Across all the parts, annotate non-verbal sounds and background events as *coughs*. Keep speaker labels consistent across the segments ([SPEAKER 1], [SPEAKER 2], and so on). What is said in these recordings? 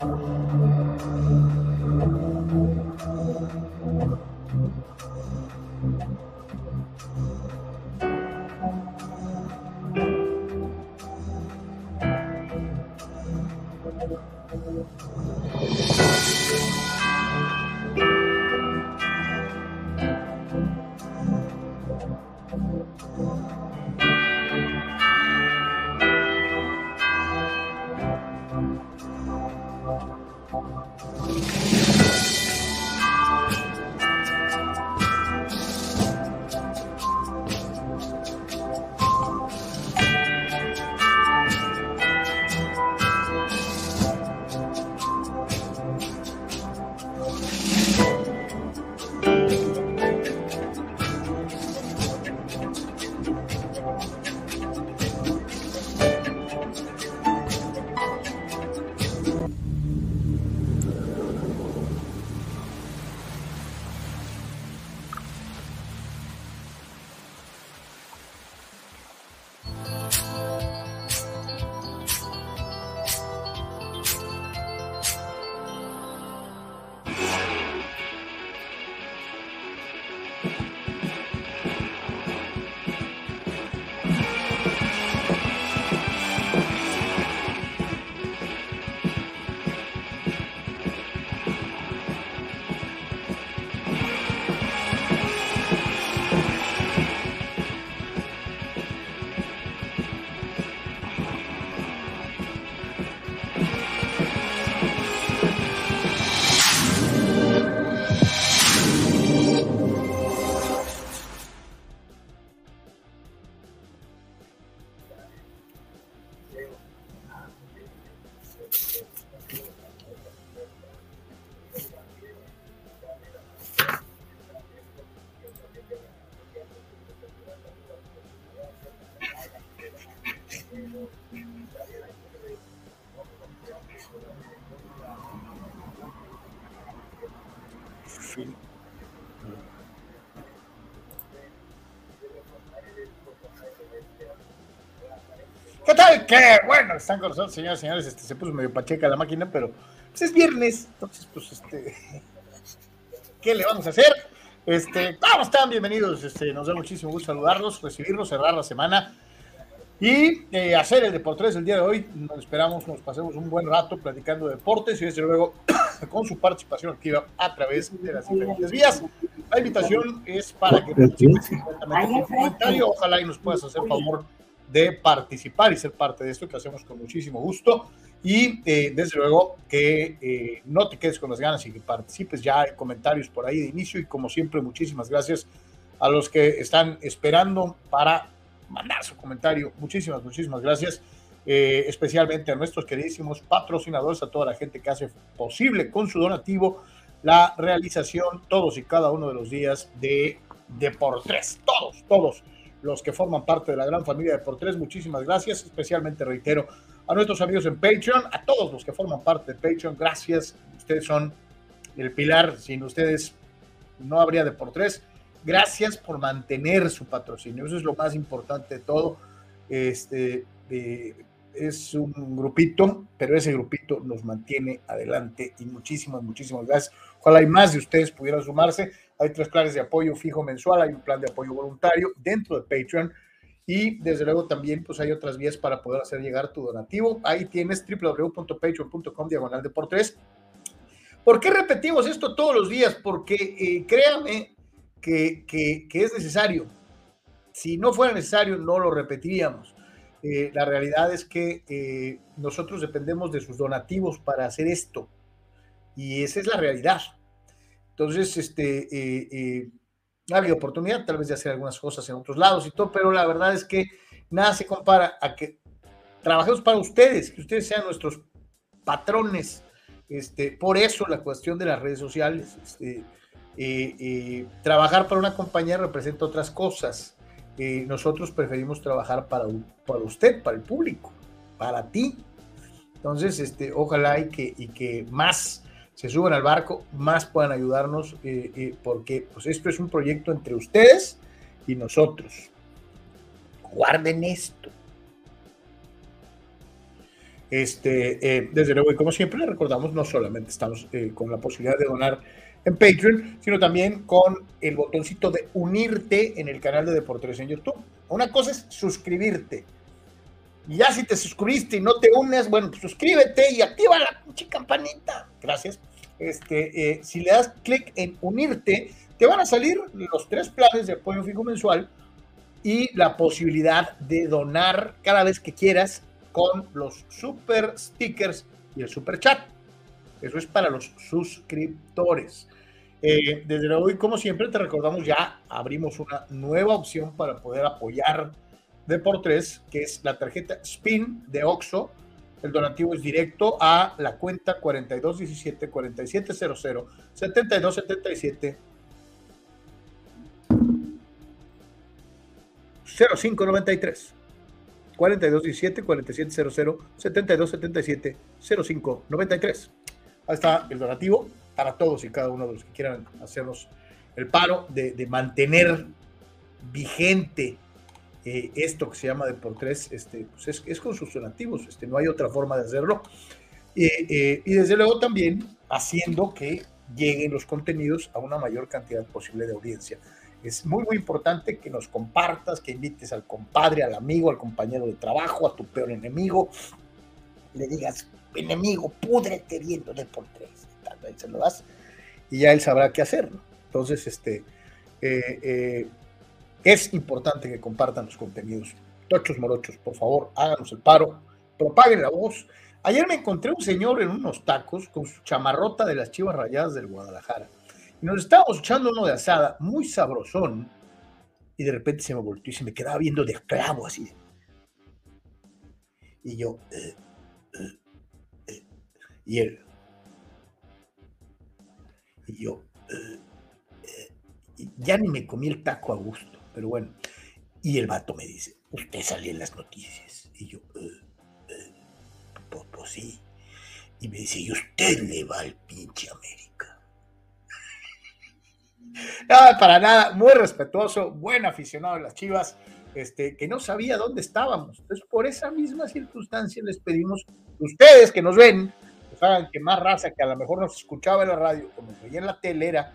[SPEAKER 1] ¿Qué Qué bueno, están con nosotros, señoras y señores. Este, se puso medio pacheca la máquina, pero pues, es viernes, entonces, pues, este, *laughs* ¿qué le vamos a hacer? Este, ¿cómo están? Bienvenidos. Este, nos da muchísimo gusto saludarlos, recibirlos, cerrar la semana y eh, hacer el Deportes el día de hoy. Nos esperamos, nos pasemos un buen rato platicando de deportes y desde luego *coughs* con su participación activa a través de las diferentes vías. La invitación es para que un comentario. Ojalá y nos puedas hacer favor de participar y ser parte de esto que hacemos con muchísimo gusto. Y eh, desde luego que eh, no te quedes con las ganas y que participes. Ya hay comentarios por ahí de inicio y como siempre muchísimas gracias a los que están esperando para mandar su comentario. Muchísimas, muchísimas gracias. Eh, especialmente a nuestros queridísimos patrocinadores, a toda la gente que hace posible con su donativo la realización todos y cada uno de los días de Deportes. Todos, todos los que forman parte de la gran familia de Deportes. Muchísimas gracias. Especialmente reitero a nuestros amigos en Patreon, a todos los que forman parte de Patreon. Gracias. Ustedes son el pilar. Sin ustedes no habría Deportes gracias por mantener su patrocinio. Eso es lo más importante de todo. Este, eh, es un grupito, pero ese grupito nos mantiene adelante y muchísimas, muchísimas gracias. Ojalá hay más de ustedes pudieran sumarse. Hay tres planes de apoyo fijo mensual, hay un plan de apoyo voluntario dentro de Patreon y desde luego también pues hay otras vías para poder hacer llegar tu donativo. Ahí tienes www.patreon.com diagonal de por tres. ¿Por qué repetimos esto todos los días? Porque eh, créanme, que, es necesario. Si no fuera necesario, no lo repetiríamos. Eh, la realidad es que eh, nosotros dependemos de sus donativos para hacer esto. Y esa es la realidad. Entonces, este, eh, ha habido oportunidad tal vez de hacer algunas cosas en otros lados y todo, pero la verdad es que nada se compara a que trabajemos para ustedes, que ustedes sean nuestros patrones. Este, por eso la cuestión de las redes sociales. Este, trabajar para una compañía representa otras cosas. nosotros preferimos trabajar para, para usted, para el público, para ti. Entonces, este, ojalá y que, y que más se suban al barco, más puedan ayudarnos, eh, eh, porque pues esto es un proyecto entre ustedes y nosotros. Guarden esto. Este, eh, desde luego, y como siempre le recordamos, no solamente estamos con la posibilidad de donar en Patreon, sino también con el botoncito de unirte en el canal de Deportes en YouTube. Una cosa es suscribirte. Y ya si te suscribiste y no te unes, bueno, pues suscríbete y activa la pinche campanita. Gracias. Este, eh, si le das clic en unirte, te van a salir los tres planes de apoyo fijo mensual y la posibilidad de donar cada vez que quieras con los super stickers y el super chat. Eso es para los suscriptores. Eh, desde luego, y como siempre, te recordamos, ya abrimos una nueva opción para poder apoyar de por tres, que es la tarjeta SPIN de OXO. El donativo es directo a la cuenta 4217 4700 7277 0593 4217 4700 7277 0593. Ahí está el donativo para todos y cada uno de los que quieran hacernos el paro de, mantener vigente eh, esto que se llama de por tres, este, pues es, con sus donativos, este, no hay otra forma de hacerlo. Eh, y desde luego también haciendo que lleguen los contenidos a una mayor cantidad posible de audiencia. Es muy, muy importante que nos compartas, que invites al compadre, al amigo, al compañero de trabajo, a tu peor enemigo. Le digas, enemigo, púdrete viendo de por tres. Ahí se lo das y ya él sabrá qué hacer. Entonces, este, eh, eh, es importante que compartan los contenidos. Tochos morochos, por favor, háganos el paro, propaguen la voz. Ayer me encontré un señor en unos tacos con su chamarrota de las chivas rayadas del Guadalajara nos estábamos echando uno de asada, muy sabrosón, y de repente se me volteó y se me quedaba viendo de esclavo así. Y yo, eh, eh, eh, y él, y yo, ya ni me comí el taco a gusto, pero bueno. Y el vato me dice, usted salió en las noticias. Y yo, pues, pues sí. Y me dice, y usted le va al pinche América. Nada, *laughs* para nada, muy respetuoso, buen aficionado de las Chivas, este, que no sabía dónde estábamos. Entonces, por esa misma circunstancia les pedimos ustedes que nos ven, pues hagan que más raza que a lo mejor nos escuchaba en la radio o nos veía en la telera,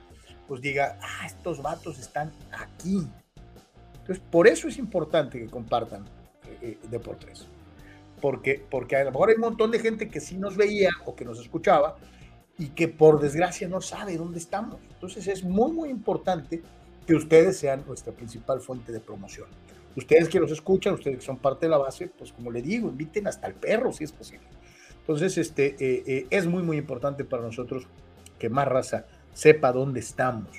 [SPEAKER 1] pues diga, ah, estos vatos están aquí. Entonces, por eso es importante que compartan eh, eh, Deportes. Porque, porque a lo mejor hay un montón de gente que sí nos veía o que nos escuchaba, y que por desgracia no sabe dónde estamos. Entonces es muy, muy importante que ustedes sean nuestra principal fuente de promoción. Ustedes que nos escuchan, ustedes que son parte de la base, pues como le digo, inviten hasta el perro si es posible. Entonces, este, eh, eh, es muy, muy importante para nosotros que más raza sepa dónde estamos,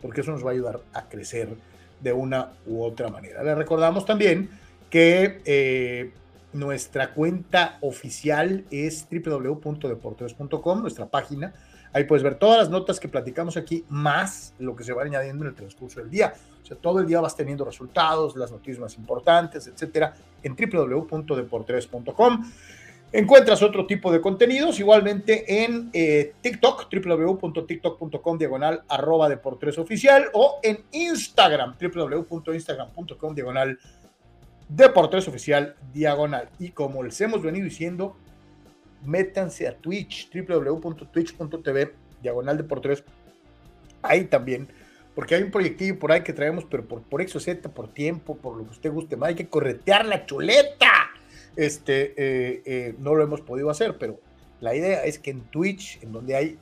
[SPEAKER 1] porque eso nos va a ayudar a crecer de una u otra manera. Les recordamos también que eh, nuestra cuenta oficial es www.deportes.com, nuestra página. Ahí puedes ver todas las notas que platicamos aquí, más lo que se va añadiendo en el transcurso del día. O sea, todo el día vas teniendo resultados, las noticias más importantes, etcétera, en www.deportes.com. Encuentras otro tipo de contenidos igualmente en eh, TikTok, www.tiktok.com diagonal arroba deportes oficial o en Instagram, www.instagram.com diagonal Deportes Oficial Diagonal. Y como les hemos venido diciendo, métanse a Twitch, www.twitch.tv Diagonal Deportes. Ahí también, porque hay un proyectillo por ahí que traemos, pero por, por exoceta, por tiempo, por lo que usted guste más, hay que corretear la chuleta. Este, eh, eh, no lo hemos podido hacer, pero la idea es que en Twitch, en donde hay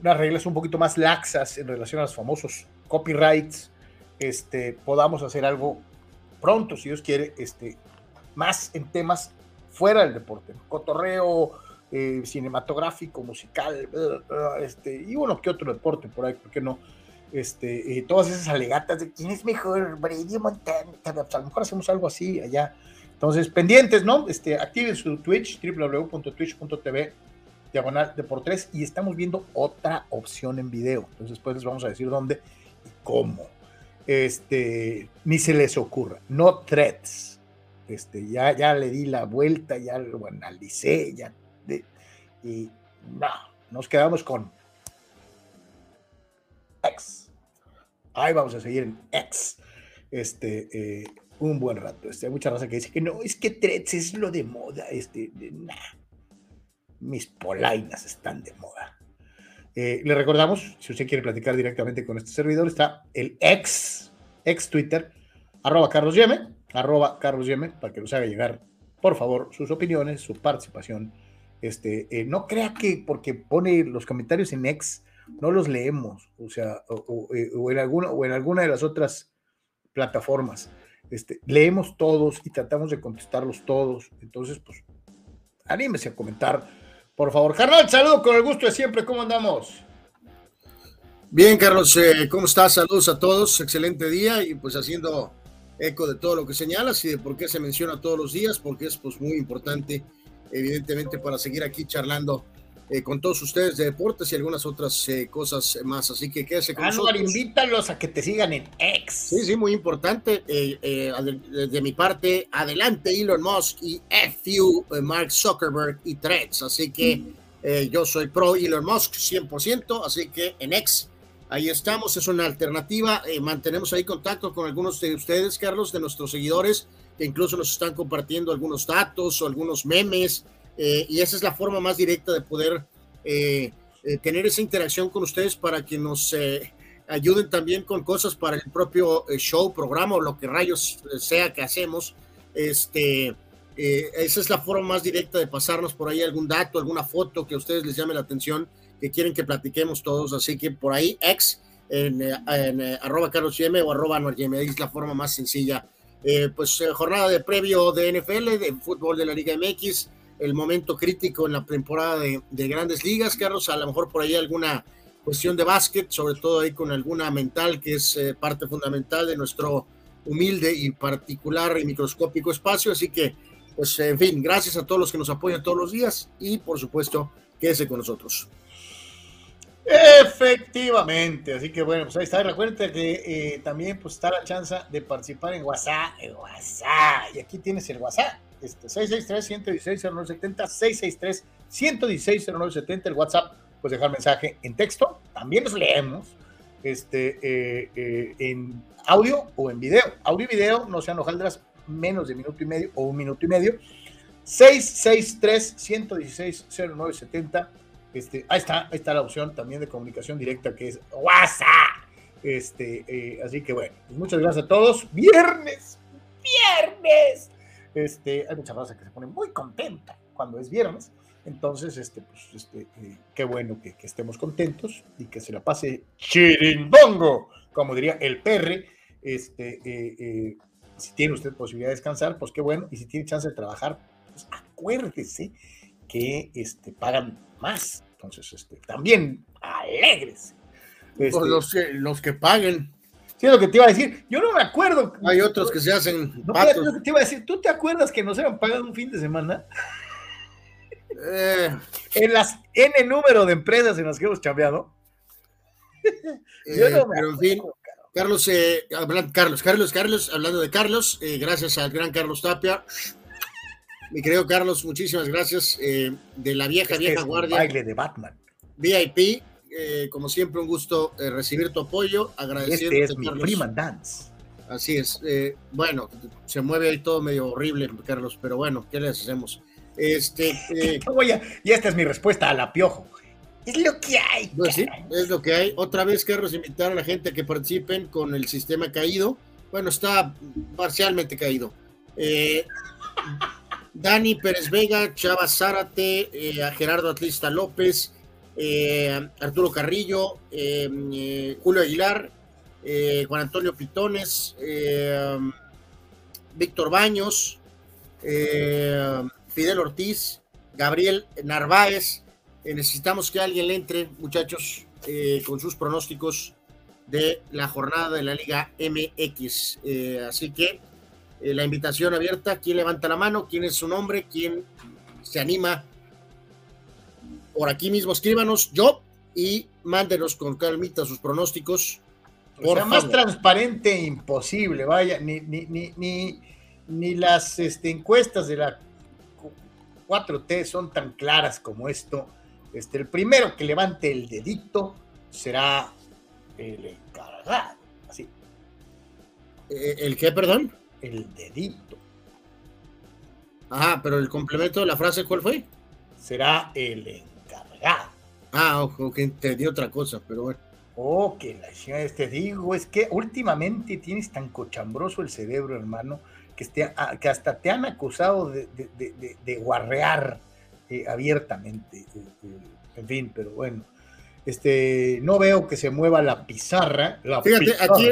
[SPEAKER 1] unas reglas un poquito más laxas en relación a los famosos copyrights, este, podamos hacer algo pronto, si Dios quiere, este, más en temas fuera del deporte, cotorreo eh, cinematográfico, musical, este, y bueno, ¿qué otro deporte por ahí? ¿Por qué no? Este, eh, todas esas alegatas de quién es mejor, Brady Montana, a lo mejor hacemos algo así allá. Entonces, pendientes, ¿no? Este, activen su Twitch, www.twitch.tv, diagonal Deportes, y estamos viendo otra opción en video. Entonces, después les vamos a decir dónde y cómo este, ni se les ocurra, no threats. Este, ya, ya le di la vuelta, ya lo analicé, ya, y no, nos quedamos con X. Ahí vamos a seguir en X. Este, eh, un buen rato. Este, hay mucha raza que dice que no, es que Threads es lo de moda. Este, nah, mis polainas están de moda. Eh, le recordamos, si usted quiere platicar directamente con este servidor, está el ex, ex Twitter, arroba Carlos Yeme, arroba Carlos Yeme, para que nos haga llegar, por favor, sus opiniones, su participación. Este, eh, no crea que porque pone los comentarios en ex, no los leemos, o sea, o, eh, en, alguna, o en alguna de las otras plataformas. Este, leemos todos y tratamos de contestarlos todos. Entonces, pues, anímese a comentar por favor. Carnal, saludo con el gusto de siempre. ¿Cómo andamos?
[SPEAKER 2] Bien, Carlos, eh, ¿cómo estás? Saludos a todos. Excelente día y pues haciendo eco de todo lo que señalas y de por qué se menciona todos los días, porque es pues muy importante, evidentemente, para seguir aquí charlando eh, con todos ustedes de deportes y algunas otras eh, cosas más. Así que quédese con
[SPEAKER 1] nosotros. invítalos a que te sigan en X.
[SPEAKER 2] Sí, sí, muy importante. Eh, de, mi parte, adelante Elon Musk y FU Mark Zuckerberg y Threads. Así que yo soy pro Elon Musk 100%, así que en X. Ahí estamos, es una alternativa. mantenemos ahí contacto con algunos de ustedes, Carlos, de nuestros seguidores, que incluso nos están compartiendo algunos datos o algunos memes eh, y esa es la forma más directa de poder eh, eh, tener esa interacción con ustedes para que nos ayuden también con cosas para el propio show, programa o lo que rayos sea que hacemos. Este, esa es la forma más directa de pasarnos por ahí algún dato, alguna foto que a ustedes les llame la atención, que quieren que platiquemos todos. Así que por ahí, ex, en, arroba Carlos o arroba es la forma más sencilla. pues jornada de previo de NFL, de fútbol de la Liga MX el momento crítico en la temporada de, grandes ligas, Carlos, a lo mejor por ahí alguna cuestión de básquet, sobre todo ahí con alguna mental que es eh, parte fundamental de nuestro humilde y particular y microscópico espacio, así que, pues, en fin, gracias a todos los que nos apoyan todos los días y, por supuesto, quédese con nosotros.
[SPEAKER 1] Efectivamente, así que bueno, pues ahí está. Recuerda que eh, también pues está la chance de participar en WhatsApp, en WhatsApp, y aquí tienes el WhatsApp este, 663-116-0970, 663-116-0970, el WhatsApp, pues dejar mensaje en texto, también los leemos, este, eh, eh, en audio o en video. Audio y video, no sean hojaldras, menos de minuto y medio o un minuto y medio. 663-116-0970. Este, ahí está, ahí está la opción también de comunicación directa que es WhatsApp. Este, eh, así que bueno, pues muchas gracias a todos. Viernes, viernes este, hay mucha raza que se pone muy contenta cuando es viernes. Entonces, este, pues, este, eh, qué bueno que, estemos contentos y que se la pase chirimbongo, como diría el perre. Este, eh, eh, si tiene usted posibilidad de descansar, pues qué bueno. Y si tiene chance de trabajar, pues acuérdese que este, pagan más. Entonces, este, también alegres.
[SPEAKER 2] Este, los, los que paguen.
[SPEAKER 1] Sí, lo que te iba a decir. Yo no me acuerdo.
[SPEAKER 2] Hay otros que se hacen.
[SPEAKER 1] No, patos. te iba a decir. ¿Tú te acuerdas que nos habían pagado un fin de semana? Eh. En las N número de empresas en las que hemos chambeado. *laughs*
[SPEAKER 2] Yo no eh, me pero en fin, Carlos, eh, Carlos, Carlos, Carlos, hablando de Carlos, eh, gracias al gran Carlos Tapia. Mi querido Carlos, muchísimas gracias. de la vieja, este vieja guardia.
[SPEAKER 1] Baile de Batman.
[SPEAKER 2] VIP, eh, como siempre, un gusto eh, recibir tu apoyo. Agradeciendo.
[SPEAKER 1] Este es mi prima dance.
[SPEAKER 2] Así es. Eh, bueno, se mueve ahí todo medio horrible, Carlos, pero bueno, ¿qué les hacemos? Este. *laughs*
[SPEAKER 1] Oye, y esta es mi respuesta a la piojo. Es lo que hay.
[SPEAKER 2] Pues sí, es lo que hay. Otra vez, Carlos, invitar a la gente a que participen con el sistema caído. Bueno, está parcialmente caído. Dani Pérez Vega, Chava Zárate, a Gerardo Atlista López, eh, Arturo Carrillo, eh, eh, Julio Aguilar, Juan Antonio Pitones, Víctor Baños, Fidel Ortiz, Gabriel Narváez. necesitamos que alguien le entre, muchachos, con sus pronósticos de la jornada de la Liga MX. así que la invitación abierta, ¿quién levanta la mano? ¿Quién es su nombre? ¿Quién se anima por aquí mismo escríbanos yo y mándenos con calmita sus pronósticos.
[SPEAKER 1] Por más transparente imposible, vaya, ni, ni, ni, ni, las este, encuestas de la 4T son tan claras como esto. Este, el primero que levante el dedito será el encargado. Así.
[SPEAKER 2] Eh, ¿El qué, perdón?
[SPEAKER 1] el dedito.
[SPEAKER 2] Ajá, pero el complemento de la frase, ¿cuál fue?
[SPEAKER 1] Será el encargado.
[SPEAKER 2] Ah, ojo, que entendí otra cosa, pero bueno.
[SPEAKER 1] Oh, que la te digo, es que últimamente tienes tan cochambroso el cerebro, hermano, que, este, que hasta te han acusado de, de, guarrear eh, abiertamente. Eh, eh, en fin, pero bueno. Este, no veo que se mueva la pizarra.
[SPEAKER 2] Fíjate, aquí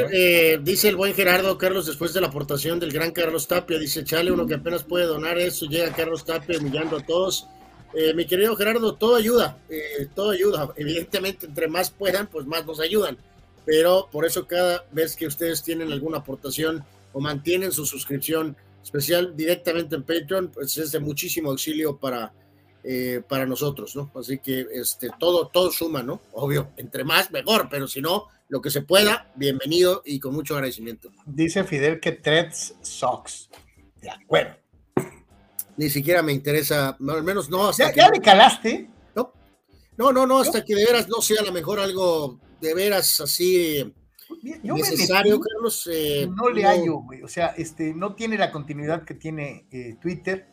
[SPEAKER 2] dice el buen Gerardo Carlos, después de la aportación del gran Carlos Tapia, dice, chale, uno que apenas puede donar eso, llega Carlos Tapia humillando a todos eh, mi querido Gerardo, todo ayuda, eh, todo ayuda. Evidentemente, entre más puedan, pues más nos ayudan. Pero por eso cada vez que ustedes tienen alguna aportación o mantienen su suscripción especial directamente en Patreon, pues es de muchísimo auxilio para, eh, para nosotros, ¿no? Así que este, todo, todo suma, ¿no? Obvio, entre más mejor, pero si no, lo que se pueda, bienvenido y con mucho agradecimiento.
[SPEAKER 1] Dice Fidel que Threads socks. De acuerdo
[SPEAKER 2] ni siquiera me interesa, al menos no
[SPEAKER 1] hasta ¿Ya, que... ¿Ya le calaste?
[SPEAKER 2] No, no, no, no, hasta que de veras no sea a lo mejor algo de veras así necesario, Carlos.
[SPEAKER 1] Eh, no le hallo, güey, o sea, este, no tiene la continuidad que tiene eh, Twitter,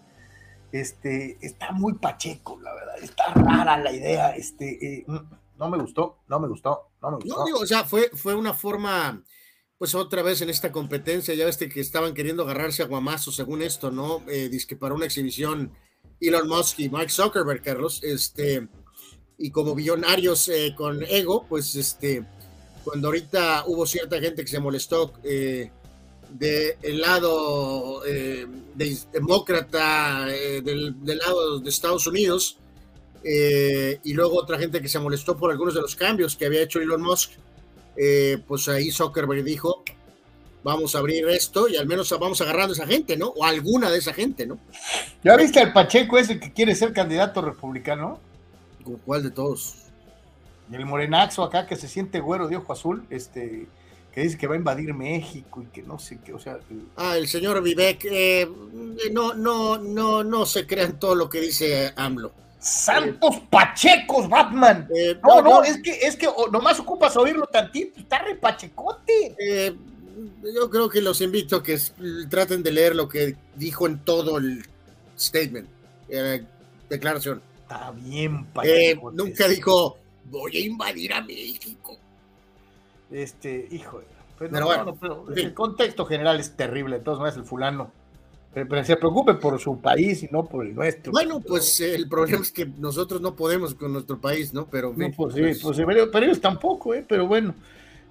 [SPEAKER 1] este, está muy pacheco, la verdad, está rara la idea, este, eh, no me gustó, no me gustó, no me gustó.
[SPEAKER 2] No, digo, o sea, fue, fue una forma pues otra vez en esta competencia, ya ves que estaban queriendo agarrarse a guamazos según esto, ¿no? Eh, que para una exhibición Elon Musk y Mike Zuckerberg, Carlos, este, y como billonarios eh, con ego, pues este, cuando ahorita hubo cierta gente que se molestó eh, del lado eh, demócrata, del, del, lado de Estados Unidos, y luego otra gente que se molestó por algunos de los cambios que había hecho Elon Musk, eh, pues ahí Zuckerberg dijo, vamos a abrir esto y al menos vamos agarrando a esa gente, ¿no? O alguna de esa gente, ¿no?
[SPEAKER 1] ¿Ya viste al Pacheco ese que quiere ser candidato republicano?
[SPEAKER 2] ¿Cuál de todos?
[SPEAKER 1] El morenaxo acá que se siente güero de ojo azul, este, que dice que va a invadir México y que no sé qué, o sea...
[SPEAKER 2] Ah, el señor Vivek, eh, no, no, no, no se crean todo lo que dice AMLO.
[SPEAKER 1] Santos Pachecos, Batman. Eh, no, no, es que, es que nomás ocupas oírlo tantito, está re pachecote.
[SPEAKER 2] Eh, yo creo que los invito a que traten de leer lo que dijo en todo el statement, eh, declaración.
[SPEAKER 1] Está bien,
[SPEAKER 2] pachecote. nunca dijo, voy a invadir a México.
[SPEAKER 1] Este, hijo, pues pero, bueno, el contexto general es terrible, de todas maneras el fulano pero se preocupe por su país y no por el nuestro.
[SPEAKER 2] Bueno, pues el problema es que nosotros no podemos con nuestro país, ¿no? Pero,
[SPEAKER 1] no, pues, sí, pues, pero, ellos tampoco, ¿eh? Pero bueno,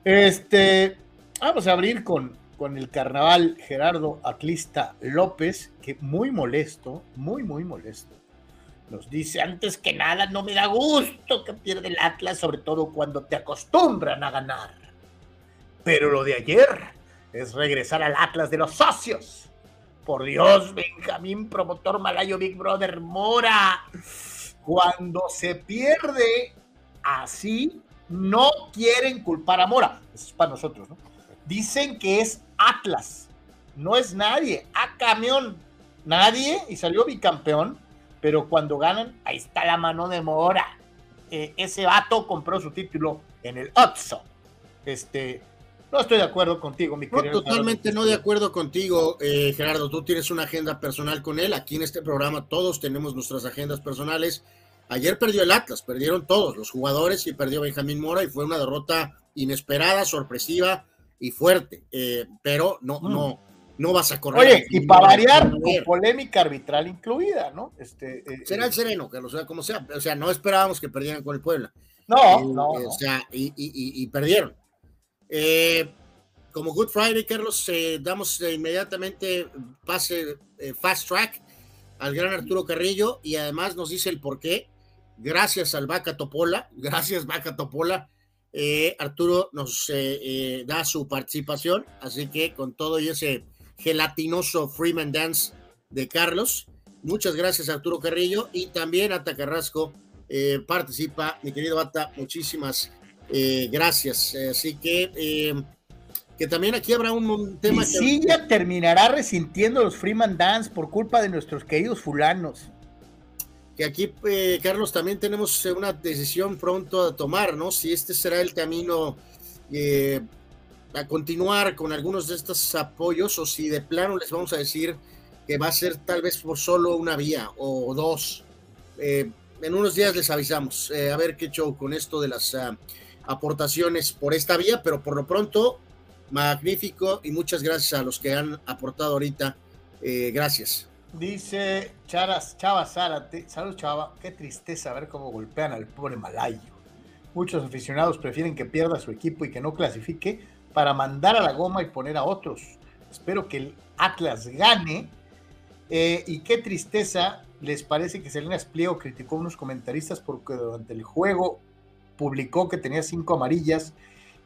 [SPEAKER 1] este, vamos a abrir con, con el carnaval Gerardo Atlista López, que muy molesto, muy, muy molesto. Nos dice, antes que nada, no me da gusto que pierda el Atlas, sobre todo cuando te acostumbran a ganar. Pero lo de ayer es regresar al Atlas de los socios por Dios, Benjamín, promotor malayo Big Brother Mora. Cuando se pierde así, no quieren culpar a Mora. Eso es para nosotros, ¿no? Dicen que es Atlas. No es nadie. A camión. Nadie y salió bicampeón. Pero cuando ganan, ahí está la mano de Mora. Eh, ese vato compró su título en el Otso. Este, no estoy de acuerdo contigo, mi querido.
[SPEAKER 2] No, totalmente no de acuerdo contigo, eh, Gerardo. Tú tienes una agenda personal con él. Aquí en este programa todos tenemos nuestras agendas personales. Ayer perdió el Atlas, perdieron todos los jugadores y perdió Benjamín Mora y fue una derrota inesperada, sorpresiva y fuerte. Eh, pero no, mm. no, no vas a correr.
[SPEAKER 1] Oye, y para variar, con polémica arbitral incluida, ¿no? Este,
[SPEAKER 2] eh, Será el sereno, que lo sea como sea. O sea, no esperábamos que perdieran con el Puebla.
[SPEAKER 1] No, no,
[SPEAKER 2] O sea, y, y, y perdieron. Eh, como Good Friday, Carlos, eh, damos inmediatamente pase eh, fast track al gran Arturo Carrillo y además nos dice el por qué. Gracias al Vaca Topola, *laughs* gracias Vaca Topola. Arturo nos da su participación, así que con todo y ese gelatinoso Freeman Dance de Carlos, muchas gracias Arturo Carrillo y también Ata Carrasco participa, mi querido Ata, muchísimas eh, gracias. Eh, así que, eh, que también aquí habrá un, tema.
[SPEAKER 1] Y que... terminará resintiendo los Freeman Dance por culpa de nuestros queridos fulanos.
[SPEAKER 2] Que aquí, Carlos, también tenemos una decisión pronto a tomar, ¿no? Si este será el camino a continuar con algunos de estos apoyos o si de plano les vamos a decir que va a ser tal vez por solo una vía o dos. Eh, en unos días les avisamos eh, a ver qué show con esto de las ah, aportaciones por esta vía, pero por lo pronto, magnífico y muchas gracias a los que han aportado ahorita. Eh, gracias.
[SPEAKER 1] Dice Charas, Chava Zárate, salud Chava, qué tristeza ver cómo golpean al pobre Malayo. Muchos aficionados prefieren que pierda su equipo y que no clasifique para mandar a la goma y poner a otros. Espero que el Atlas gane. Eh, y qué tristeza les parece que Salinas Pliego criticó a unos comentaristas porque durante el juego publicó que tenía cinco amarillas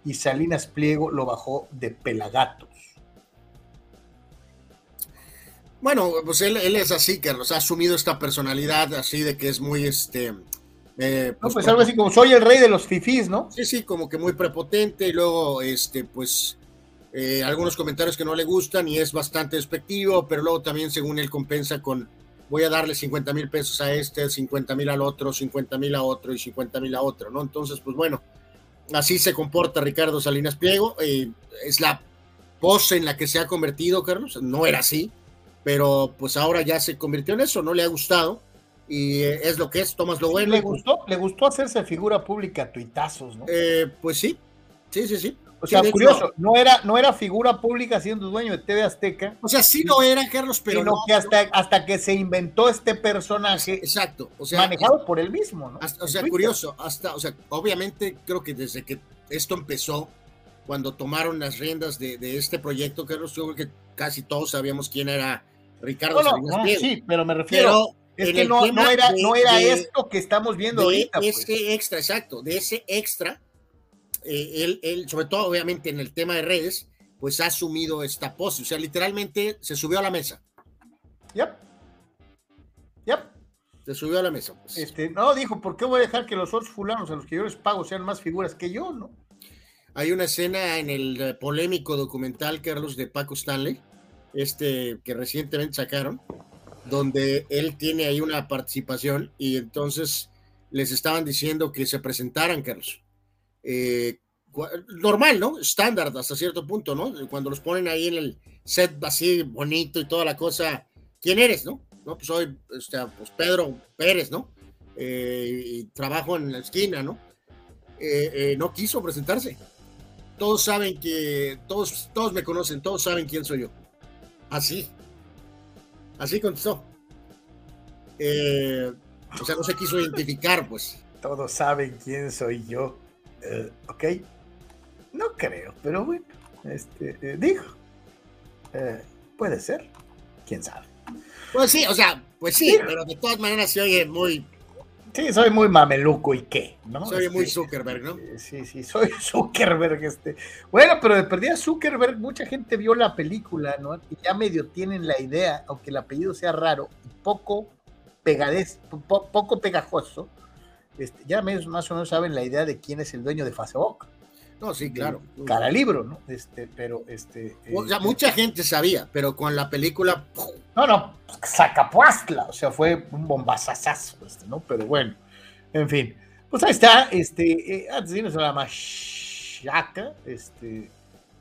[SPEAKER 1] y Salinas Pliego lo bajó de pelagatos.
[SPEAKER 2] Bueno, pues él, es así, que ha asumido esta personalidad así de que es muy, este...
[SPEAKER 1] Eh, pues, pues algo así como soy el rey de los fifís, ¿no?
[SPEAKER 2] Sí, sí, como que muy prepotente y luego, este, pues, eh, algunos comentarios que no le gustan y es bastante despectivo, pero luego también según él compensa con, voy a darle 50 mil pesos a este, 50 mil al otro, 50 mil a otro y 50 mil a otro, ¿no? Entonces, pues bueno, así se comporta Ricardo Salinas Pliego, eh, es la pose en la que se ha convertido, Carlos, no era así pero pues ahora ya se convirtió en eso, no le ha gustado y eh, es lo que es, Tomás lo bueno.
[SPEAKER 1] Le gustó, le gustó hacerse figura pública a tuitazos, ¿no?
[SPEAKER 2] Eh, pues sí, sí, sí, sí.
[SPEAKER 1] O sea, curioso, no era, no era figura pública siendo dueño de TV Azteca.
[SPEAKER 2] O sea, sí lo era, Carlos, pero.
[SPEAKER 1] Sino que hasta, hasta que se inventó este personaje.
[SPEAKER 2] Exacto. O sea,
[SPEAKER 1] manejado por él mismo, ¿no?
[SPEAKER 2] o sea, curioso, hasta, o sea, obviamente creo que desde que esto empezó, cuando tomaron las riendas de, de este proyecto, Carlos, yo creo que casi todos sabíamos quién era Ricardo
[SPEAKER 1] no, Sí, pero me refiero. es que no, era, no era esto que estamos viendo ahorita.
[SPEAKER 2] Pues. Ese extra, exacto, de ese extra, eh, él, sobre todo obviamente en el tema de redes, pues ha asumido esta pose. O sea, literalmente se subió a la mesa.
[SPEAKER 1] Yep. Yep.
[SPEAKER 2] Se subió a la mesa.
[SPEAKER 1] Pues. Este, no, dijo, ¿por qué voy a dejar que los otros fulanos a los que yo les pago sean más figuras que yo, no?
[SPEAKER 2] Hay una escena en el eh, polémico documental, Carlos, de Paco Stanley, este que recientemente sacaron, donde él tiene ahí una participación y entonces les estaban diciendo que se presentaran, Carlos. Eh, normal, ¿no? Estándar hasta cierto punto, ¿no? Cuando los ponen ahí en el set así bonito y toda la cosa, ¿quién eres, no? No, pues soy este, pues Pedro Pérez, ¿no? Eh, y trabajo en la esquina, ¿no? Eh, no quiso presentarse. Todos saben que, todos, todos me conocen, todos saben quién soy yo. Así. Así contestó. O sea, no se quiso identificar, pues.
[SPEAKER 1] Todos saben quién soy yo. Eh, ok. No creo, pero bueno. Este, eh, dijo. puede ser. Quién sabe.
[SPEAKER 2] Pues sí, o sea, pues sí, pero de todas maneras se oye muy
[SPEAKER 1] Sí, soy muy mameluco y qué, ¿no?
[SPEAKER 2] Soy muy este, Zuckerberg, ¿no?
[SPEAKER 1] Sí, sí, soy *laughs* Zuckerberg. Este. Bueno, pero de perdida Zuckerberg, mucha gente vio la película, ¿no? Y ya medio tienen la idea, aunque el apellido sea raro y poco pegadez, poco pegajoso, este, ya más o menos saben la idea de quién es el dueño de Facebook.
[SPEAKER 2] No, sí, claro.
[SPEAKER 1] Cara libro, ¿no? Este, pero este.
[SPEAKER 2] O sea, mucha gente sabía, pero con la película.
[SPEAKER 1] No, no, sacapuastla, o sea, fue un bombazazazo, este, ¿no? Pero bueno, en fin. Pues ahí está, este, eh, antes de irnos a la machaca, este,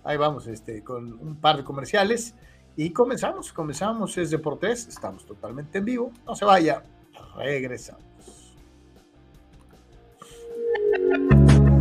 [SPEAKER 1] ahí vamos, este, con un par de comerciales y comenzamos, comenzamos, es Deportes, estamos totalmente en vivo, no se vaya, regresamos. Thank *laughs* you.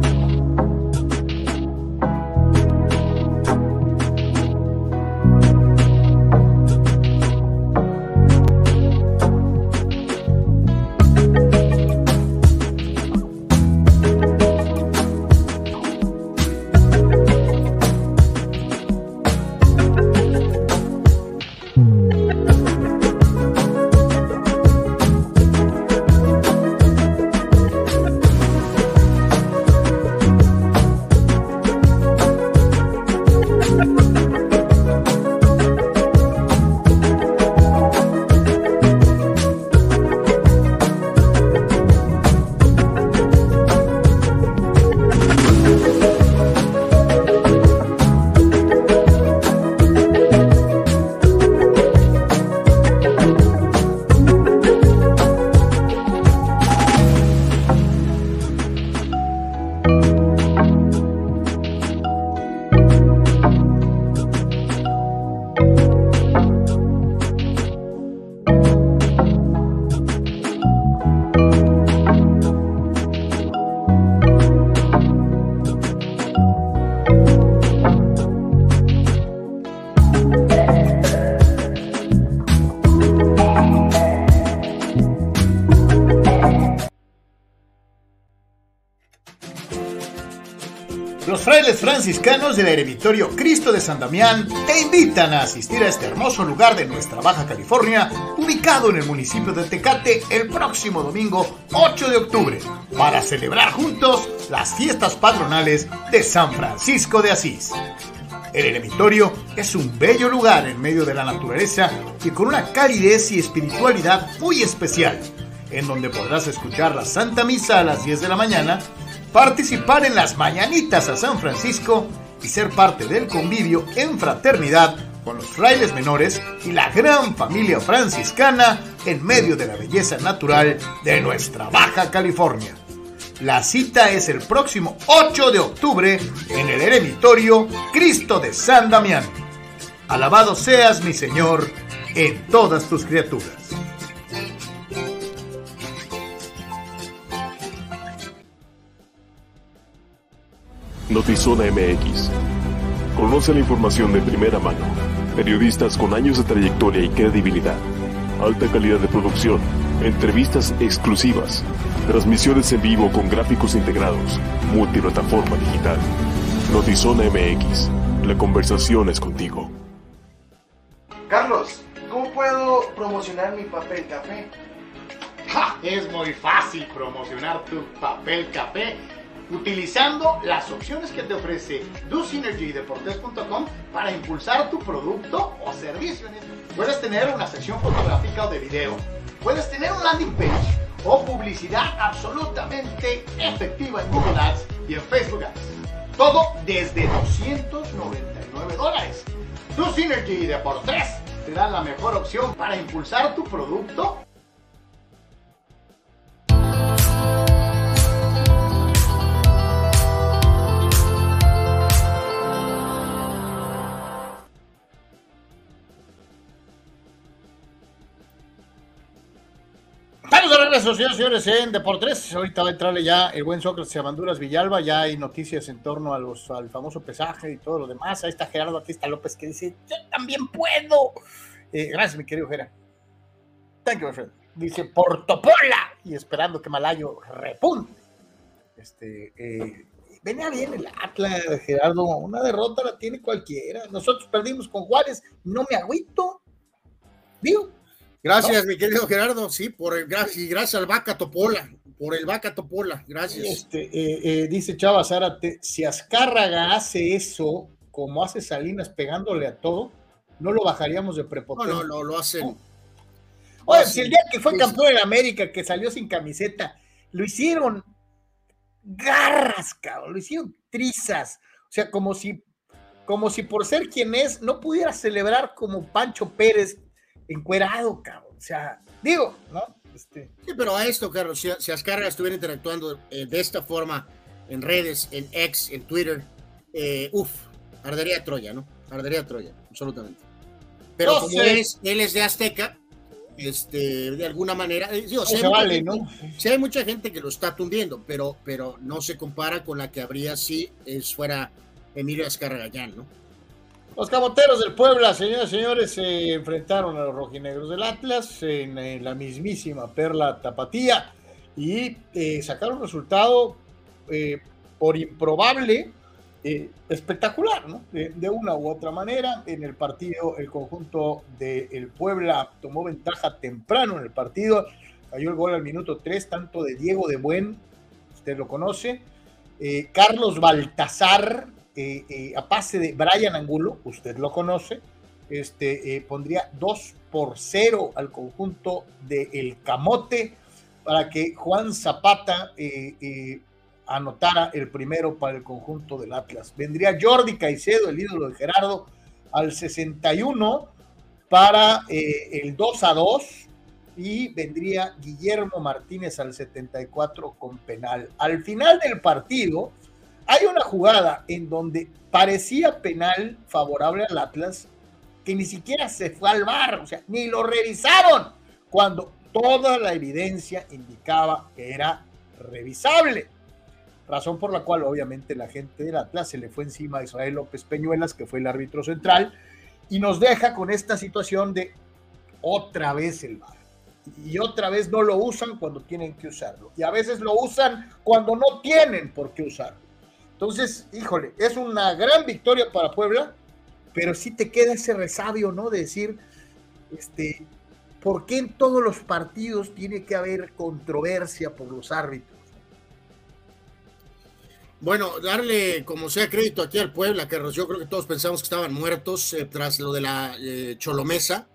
[SPEAKER 1] Franciscanos del eremitorio Cristo de San Damián te invitan a asistir a este hermoso lugar de nuestra Baja California, ubicado en el municipio de Tecate el próximo domingo 8 de octubre, para celebrar juntos las fiestas patronales de San Francisco de Asís. El eremitorio es un bello lugar en medio de la naturaleza y con una calidez y espiritualidad muy especial, en donde podrás escuchar la Santa Misa a las 10 de la mañana participar en las mañanitas a San Francisco y ser parte del convivio en fraternidad con los frailes menores y la gran familia franciscana en medio de la belleza natural de nuestra Baja California. La cita es el próximo 8 de octubre en el eremitorio Cristo de San Damián. Alabado seas mi Señor en todas tus criaturas.
[SPEAKER 3] Notizona MX. Conoce la información de primera mano. Periodistas con años de trayectoria y credibilidad. Alta calidad de producción. Entrevistas exclusivas. Transmisiones en vivo con gráficos integrados. Multiplataforma digital. Notizona MX. La conversación es contigo.
[SPEAKER 4] Carlos, ¿cómo puedo promocionar mi papel café?
[SPEAKER 1] Es muy fácil promocionar tu papel café utilizando las opciones que te ofrece DoSynergyDeportes.com para impulsar tu producto o servicio. Puedes tener una sección fotográfica o de video, puedes tener un landing page o publicidad absolutamente efectiva en Google Ads y en Facebook Ads. Todo desde 299 dólares. DoSynergy te da la mejor opción para impulsar tu producto Regreso, señores señores, en Deportes. Ahorita va a entrarle ya el buen Sócrates Abanduras Villalba. Ya hay noticias en torno a los, al famoso pesaje y todo lo demás. Ahí está Gerardo está López que dice: Yo también puedo. Eh, gracias, mi querido Gerardo. Thank you, my friend. Dice Portopola y esperando que Malayo repunte. Este, eh, venía bien el Atlas, Gerardo. Una derrota la tiene cualquiera. Nosotros perdimos con Juárez. No me agüito. Digo,
[SPEAKER 2] Gracias, mi querido Gerardo, sí, por el y gracias al Vaca Topola, por el Vaca Topola, gracias.
[SPEAKER 1] Este, eh, eh, dice Chava Zárate, si Azcárraga hace eso, como hace Salinas pegándole a todo, no lo bajaríamos de prepotente.
[SPEAKER 2] No, no, lo hacen.
[SPEAKER 1] Oye, si el día que fue campeón en América, que salió sin camiseta, lo hicieron garras, cabrón, lo hicieron trizas, o sea, como si, como si por ser quien es, no pudiera celebrar como Pancho Pérez encuerado, cabrón. O sea, digo, ¿no?
[SPEAKER 2] Este... Sí, pero a esto, Carlos, si, si Azcárraga estuviera interactuando eh, de esta forma en redes, en X, en Twitter, eh, uff, ardería Troya, ¿no? Ardería Troya, absolutamente. Pero no como sé. es, él es de Azteca, este, de alguna manera, eh, digo,
[SPEAKER 1] se vale, gente, ¿no?
[SPEAKER 2] Sí, hay mucha gente que lo está tundiendo, pero, pero no se compara con la que habría si es fuera Emilio Azcárraga ¿no?
[SPEAKER 1] Los camoteros del Puebla, señores y señores, se enfrentaron a los rojinegros del Atlas en, la mismísima Perla Tapatía y eh, sacaron un resultado eh, por improbable, eh, espectacular, ¿no? De, una u otra manera, en el partido, el conjunto del de Puebla tomó ventaja temprano en el partido, cayó el gol al minuto 3, tanto de Diego de Buen, usted lo conoce, Carlos Baltazar, eh, eh, a pase de Brian Angulo, usted lo conoce, este, eh, pondría 2 por 0 al conjunto del El Camote para que Juan Zapata anotara el primero para el conjunto del Atlas. Vendría Jordi Caicedo, el ídolo de Gerardo, al 61 para el 2 a 2 y vendría Guillermo Martínez al 74 con penal. Al final del partido, hay una jugada en donde parecía penal favorable al Atlas que ni siquiera se fue al bar, o sea, ni lo revisaron, cuando toda la evidencia indicaba que era revisable. Razón por la cual obviamente la gente del Atlas se le fue encima a Israel López Peñuelas, que fue el árbitro central, y nos deja con esta situación de otra vez el bar. Y otra vez no lo usan cuando tienen que usarlo. Y a veces lo usan cuando no tienen por qué usarlo. Entonces, híjole, es una gran victoria para Puebla, pero sí te queda ese resabio, ¿no? De decir, este, ¿por qué en todos los partidos tiene que haber controversia por los árbitros?
[SPEAKER 2] Bueno, darle como sea crédito aquí al Puebla, que yo creo que todos pensamos que estaban muertos eh, tras lo de la eh, Cholomesa,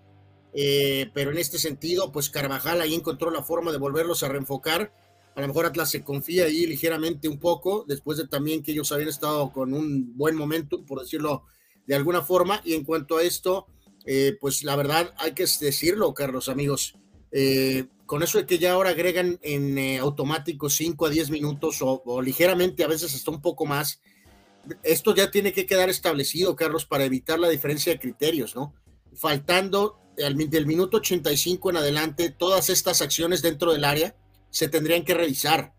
[SPEAKER 2] eh, pero en este sentido, pues Carvajal ahí encontró la forma de volverlos a reenfocar. A lo mejor Atlas se confía ahí ligeramente un poco, después de también que ellos habían estado con un buen momento, por decirlo de alguna forma. Y en cuanto a esto, pues la verdad hay que decirlo, Carlos, amigos. Eh, con eso de que ya ahora agregan en eh, automático 5 a 10 minutos o, ligeramente, a veces hasta un poco más, esto ya tiene que quedar establecido, Carlos, para evitar la diferencia de criterios, ¿no? Faltando del minuto 85 en adelante, todas estas acciones dentro del área se tendrían que revisar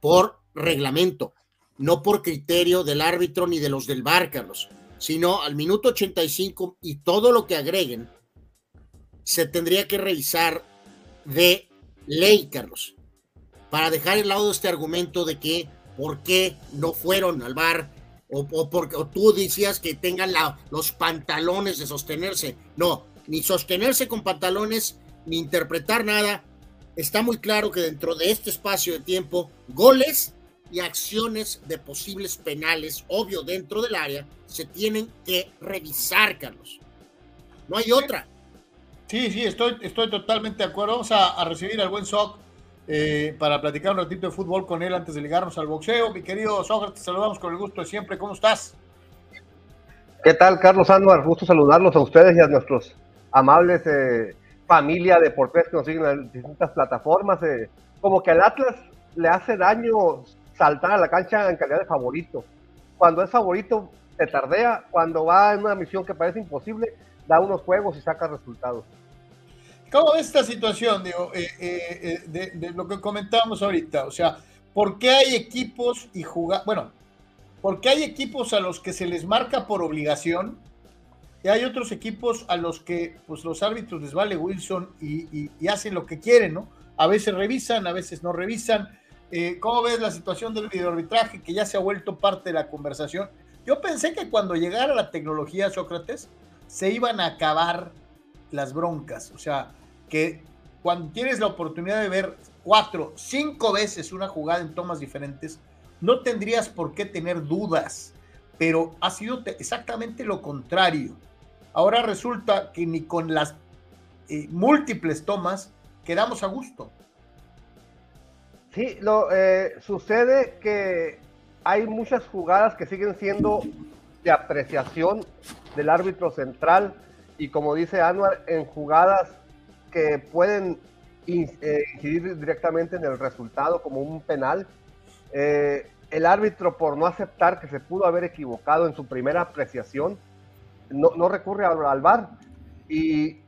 [SPEAKER 2] por reglamento, no por criterio del árbitro ni de los del bar, Carlos, sino al minuto 85 y todo lo que agreguen se tendría que revisar de ley, Carlos, para dejar el lado este argumento de que por qué no fueron al bar o, porque tú decías que tengan los pantalones de sostenerse. No, ni sostenerse con pantalones, ni interpretar nada. Está muy claro que dentro de este espacio de tiempo, goles y acciones de posibles penales, obvio, dentro del área, se tienen que revisar, Carlos. No hay otra.
[SPEAKER 1] Sí, sí, estoy, estoy totalmente de acuerdo. Vamos a, recibir al buen Soc eh, para platicar un ratito de fútbol con él antes de ligarnos al boxeo. Mi querido Soc, te saludamos con el gusto de siempre. ¿Cómo estás?
[SPEAKER 5] ¿Qué tal, Carlos Anuar? Gusto saludarlos a ustedes y a nuestros amables eh, familia de deportes que nos siguen en distintas plataformas. Eh, como que al Atlas le hace daño saltar a la cancha en calidad de favorito. Cuando es favorito, te tardea. Cuando va en una misión que parece imposible, da unos juegos y saca resultados.
[SPEAKER 1] ¿Cómo ves esta situación, digo, eh, eh, de, lo que comentábamos ahorita? O sea, ¿por qué hay equipos y jugar, bueno, ¿por qué hay equipos a los que se les marca por obligación y hay otros equipos a los que pues los árbitros les vale Wilson y, hacen lo que quieren, ¿no? A veces revisan, a veces no revisan. ¿Cómo ves la situación del videoarbitraje que ya se ha vuelto parte de la conversación? Yo pensé que cuando llegara la tecnología, Sócrates, se iban a acabar las broncas. O sea, que cuando tienes la oportunidad de ver cuatro, cinco veces una jugada en tomas diferentes, no tendrías por qué tener dudas, pero ha sido exactamente lo contrario. Ahora resulta que ni con las eh, múltiples tomas quedamos a gusto.
[SPEAKER 5] Sí, lo, eh, sucede que hay muchas jugadas que siguen siendo de apreciación del árbitro central y como dice Anuar, en jugadas que pueden eh, incidir directamente en el resultado como un penal. Eh, el árbitro por no aceptar que se pudo haber equivocado en su primera apreciación, no, recurre al, al VAR y,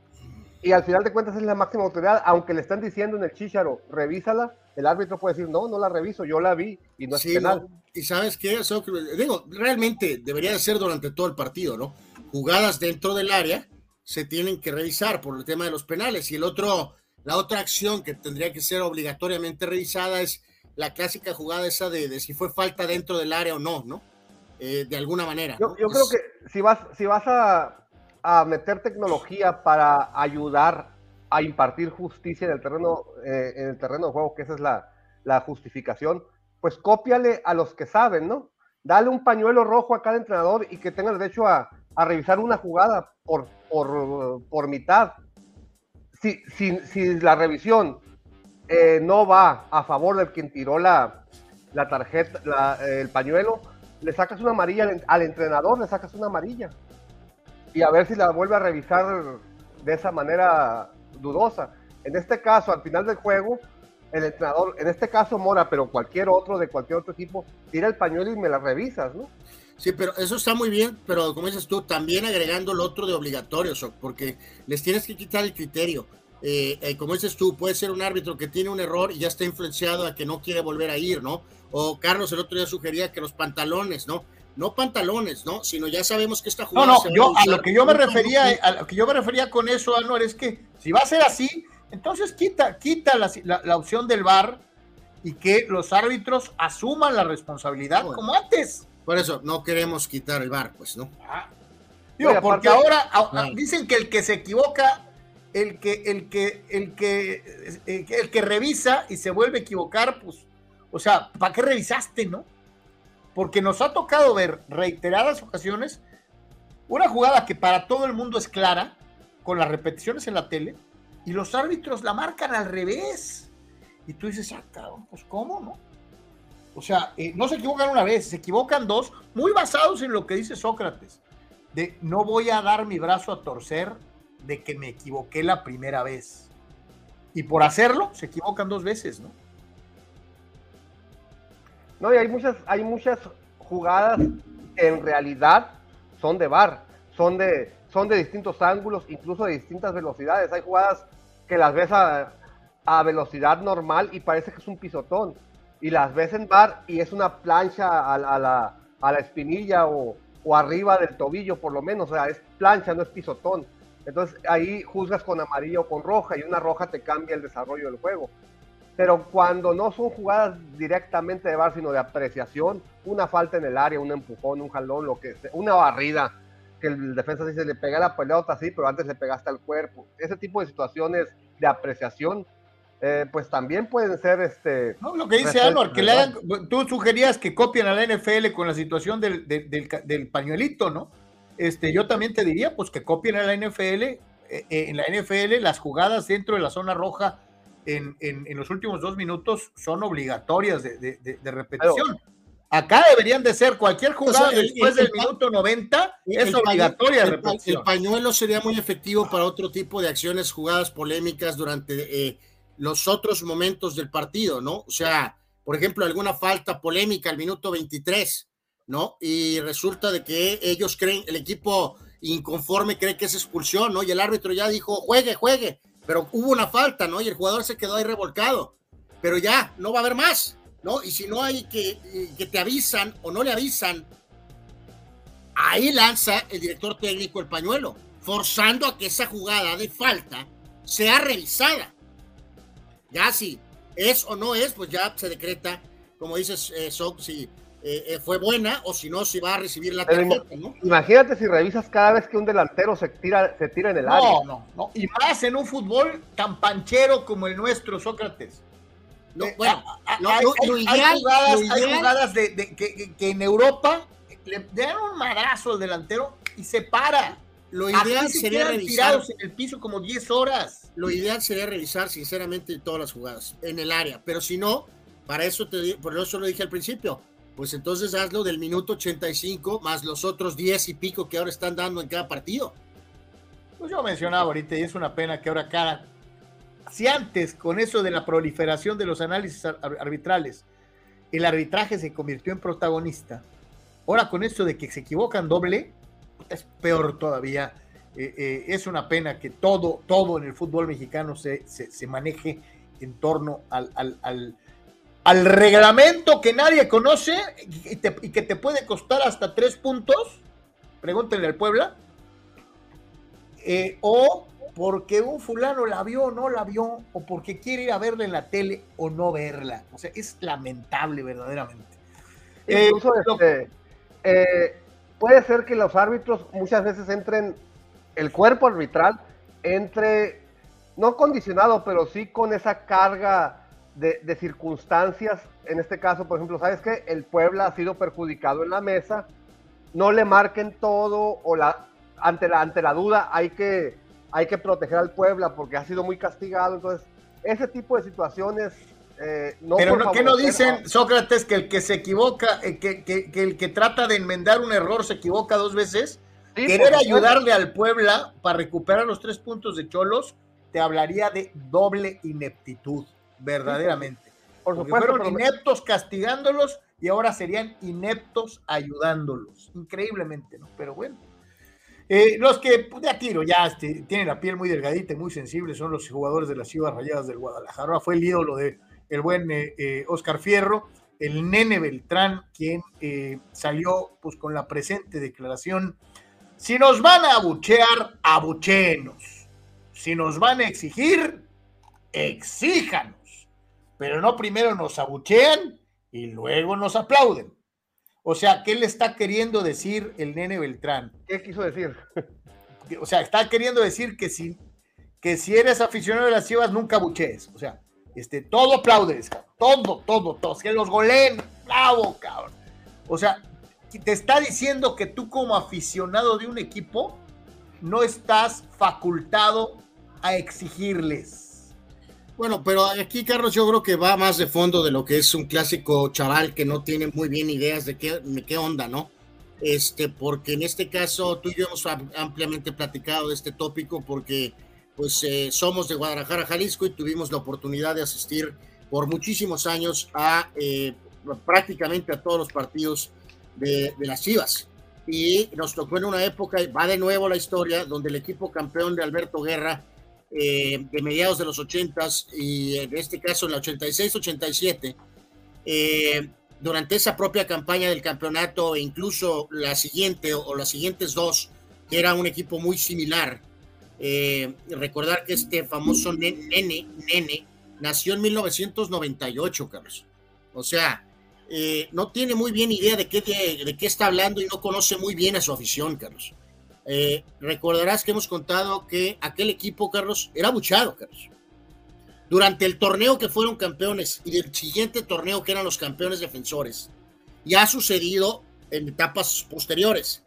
[SPEAKER 5] y, al final de cuentas es la máxima autoridad, aunque le están diciendo en el chicharo, revísala, el árbitro puede decir, no, no la reviso, yo la vi y no es penal.
[SPEAKER 2] y sabes qué, digo, realmente debería de ser durante todo el partido, ¿no? jugadas dentro del área se tienen que revisar por el tema de los penales. Y el otro, la otra acción que tendría que ser obligatoriamente revisada es la clásica jugada esa de, si fue falta dentro del área o no, ¿no? Eh, de alguna manera.
[SPEAKER 5] Yo, creo que si vas, si vas a, a, meter tecnología para ayudar a impartir justicia en el terreno, eh, en el terreno de juego, que esa es la, la justificación, pues cópiale a los que saben, ¿no? Dale un pañuelo rojo a cada entrenador y que tenga el derecho a, a revisar una jugada por, por, por mitad. Si, si, si, la revisión eh, no va a favor del quien tiró la, la tarjeta, el pañuelo, le sacas una amarilla al, entrenador, le sacas una amarilla. Y a ver si la vuelve a revisar de esa manera dudosa. En este caso, al final del juego, el entrenador, en este caso Mora, pero cualquier otro de cualquier otro equipo, tira el pañuelo y me la revisas, ¿no?
[SPEAKER 2] Sí, pero eso está muy bien, pero como dices tú, también agregando lo otro de obligatorio, porque les tienes que quitar el criterio. Eh, eh, como dices tú, puede ser un árbitro que tiene un error y ya está influenciado a que no quiere volver a ir, ¿no? O Carlos el otro día sugería que los pantalones, ¿no? No pantalones, ¿no? Sino ya sabemos que esta jugada.
[SPEAKER 1] No, no, yo a, lo que yo me refería, a lo que yo me refería con eso, Anuar, es que si va a ser así, entonces quita, quita la, la, la opción del VAR y que los árbitros asuman la responsabilidad como antes.
[SPEAKER 2] Por eso no queremos quitar el bar, pues, ¿no?
[SPEAKER 1] Ah. Digo, porque ahora dicen que el que se equivoca, el que, el que, el que, el que revisa y se vuelve a equivocar, pues, o sea, ¿para qué revisaste, no? Porque nos ha tocado ver reiteradas ocasiones una jugada que para todo el mundo es clara, con las repeticiones en la tele, y los árbitros la marcan al revés. Y tú dices, ah, cabrón, pues ¿cómo, no? O sea, eh, no se equivocan una vez, se equivocan dos, muy basados en lo que dice Sócrates, de no voy a dar mi brazo a torcer de que me equivoqué la primera vez. Y por hacerlo, se equivocan dos veces, ¿no?
[SPEAKER 5] No, y hay muchas, hay muchas jugadas que en realidad son de bar, son de, son de distintos ángulos, incluso de distintas velocidades. Hay jugadas que las ves a, velocidad normal y parece que es un pisotón. Y las ves en bar y es una plancha a, la, a la, espinilla o, o, arriba del tobillo, por lo menos. O sea, es plancha, no es pisotón. Entonces ahí juzgas con amarillo o con roja y una roja te cambia el desarrollo del juego. Pero cuando no son jugadas directamente de bar, sino de apreciación, una falta en el área, un empujón, un jalón, lo que sea, una barrida, que el defensa dice, le pega la pelota, sí, pero antes le pegaste al cuerpo. Ese tipo de situaciones de apreciación, eh, pues también pueden ser este.
[SPEAKER 1] No, lo que dice Álvaro, que le hagan, tú sugerías que copien a la NFL con la situación del, del, pañuelito, ¿no? Este, yo también te diría, pues que copien a la NFL, eh, eh, en la NFL las jugadas dentro de la zona roja en, en, los últimos dos minutos son obligatorias de, repetición. Acá deberían de ser cualquier jugada después del minuto 90 es obligatoria.
[SPEAKER 2] El, el, pañuelo sería muy efectivo para otro tipo de acciones, jugadas polémicas durante eh, los otros momentos del partido, ¿no? O sea, por ejemplo, alguna falta polémica al minuto 23, ¿no? Y resulta de que ellos creen, el equipo inconforme cree que es expulsión, ¿no? Y el árbitro ya dijo, juegue, juegue, pero hubo una falta, ¿no? Y el jugador se quedó ahí revolcado, pero ya, no va a haber más ¿no? Y si no hay que, eh, que te avisan o no le avisan, ahí lanza el director técnico el pañuelo, forzando a que esa jugada de falta sea revisada. Ya si es o no es, pues ya se decreta, como dices, eh, eh, fue buena o si no, si va a recibir la tarjeta,
[SPEAKER 5] Imagínate si revisas cada vez que un delantero se tira, se tira en el área.
[SPEAKER 1] No, no, no. Y más en un fútbol tan panchero como el nuestro, Sócrates. No, eh, bueno, hay, jugadas, de, que, en Europa le dan un madrazo al delantero y se para.
[SPEAKER 2] Lo ideal sería revisar.
[SPEAKER 1] en el piso como 10 horas.
[SPEAKER 2] Lo ideal sería revisar, sinceramente, todas las jugadas en el área. Pero si no, para eso te por eso lo dije al principio. Pues entonces hazlo del minuto 85 más los otros 10 y pico que ahora están dando en cada partido.
[SPEAKER 1] Pues yo mencionaba ahorita, y es una pena que ahora cada si antes, con eso de la proliferación de los análisis arbitrales, el arbitraje se convirtió en protagonista, ahora con eso de que se equivocan doble, es peor todavía. Eh, eh, es una pena que todo, todo en el fútbol mexicano se, se, maneje en torno al, al, reglamento que nadie conoce y, y, que te puede costar hasta tres puntos. Pregúntenle al Puebla. Eh, o porque un fulano la vio o no la vio, o porque quiere ir a verla en la tele o no verla. O sea, es lamentable verdaderamente.
[SPEAKER 5] Incluso eh, este, eh, puede ser que los árbitros muchas veces entren, el cuerpo arbitral entre, no condicionado, pero sí con esa carga de, de circunstancias. En este caso, por ejemplo, ¿sabes que El Puebla ha sido perjudicado en la mesa, no le marquen todo, o la, ante, la, ante la duda hay que hay que proteger al Puebla porque ha sido muy castigado. Entonces, ese tipo de situaciones eh, no.
[SPEAKER 1] Pero no, ¿qué no dicen, Sócrates, que el que se equivoca, eh, que, que, el que trata de enmendar un error se equivoca dos veces? Querer ayudarle al Puebla para recuperar los tres puntos de Cholos, te hablaría de doble ineptitud, verdaderamente. Por supuesto, fueron ineptos castigándolos y ahora serían ineptos ayudándolos. Increíblemente, ¿no? Pero bueno. Eh, los que pues, de a tiro ya este, tienen la piel muy delgadita y muy sensible son los jugadores de las Chivas Rayadas del Guadalajara. Fue el ídolo de el buen eh, eh, Oscar Fierro, el nene Beltrán, quien salió pues con la presente declaración. Si nos van a abuchear, abuchenos. Si nos van a exigir, exíjanos. Pero no primero nos abuchean y luego nos aplauden. O sea, ¿qué le está queriendo decir el nene Beltrán?
[SPEAKER 5] ¿Qué quiso decir?
[SPEAKER 1] O sea, está queriendo decir que si, que si eres aficionado de las Chivas, nunca buchees. O sea, este, todo aplaudes, cabrón. todo, todo, todo. Que los goleen, bravo, cabrón. O sea, te está diciendo que tú como aficionado de un equipo no estás facultado a exigirles.
[SPEAKER 2] Bueno, pero aquí, Carlos, yo creo que va más de fondo de lo que es un clásico chaval que no tiene muy bien ideas de qué, de qué onda, ¿no? Este, porque en este caso tú y yo hemos ampliamente platicado de este tópico porque pues eh, somos de Guadalajara, Jalisco y tuvimos la oportunidad de asistir por muchísimos años a eh, prácticamente a todos los partidos de, de, las Chivas. Y nos tocó en una época, va de nuevo la historia, donde el equipo campeón de Alberto Guerra eh, de mediados de los 80 y en este caso en la 86-87, eh, durante esa propia campaña del campeonato e incluso la siguiente o, las siguientes dos, que era un equipo muy similar. Eh, recordar que este famoso nene, nene, nació en 1998, Carlos. O sea, no tiene muy bien idea de qué, de qué está hablando y no conoce muy bien a su afición, Carlos. Eh, recordarás que hemos contado que aquel equipo, Carlos, era buchado, Carlos. Durante el torneo que fueron campeones y del siguiente torneo que eran los campeones defensores, ya ha sucedido en etapas posteriores.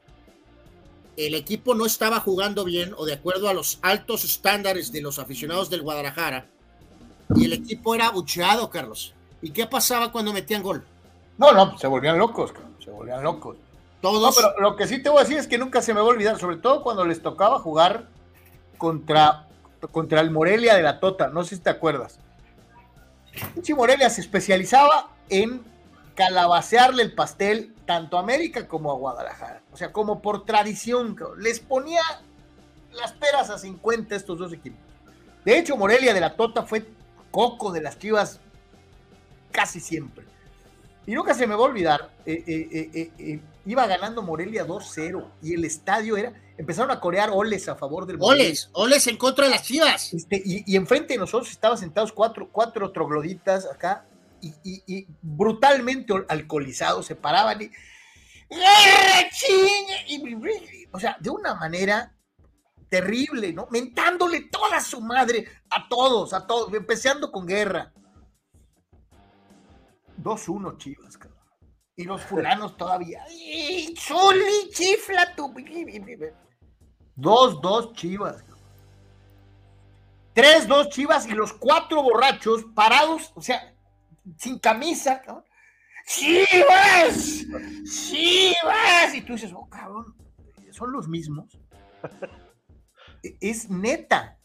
[SPEAKER 2] El equipo no estaba jugando bien o de acuerdo a los altos estándares de los aficionados del Guadalajara y el equipo era bucheado, Carlos. ¿Y qué pasaba cuando metían gol?
[SPEAKER 1] No, no, se volvían locos, se volvían locos. Todos. pero lo que sí te voy a decir es que nunca se me va a olvidar, sobre todo cuando les tocaba jugar contra, contra el Morelia de la Tota. No sé si te acuerdas. Pinche Morelia se especializaba en calabacearle el pastel tanto a América como a Guadalajara. O sea, como por tradición, les ponía las peras a 50 estos dos equipos. De hecho, Morelia de la Tota fue coco de las chivas casi siempre. Y nunca se me va a olvidar, eh, eh, eh, iba ganando Morelia 2-0 y el estadio era, empezaron a corear oles a favor del
[SPEAKER 2] Morelia. Oles, oles en contra de las chivas.
[SPEAKER 1] Este, y, enfrente de nosotros estaban sentados cuatro, cuatro trogloditas acá y, brutalmente alcoholizados, se paraban y, o sea, de una manera terrible, ¿no? Mentándole toda su madre a todos, a todos, empezando con guerra. 2-1 Chivas, cabrón. Y los fulanos todavía. ¡Chuli, chifla tu! 2-2 Chivas. 3-2 Chivas y los cuatro borrachos parados, o sea, sin camisa. ¡Chivas! ¡Chivas! Y tú dices, oh, cabrón, son los mismos. E, es neta.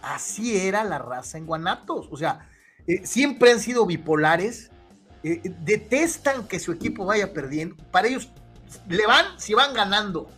[SPEAKER 1] Así era la raza en Guanatos. O sea, eh, siempre han sido bipolares eh, detestan que su equipo vaya perdiendo. Para ellos le van si van ganando.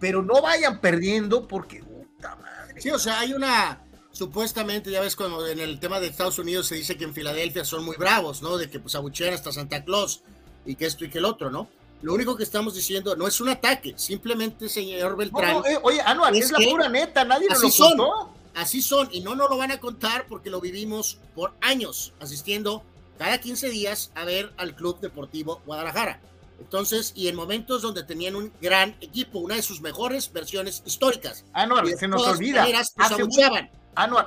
[SPEAKER 1] Pero no vayan perdiendo porque, puta madre.
[SPEAKER 2] Sí, o sea, hay una, supuestamente, ya ves, cuando en el tema de Estados Unidos se dice que en Filadelfia son muy bravos, ¿no? De que pues abuchean hasta Santa Claus y que esto y que el otro, ¿no? Lo único que estamos diciendo no es un ataque, simplemente, señor Beltrán.
[SPEAKER 1] Eh, oye, Anual, es, la pura neta, nadie nos lo
[SPEAKER 2] contó. Así son, y no nos lo van a contar porque lo vivimos por años asistiendo cada 15 días a ver al Club Deportivo Guadalajara. Entonces, y en momentos donde tenían un gran equipo, una de sus mejores versiones históricas.
[SPEAKER 1] Anuar, se nos olvida. hace, muy,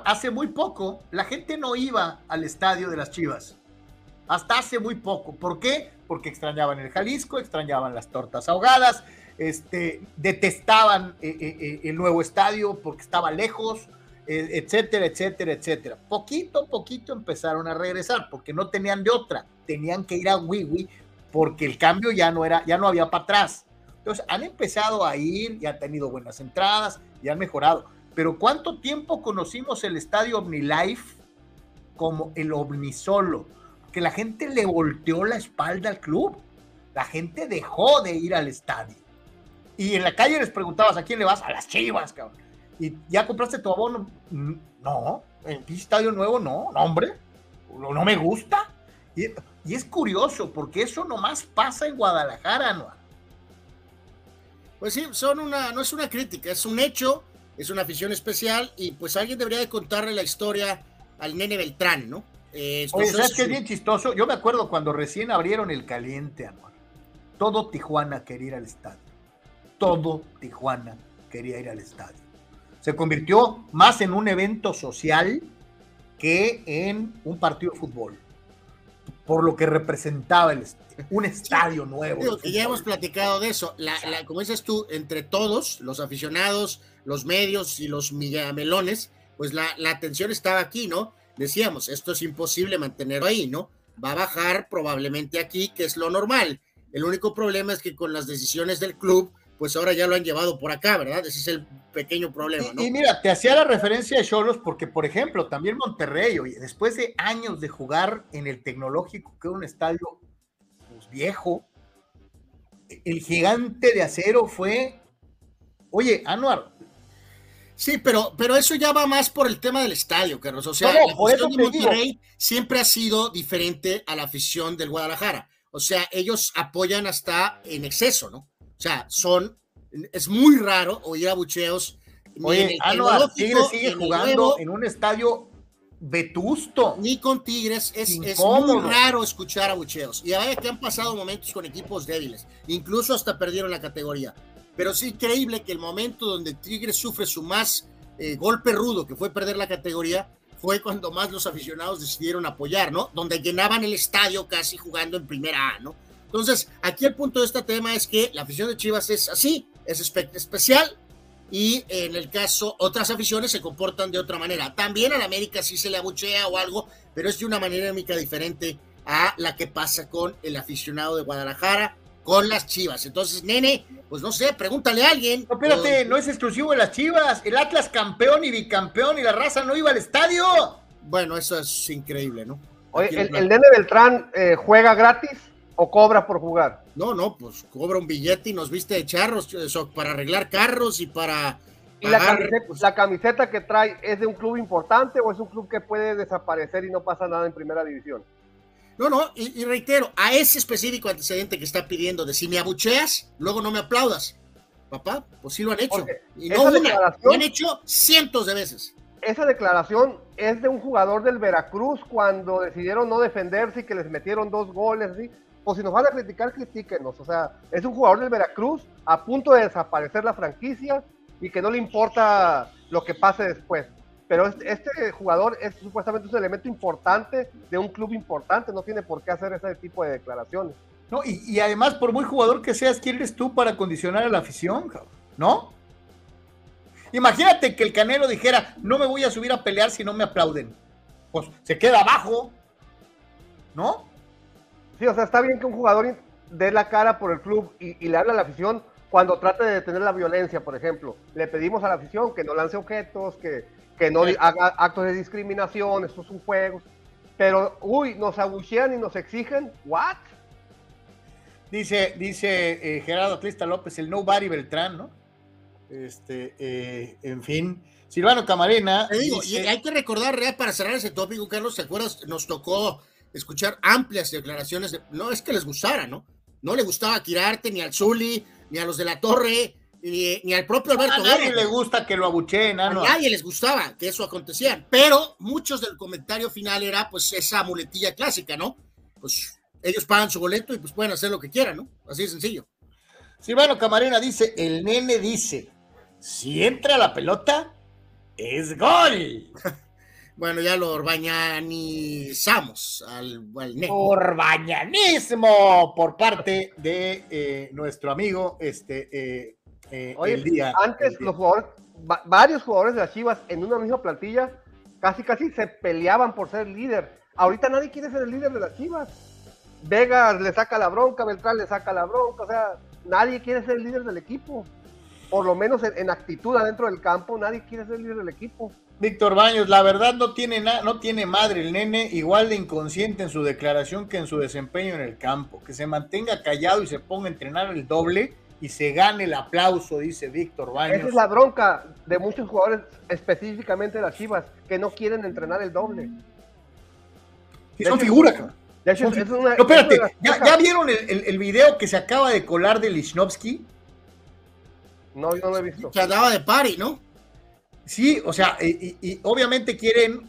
[SPEAKER 1] hace muy poco la gente no iba al estadio de las Chivas. Hasta hace muy poco. ¿Por qué? Porque extrañaban el Jalisco, extrañaban las tortas ahogadas, este, detestaban eh, eh, eh, el nuevo estadio porque estaba lejos etcétera, etcétera, etcétera. Poquito a poquito empezaron a regresar porque no tenían de otra, tenían que ir a Wiwi porque el cambio ya no era, ya no había para atrás. Entonces han empezado a ir y han tenido buenas entradas y han mejorado. Pero ¿cuánto tiempo conocimos el estadio OmniLife como el OmniSolo? Que la gente le volteó la espalda al club. La gente dejó de ir al estadio. Y en la calle les preguntabas, ¿a quién le vas? A las chivas, cabrón y ya compraste tu abono. No, en estadio nuevo no, no, hombre, no, me gusta. Y, es curioso porque eso nomás pasa en Guadalajara, ¿no?
[SPEAKER 2] Pues sí, son una, no es una crítica, es un hecho, es una afición especial y pues alguien debería de contarle la historia al nene Beltrán, ¿no? Eh,
[SPEAKER 1] Oye, ¿sabes qué es bien chistoso? Yo me acuerdo cuando recién abrieron el caliente, Anuar. Todo Tijuana quería ir al estadio. Todo Tijuana quería ir al estadio. Se convirtió más en un evento social que en un partido de fútbol. Por lo que representaba el, un estadio nuevo.
[SPEAKER 2] Digo
[SPEAKER 1] de
[SPEAKER 2] que ya hemos platicado de eso. La, la- como dices tú, entre todos, los aficionados, los medios y los migamelones, pues la, la atención estaba aquí, ¿no? Decíamos, esto es imposible mantenerlo ahí, ¿no? Va a bajar probablemente aquí, que es lo normal. El único problema es que con las decisiones del club, pues ahora ya lo han llevado por acá, ¿verdad? Ese es el pequeño problema, ¿no?
[SPEAKER 1] Y, y mira, te hacía la referencia de Cholos porque, por ejemplo, también Monterrey, oye, después de años de jugar en el tecnológico, que era un estadio pues, viejo, el gigante de acero fue, oye, Anuar,
[SPEAKER 2] Sí, pero, pero eso ya va más por el tema del estadio, Carlos. O sea,
[SPEAKER 1] No,
[SPEAKER 2] la afición de. Monterrey siempre ha sido diferente a la afición del Guadalajara. O sea, ellos apoyan hasta en exceso, ¿no? O sea, son, es muy raro oír abucheos.
[SPEAKER 1] oye, Anuar, Tigres sigue jugando
[SPEAKER 2] Nuevo,
[SPEAKER 1] en un estadio vetusto.
[SPEAKER 2] ni con Tigres. Es, es muy raro escuchar abucheos. Y vaya que han pasado momentos con equipos débiles. Incluso hasta perdieron la categoría. Pero es increíble que el momento donde Tigres sufre su más eh, golpe rudo, que fue perder la categoría, fue cuando más los aficionados decidieron apoyar, ¿no? Donde llenaban el estadio casi jugando en primera A, ¿no? Entonces, aquí el punto de este tema es que la afición de Chivas es así, es espe- especial, y en el caso, otras aficiones se comportan de otra manera. También al América sí se le abuchea o algo, pero es de una manera dinámica diferente a la que pasa con el aficionado de Guadalajara, con las Chivas. Entonces, nene, pues no sé, pregúntale a alguien.
[SPEAKER 1] No, espérate,
[SPEAKER 2] O-
[SPEAKER 1] no es exclusivo de las Chivas. El Atlas campeón y bicampeón y la raza no iba al estadio.
[SPEAKER 2] Bueno, eso es increíble, ¿no?
[SPEAKER 5] Oye, ¿el, el nene Beltrán eh, juega gratis o cobra por jugar?
[SPEAKER 2] No, no, pues cobra un billete y nos viste de charros eso, para arreglar carros y para
[SPEAKER 5] ¿Y la camiseta,
[SPEAKER 2] pues,
[SPEAKER 5] la camiseta que trae es de un club importante o es un club que puede desaparecer y no pasa nada en primera división?
[SPEAKER 2] No, no, y, y reitero, a ese específico antecedente que está pidiendo de si me abucheas, luego no me aplaudas. Papá, pues sí lo han hecho.
[SPEAKER 5] Porque
[SPEAKER 2] Y no
[SPEAKER 5] esa
[SPEAKER 2] una,
[SPEAKER 5] declaración-
[SPEAKER 2] lo han hecho cientos de veces.
[SPEAKER 5] Esa declaración es de un jugador del Veracruz cuando decidieron no defenderse y que les metieron dos goles. ¿sí? Pues si nos van a criticar, critíquenos. O sea, es un jugador del Veracruz a punto de desaparecer la franquicia y que no le importa lo que pase después. Pero este, este jugador es supuestamente un elemento importante de un club importante, no tiene por qué hacer ese tipo de declaraciones.
[SPEAKER 1] No, y, y además, por muy jugador que seas, ¿quién eres tú para condicionar a la afición? ¿No? Imagínate que el Canelo dijera, no me voy a subir a pelear si no me aplauden. Pues se queda abajo. ¿No?
[SPEAKER 5] Sí, o sea, está bien que un jugador dé la cara por el club y, y le hable a la afición cuando trate de detener la violencia, por ejemplo. Le pedimos a la afición que no lance objetos, que, que no haga actos de discriminación, esto es un juego. Pero, uy, nos abuchean y nos exigen, ¿what?
[SPEAKER 1] Dice, dice eh, Gerardo Atlista López, el nobody Beltrán, ¿no? Este, eh, en fin. Silvano Camarena.
[SPEAKER 2] Te digo,
[SPEAKER 1] dice-
[SPEAKER 2] y hay que recordar, para cerrar ese tópico, Carlos, ¿te acuerdas? Nos tocó escuchar amplias declaraciones de, no es que les gustara, ¿no? No le gustaba a Kirarte, ni al Zuli, ni a los de la Torre, ni, ni al propio
[SPEAKER 1] a
[SPEAKER 2] Alberto
[SPEAKER 1] nadie
[SPEAKER 2] Guerra.
[SPEAKER 1] le gusta que lo abucheen,
[SPEAKER 2] A
[SPEAKER 1] ¿no?
[SPEAKER 2] nadie les gustaba que eso acontecía, pero muchos del comentario final era pues esa muletilla clásica, ¿no? Pues ellos pagan su boleto y pues pueden hacer lo que quieran, ¿no? Así de sencillo.
[SPEAKER 1] Silvano Camarena dice, el nene dice, si entra la pelota, es gol. *laughs*
[SPEAKER 2] Bueno, ya lo orbañanizamos al, al.
[SPEAKER 1] Orbañanismo por parte de eh, nuestro amigo este eh, eh,
[SPEAKER 5] Oye,
[SPEAKER 1] el día.
[SPEAKER 5] antes
[SPEAKER 1] el día.
[SPEAKER 5] los jugadores, va- varios jugadores de las Chivas en una misma plantilla, casi casi se peleaban por ser líder. Ahorita nadie quiere ser el líder de las Chivas. Vega le saca la bronca, Beltrán le saca la bronca, o sea, nadie quiere ser el líder del equipo. Por lo menos en, en actitud adentro del campo, nadie quiere ser el líder del equipo.
[SPEAKER 1] Víctor Baños, la verdad no tiene na- no tiene madre el nene, igual de inconsciente en su declaración que en su desempeño en el campo. Que se mantenga callado y se ponga a entrenar el doble y se gane el aplauso, dice Víctor Baños.
[SPEAKER 5] Esa es la bronca de muchos jugadores, específicamente de las Chivas, que no quieren entrenar el doble.
[SPEAKER 1] Sí, son figuras, cabrón.
[SPEAKER 5] De hecho,
[SPEAKER 1] Son
[SPEAKER 5] es
[SPEAKER 1] fi-
[SPEAKER 5] una-
[SPEAKER 1] No, espérate,
[SPEAKER 5] es una
[SPEAKER 1] ¿ya, ya vieron el, el- el video que se acaba de colar de Lichnowsky?
[SPEAKER 5] No, yo no lo he visto.
[SPEAKER 2] Que andaba de party, ¿no?
[SPEAKER 1] Sí, o sea, y, y- obviamente quieren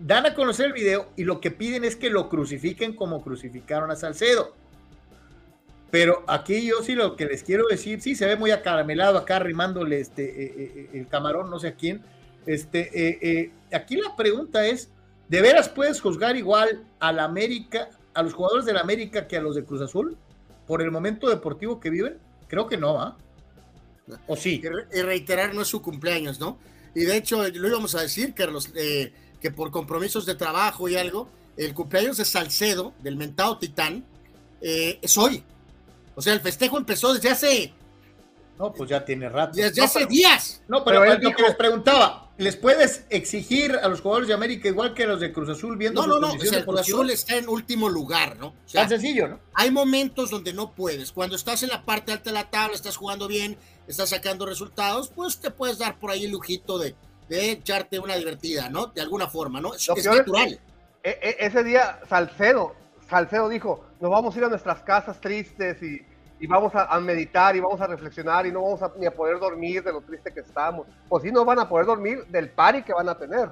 [SPEAKER 1] dan a conocer el video y lo que piden es que lo crucifiquen como crucificaron a Salcedo. Pero aquí yo sí lo que les quiero decir, sí, se ve muy acaramelado acá arrimándole este, eh, eh, el camarón, no sé a quién. Este, aquí la pregunta es, ¿de veras puedes juzgar igual a la América, a los jugadores de la América que a los de Cruz Azul por el momento deportivo que viven? Creo que no, ¿ah? *laughs* ¿O sí?
[SPEAKER 2] Y reiterar no es su cumpleaños, ¿no? Y de hecho, lo íbamos a decir, Carlos, eh, que por compromisos de trabajo y algo, el cumpleaños de Salcedo, del mentado Titán, eh, es hoy. O sea, el festejo empezó desde hace.
[SPEAKER 1] No, pues ya tiene rato.
[SPEAKER 2] Desde hace días.
[SPEAKER 1] No, pero, lo que les preguntaba, ¿les puedes exigir a los jugadores de América igual que a los de Cruz Azul viendo
[SPEAKER 2] No, no, no. O sea, el Cruz Azul está en último lugar, ¿no? O
[SPEAKER 1] Tan sencillo, ¿no?
[SPEAKER 2] Hay momentos donde no puedes. Cuando estás en la parte alta de la tabla, estás jugando bien, estás sacando resultados, pues te puedes dar por ahí el lujito de, de echarte una divertida, ¿no? De alguna forma, ¿no? Es, natural.
[SPEAKER 5] E, e, ese día Salcedo, Salcedo dijo, nos vamos a ir a nuestras casas tristes y, vamos a, meditar y vamos a reflexionar y no vamos a, ni a poder dormir de lo triste que estamos. Pues sí, no van a poder dormir del pari que van a tener.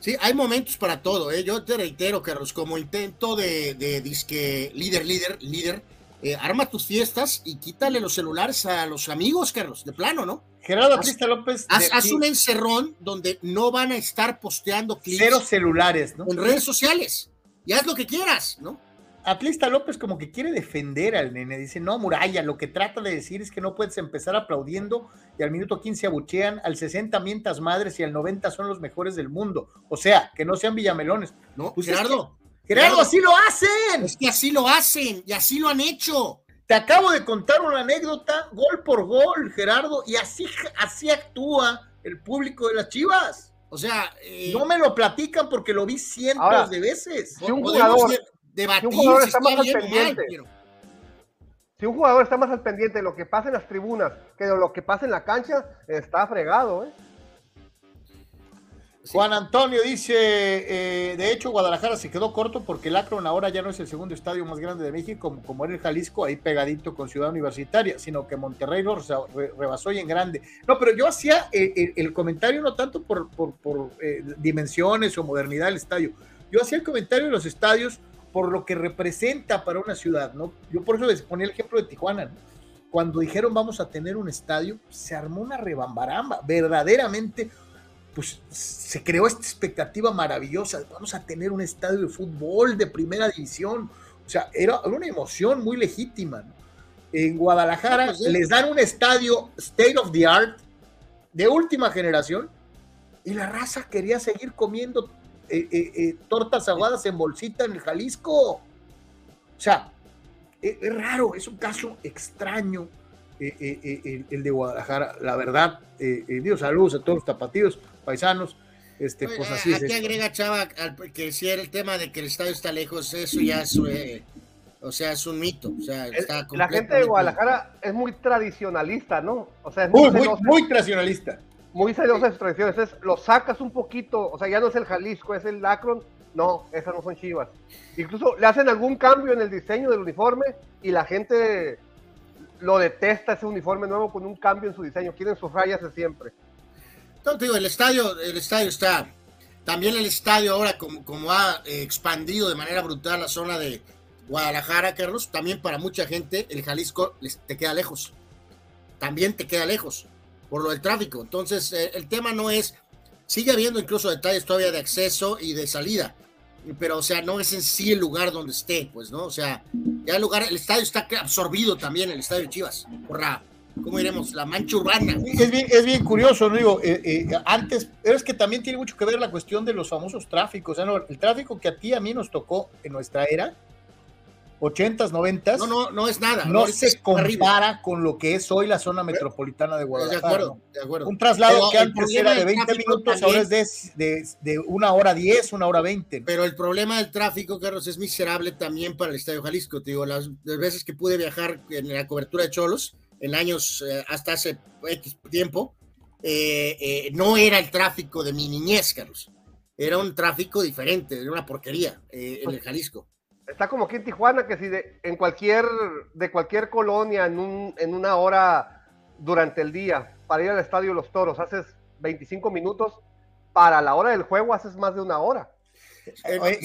[SPEAKER 2] Sí, hay momentos para todo, ¿eh? Yo te reitero, Carlos, como intento de, de disque líder, líder, líder, eh, arma tus fiestas y quítale los celulares a los amigos, Carlos, de plano, ¿no?
[SPEAKER 1] Gerardo Atlista López.
[SPEAKER 2] Haz, un encerrón donde no van a estar posteando
[SPEAKER 1] clips. Cero celulares, ¿no?
[SPEAKER 2] En redes sociales. Y haz lo que quieras, ¿no?
[SPEAKER 1] Atlista López como que quiere defender al nene. Dice, no, Muralla, lo que trata de decir es que no puedes empezar aplaudiendo y al minuto 15 abuchean, al 60 mientas madres y al 90 son los mejores del mundo. O sea, que no sean villamelones.
[SPEAKER 2] No, pues Gerardo,
[SPEAKER 1] Gerardo, así lo hacen.
[SPEAKER 2] Es que así lo hacen y así lo han hecho.
[SPEAKER 1] Te acabo de contar una anécdota, gol por gol, Gerardo, y así, así actúa el público de las Chivas.
[SPEAKER 2] O sea, eh,
[SPEAKER 1] no me lo platican porque lo vi cientos de veces.
[SPEAKER 5] Si un jugador, está más al pendiente, si un jugador está más al pendiente de lo que pasa en las tribunas que de lo que pasa en la cancha, está fregado, ¿eh?
[SPEAKER 1] Juan Antonio dice, eh, de hecho Guadalajara se quedó corto porque el Akron ahora ya no es el segundo estadio más grande de México como, como era el Jalisco, ahí pegadito con Ciudad Universitaria, sino que Monterrey lo rebasó y en grande. No, pero yo hacía eh, el, comentario no tanto por, eh, dimensiones o modernidad del estadio, yo hacía el comentario de los estadios por lo que representa para una ciudad, ¿no? Yo por eso les ponía el ejemplo de Tijuana, Cuando dijeron vamos a tener un estadio, se armó una rebambaramba, verdaderamente pues se creó esta expectativa maravillosa, vamos a tener un estadio de fútbol de primera división, o sea, era una emoción muy legítima. En Guadalajara pues les dan un estadio state of the art de última generación y la raza quería seguir comiendo eh, eh, eh, tortas aguadas en bolsita en el Jalisco. O sea, es, raro, es un caso extraño el, el, de Guadalajara, la verdad. Dios saludos a todos los tapatíos paisanos. Este, pues así
[SPEAKER 2] aquí agrega Chava que si era el tema de que el estadio está lejos, eso ya es, eh, o sea, es un mito. O sea, está
[SPEAKER 5] la gente de Guadalajara es muy tradicionalista, ¿no? O sea, es
[SPEAKER 1] muy, muy, tradicionalista.
[SPEAKER 5] Muy celosa de sus tradiciones. Es, lo sacas un poquito, o sea, ya no es el Jalisco, es el Lacron. No, esas no son chivas. Incluso le hacen algún cambio en el diseño del uniforme y la gente lo detesta ese uniforme nuevo con un cambio en su diseño. Quieren sus rayas de siempre
[SPEAKER 2] digo, el estadio, el estadio está. También el estadio ahora, como, como ha eh, expandido de manera brutal la zona de Guadalajara, Carlos, también para mucha gente el Jalisco te queda lejos. También te queda lejos por lo del tráfico. Entonces, eh, el tema no es, sigue habiendo incluso detalles todavía de acceso y de salida, pero o sea, no es en sí el lugar donde esté, pues, ¿no? O sea, ya el lugar, el estadio está absorbido también, el estadio de Chivas, por ¿cómo diremos? La mancha urbana.
[SPEAKER 1] Es bien, es bien curioso, ¿no? Digo, eh, eh, antes, es que también tiene mucho que ver la cuestión de los famosos tráficos, ¿no? El tráfico que a ti a mí nos tocó en nuestra era, 80s, 90
[SPEAKER 2] No, no, no es nada.
[SPEAKER 1] No, se compara con lo que es hoy la zona metropolitana de Guadalajara.
[SPEAKER 2] De acuerdo, de acuerdo.
[SPEAKER 1] Un traslado que antes era de 20 minutos, ahora es de, de, de, una hora 10, una hora 20.
[SPEAKER 2] Pero el problema del tráfico, Carlos, es miserable también para el Estadio Jalisco. Te digo, las, las veces que pude viajar en la cobertura de Cholos, en años eh, hasta hace X tiempo, eh, eh, no era el tráfico de mi niñez, Carlos. Era un tráfico diferente, era una porquería en el Jalisco.
[SPEAKER 5] Está como aquí en Tijuana, que si de, en cualquier, de cualquier colonia en, un, en una hora durante el día para ir al estadio Los Toros haces 25 minutos, para la hora del juego haces más de una hora.
[SPEAKER 1] Eh, oye,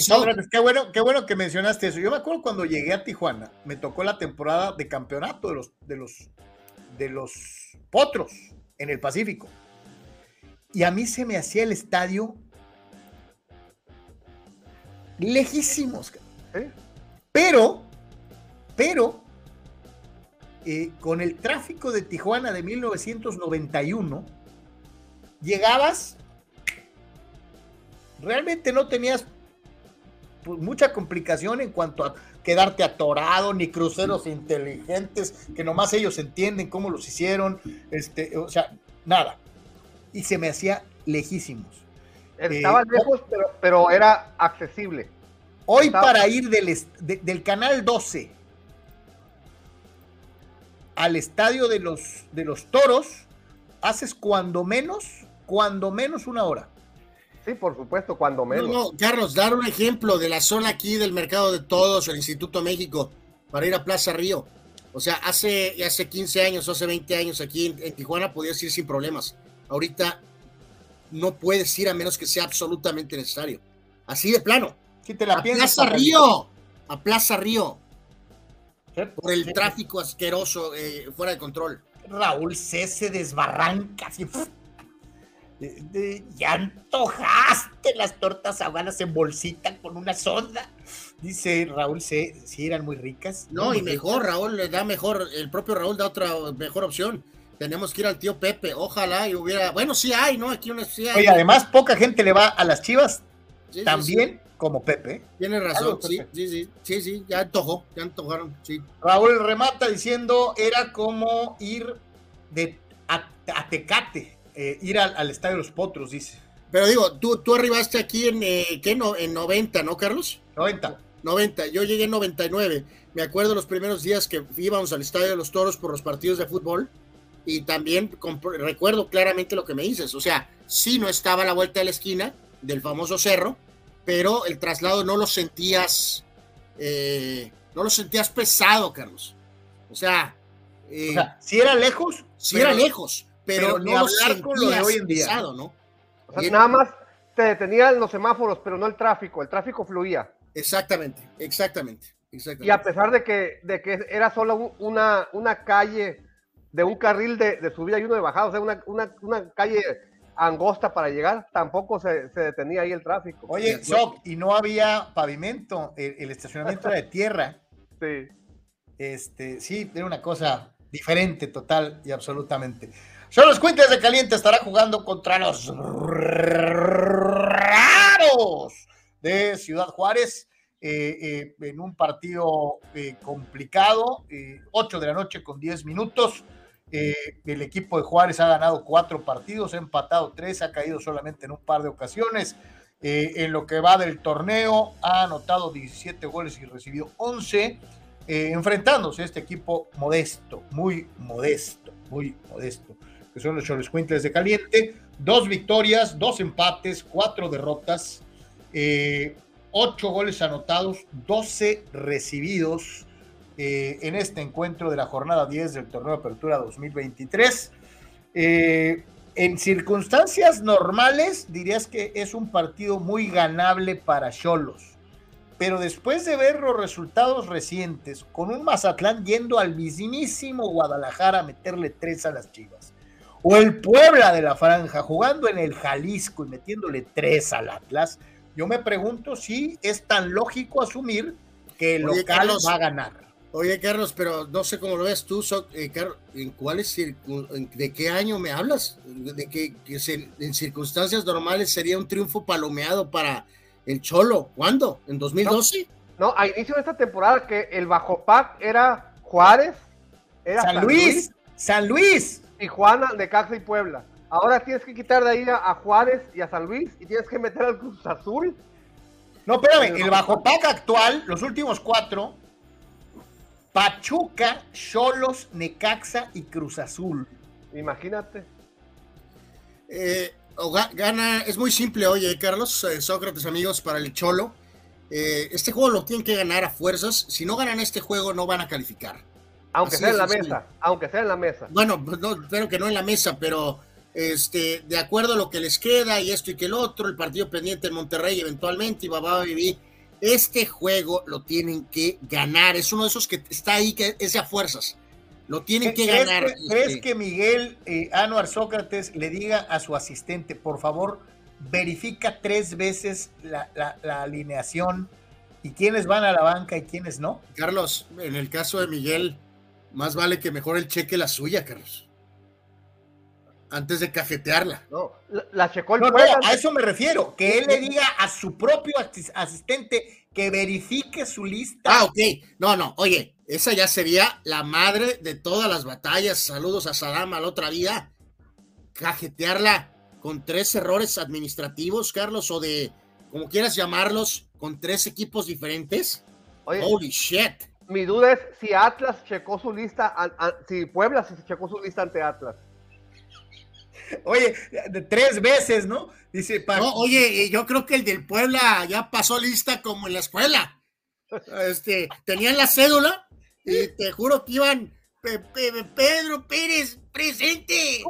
[SPEAKER 1] qué bueno, qué bueno que mencionaste eso. Yo me acuerdo cuando llegué a Tijuana, me tocó la temporada de campeonato de los, de los, de los potros en el Pacífico. Y a mí se me hacía el estadio lejísimos.
[SPEAKER 5] ¿Eh?
[SPEAKER 1] Pero, pero, eh, con el tráfico de Tijuana de 1991, llegabas, realmente no tenías pues, mucha complicación en cuanto a quedarte atorado, ni cruceros inteligentes, que nomás ellos entienden cómo los hicieron, este, o sea, nada. Y se me hacía lejísimos.
[SPEAKER 5] Estaba
[SPEAKER 1] Eh,
[SPEAKER 5] lejos, pero, pero era accesible.
[SPEAKER 1] Hoy
[SPEAKER 5] Estaba-
[SPEAKER 1] para ir del, est- de- del canal 12 al estadio de los, de los toros, haces cuando menos, cuando menos una hora.
[SPEAKER 5] Sí, por supuesto, cuando
[SPEAKER 2] No,
[SPEAKER 5] menos.
[SPEAKER 2] no, Carlos, dar un ejemplo de la zona aquí del Mercado de Todos, el Instituto México, para ir a Plaza Río. O sea, hace, hace 15 años, hace 20 años aquí en, en Tijuana podías ir sin problemas. Ahorita no puedes ir a menos que sea absolutamente necesario. Así de plano.
[SPEAKER 1] Si te la
[SPEAKER 2] A
[SPEAKER 1] piensas.
[SPEAKER 2] Plaza Río. A Plaza Río.
[SPEAKER 1] Sí,
[SPEAKER 2] Por el
[SPEAKER 1] sí.
[SPEAKER 2] tráfico asqueroso eh, fuera de control.
[SPEAKER 1] Raúl C. se desbarranca. así, ¡puf! De- de- ya antojaste las tortas ahogadas en bolsita con una sonda. Dice Raúl C. Si eran muy ricas.
[SPEAKER 2] No,
[SPEAKER 1] Muy
[SPEAKER 2] y mejor, Raúl le da mejor, el propio Raúl da otra mejor opción. Tenemos que ir al tío Pepe, ojalá y hubiera, bueno, sí hay, ¿no? Aquí una sí hay.
[SPEAKER 1] Oye, además, poca gente le va a las chivas
[SPEAKER 2] Sí, sí,
[SPEAKER 1] también como Pepe.
[SPEAKER 2] sí, Tiene razón, sí, sí, sí, sí, sí, ya antojó, ya antojaron, sí.
[SPEAKER 1] Raúl remata diciendo era como ir de a, a Tecate, eh, ir al, al estadio de los Potros, dice.
[SPEAKER 2] Pero digo, tú, tú arribaste aquí en, eh, ¿qué? No, en 90, ¿no, Carlos?
[SPEAKER 1] 90.
[SPEAKER 2] 90, yo llegué en 99. Me acuerdo los primeros días que íbamos al Estadio de los Toros por los partidos de fútbol y también recuerdo claramente lo que me dices. O sea, sí no estaba a la vuelta de la esquina del famoso cerro, pero el traslado no lo sentías, eh, no lo sentías pesado, Carlos. O sea, eh,
[SPEAKER 1] O sea, si era lejos, pero-
[SPEAKER 2] era lejos, pero, no lo
[SPEAKER 1] hablar con lo de hoy en día.
[SPEAKER 2] pesado, ¿no?
[SPEAKER 5] O sea, nada más te detenían los semáforos, pero no el tráfico. El tráfico fluía.
[SPEAKER 2] Exactamente, exactamente, exactamente.
[SPEAKER 5] Y a pesar de que, de que era solo un- una, una calle de un carril de, de subida y uno de bajada, o sea, una, una, una calle angosta para llegar, tampoco se, se detenía ahí el tráfico.
[SPEAKER 1] Oye. Soc, y no había pavimento, el, el estacionamiento era de tierra. *laughs*
[SPEAKER 5] Sí.
[SPEAKER 1] Este, sí, era una cosa diferente, total y absolutamente. Son los Cuentes de Caliente estará jugando contra los raros de Ciudad Juárez eh, eh, en un partido eh, complicado, eh, 8 de la noche con 10 minutos. Eh, el equipo de Juárez ha ganado cuatro partidos, ha empatado tres, ha caído solamente en un par de ocasiones. Eh, en lo que va del torneo, ha anotado 17 goles y recibido 11 eh, enfrentándose a este equipo modesto, muy modesto, muy modesto, que son los Cholos Quintles de Caliente. Dos victorias, dos empates, cuatro derrotas, ocho goles anotados, 12 recibidos eh, en este encuentro de la jornada 10 del torneo de apertura 2023. Eh, en circunstancias normales, dirías que es un partido muy ganable para Cholos pero después de ver los resultados recientes, con un Mazatlán yendo al mismísimo Guadalajara a meterle tres a las Chivas, o el Puebla de la Franja jugando en el Jalisco y metiéndole tres al Atlas, yo me pregunto si es tan lógico asumir que el
[SPEAKER 2] Oye,
[SPEAKER 1] local
[SPEAKER 2] Carlos,
[SPEAKER 1] va a ganar.
[SPEAKER 2] Oye, Carlos, pero no sé cómo lo ves tú, eh, Car- ¿en cuáles de qué año me hablas? De que, que se- en circunstancias normales sería un triunfo palomeado para el Cholo. ¿Cuándo? ¿En 2012?
[SPEAKER 5] No, a inicio de esta temporada que el bajo pack era Juárez, era
[SPEAKER 1] San Luis, San Luis.
[SPEAKER 5] Tijuana, Necaxa y Puebla. Ahora tienes que quitar de ahí a, a Juárez y a San Luis y tienes que meter al Cruz Azul.
[SPEAKER 1] No, espérame, el bajo pack actual, los últimos cuatro, Pachuca, Cholos, Necaxa y Cruz Azul.
[SPEAKER 5] Imagínate.
[SPEAKER 2] Eh, gana, es muy simple, oye, Carlos, eh, Sócrates, amigos, para el Cholo. eh, este juego lo tienen que ganar a fuerzas. Si no ganan este juego, no van a calificar.
[SPEAKER 5] Aunque
[SPEAKER 2] Así
[SPEAKER 5] sea en la mesa, aunque sea en la mesa.
[SPEAKER 2] Bueno, pues no, espero que no en la mesa, pero este, de acuerdo a lo que les queda y esto y que el otro, el partido pendiente en Monterrey eventualmente y va a vivir. Este juego lo tienen que ganar, es uno de esos que está ahí, que es a fuerzas. Lo tienen que ganar.
[SPEAKER 1] Que, ¿Crees este que Miguel eh, Anuar Sócrates le diga a su asistente, por favor, verifica tres veces la, la alineación y quiénes van a la banca y quiénes no?
[SPEAKER 2] Carlos, en el caso de Miguel, más vale que mejor el cheque la suya, Carlos antes de cafetearla.
[SPEAKER 5] No, la, checó el
[SPEAKER 1] no, a eso me refiero, que él le diga a su propio asistente que verifique su lista.
[SPEAKER 2] Ah, ok. No, no, oye, esa ya sería la madre de todas las batallas. Saludos a Saddam a la otra vida. Cajetearla con tres errores administrativos, Carlos, o de, como quieras llamarlos, con tres equipos diferentes. Holy shit.
[SPEAKER 5] Mi duda es si Atlas checó su lista, si Puebla se checó su lista ante Atlas.
[SPEAKER 1] Oye, de tres veces, ¿no? Dice,
[SPEAKER 2] no, oye, yo creo que el del Puebla ya pasó lista como en la escuela. Este, tenían la cédula y te juro que iban Pedro Pérez presente.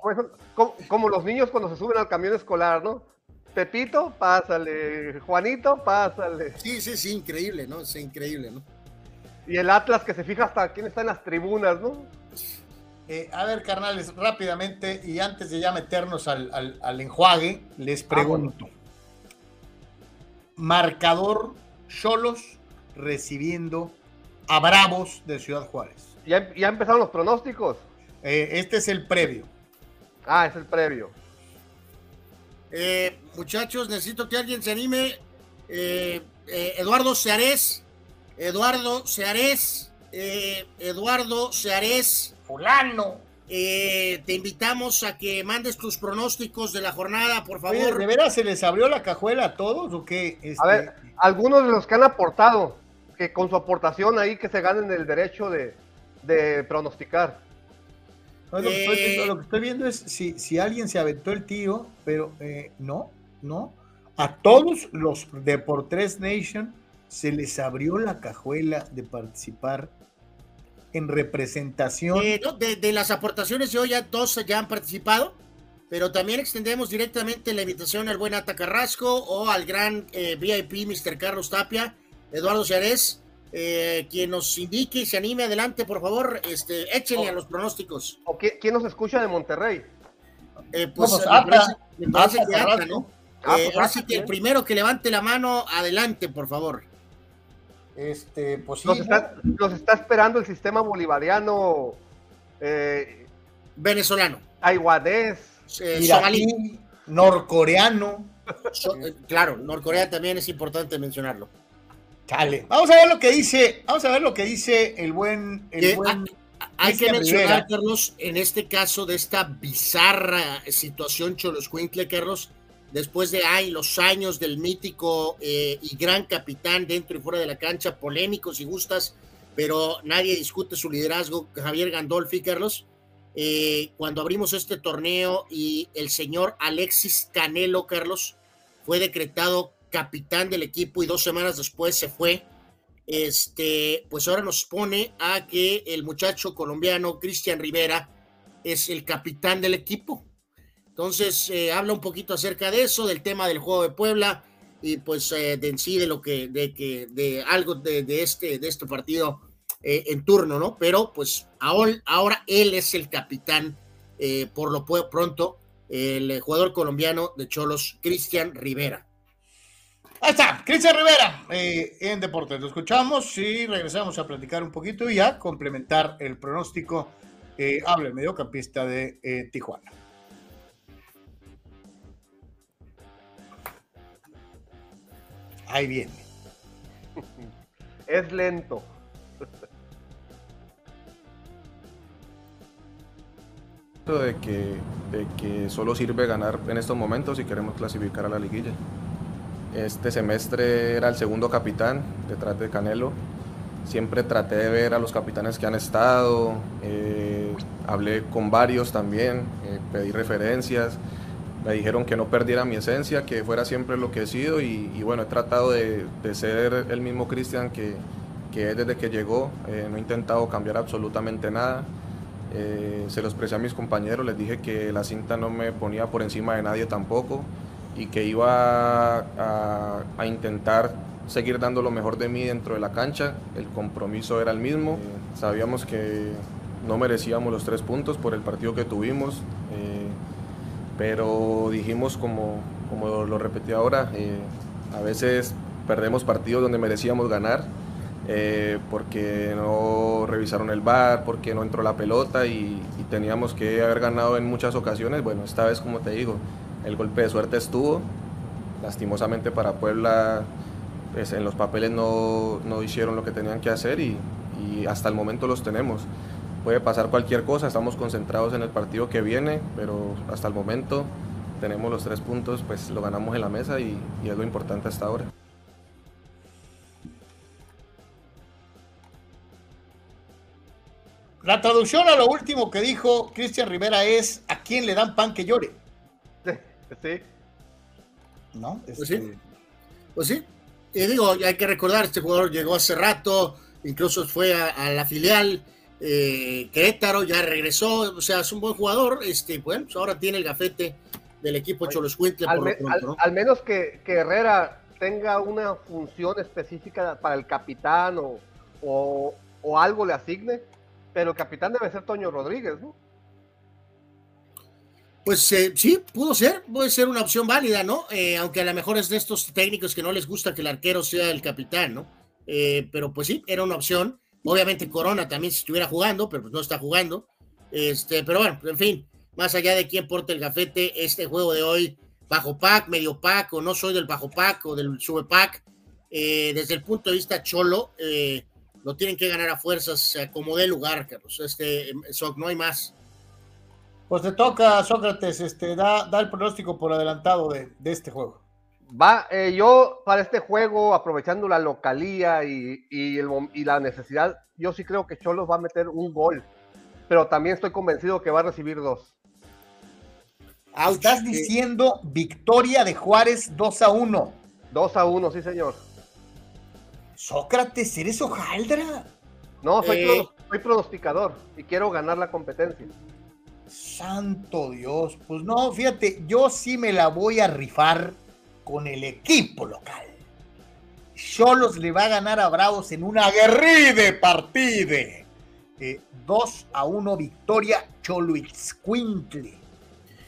[SPEAKER 5] Como, los niños cuando se suben al camión escolar, ¿no? Pepito, pásale. Juanito, pásale.
[SPEAKER 2] Sí, sí, sí, increíble, ¿no? Es increíble, ¿no?
[SPEAKER 5] Y el Atlas que se fija hasta quién está en las tribunas, ¿no?
[SPEAKER 1] Eh, a ver, carnales, rápidamente, y antes de ya meternos al, enjuague, les ah, pregunto. Marcador Cholos recibiendo a Bravos de Ciudad Juárez.
[SPEAKER 5] ¿Ya, ya empezaron los pronósticos?
[SPEAKER 1] Eh, este es el previo.
[SPEAKER 5] Ah, es el previo.
[SPEAKER 2] Eh, muchachos, necesito que alguien se anime. Eduardo Seares. Eduardo Seares. Eduardo Seares
[SPEAKER 1] fulano.
[SPEAKER 2] Eh, te invitamos a que mandes tus pronósticos de la jornada, por favor.
[SPEAKER 1] ¿De veras se les abrió la cajuela a todos o qué?
[SPEAKER 5] A ver, este, algunos de los que han aportado, que con su aportación ahí que se ganen el derecho de, pronosticar.
[SPEAKER 1] lo, que estoy, viendo es si, si alguien se aventó el tío, pero eh, no, no. A todos los de por tres Nation se les abrió la cajuela de participar en representación.
[SPEAKER 2] Eh, de, las aportaciones de hoy ya dos ya han participado, pero también extendemos directamente la invitación al buen Ata Carrasco o al gran eh, VIP Mr. Carlos Tapia, Eduardo Ciarés, eh, quien nos indique y se anime adelante, por favor, este, échenle a los pronósticos.
[SPEAKER 5] ¿O quién nos escucha de Monterrey?
[SPEAKER 2] pues, me parece, que Ata, ¿no? Ah, pues, así que el primero que levante la mano, adelante, por favor.
[SPEAKER 1] Este, pues
[SPEAKER 5] los, está, esperando el sistema bolivariano eh,
[SPEAKER 2] venezolano.
[SPEAKER 5] Aiguadés,
[SPEAKER 1] eh, norcoreano.
[SPEAKER 2] Eh, claro, Norcorea también es importante mencionarlo.
[SPEAKER 1] Vamos a ver lo que dice, vamos a ver lo que dice el buen.
[SPEAKER 2] hay, que mencionar, Carlos, en este caso de esta bizarra situación Cholos Carlos, después de ay, los años del mítico eh, y gran capitán dentro y fuera de la cancha, polémicos y gustas, pero nadie discute su liderazgo, Javier Gandolfi, Carlos. Eh, cuando abrimos este torneo y el señor Alexis Canelo, Carlos, fue decretado capitán del equipo y dos semanas después se fue. Este, pues ahora nos pone a que el muchacho colombiano Cristian Rivera es el capitán del equipo. Entonces, eh, habla un poquito acerca de eso, del tema del juego de Puebla y pues eh, de en sí de lo que, de que, de algo de, este, de este partido eh, en turno, ¿no? Pero pues ahora, ahora él es el capitán, por lo pronto, el jugador colombiano de Cholos, Cristian Rivera.
[SPEAKER 1] Ahí está, Cristian Rivera en Deportes. Lo escuchamos y regresamos a platicar un poquito y a complementar el pronóstico. habla el mediocampista de Tijuana. Ahí viene. *laughs*
[SPEAKER 5] Es lento.
[SPEAKER 6] De que, de que solo sirve ganar en estos momentos si queremos clasificar a la liguilla. Este semestre era el segundo capitán detrás de Canelo. Siempre traté de ver a los capitanes que han estado, eh, hablé con varios también, eh, pedí referencias me dijeron que no perdiera mi esencia, que fuera siempre lo que he sido y, bueno, he tratado de, ser el mismo Cristian que, que, es desde que llegó, eh, no he intentado cambiar absolutamente nada. Eh, se los expresé a mis compañeros, les dije que la cinta no me ponía por encima de nadie tampoco y que iba a, intentar seguir dando lo mejor de mí dentro de la cancha. El compromiso era el mismo. Eh, sabíamos que no merecíamos los tres puntos por el partido que tuvimos, pero dijimos como, como lo repetí ahora, eh, a veces perdemos partidos donde merecíamos ganar. porque no revisaron el bar, porque no entró la pelota y, teníamos que haber ganado en muchas ocasiones. Bueno, esta vez, como te digo, el golpe de suerte estuvo. Lastimosamente para Puebla pues, en los papeles no, no, hicieron lo que tenían que hacer y, hasta el momento los tenemos. Puede pasar cualquier cosa, estamos concentrados en el partido que viene, pero hasta el momento tenemos los tres puntos, pues lo ganamos en la mesa y, y es lo importante hasta ahora.
[SPEAKER 1] La traducción a lo último que dijo Cristian Rivera es ¿a quién le dan pan que llore?
[SPEAKER 5] Sí.
[SPEAKER 1] ¿No?
[SPEAKER 2] Pues sí. Pues sí. Y digo, hay que recordar, este jugador llegó hace rato, incluso fue a, a la filial eh, Querétaro, ya regresó, o sea, es un buen jugador, este, bueno, pues ahora tiene el gafete del equipo Cholos
[SPEAKER 5] al, me,
[SPEAKER 2] lo pronto, ¿no?
[SPEAKER 5] al, al, menos que, que, Herrera tenga una función específica para el capitán o, o, o algo le asigne, pero el capitán debe ser Toño Rodríguez, ¿no?
[SPEAKER 2] Pues eh, sí, pudo ser, puede ser una opción válida, ¿no? Eh, aunque a lo mejor es de estos técnicos que no les gusta que el arquero sea el capitán, ¿no? Eh, pero pues sí, era una opción. Obviamente Corona también si estuviera jugando, pero pues no está jugando. Este, pero bueno, en fin, más allá de quién porte el gafete, este juego de hoy, bajo pack, medio pack, o no soy del bajo pack o del sube pack, desde el punto de vista cholo, lo tienen que ganar a fuerzas como dé lugar, Carlos. Este, no hay más.
[SPEAKER 1] Pues te toca, Sócrates, este, da, da el pronóstico por adelantado de, de este juego.
[SPEAKER 5] Va, eh, yo para este juego, aprovechando la localía y, y, el, y, la necesidad, yo sí creo que Cholos va a meter un gol, pero también estoy convencido que va a recibir dos.
[SPEAKER 1] Ouch. Estás diciendo victoria de Juárez 2 a 1.
[SPEAKER 5] 2 a 1, sí, señor.
[SPEAKER 1] Sócrates, ¿eres hojaldra?
[SPEAKER 5] No, soy, eh... soy pronosticador y quiero ganar la competencia.
[SPEAKER 1] Santo Dios, pues no, fíjate, yo sí me la voy a rifar con el equipo local. Cholos le va a ganar a Bravos en una aguerrida partida. Eh, 2 a 1 victoria Choluixcuintle.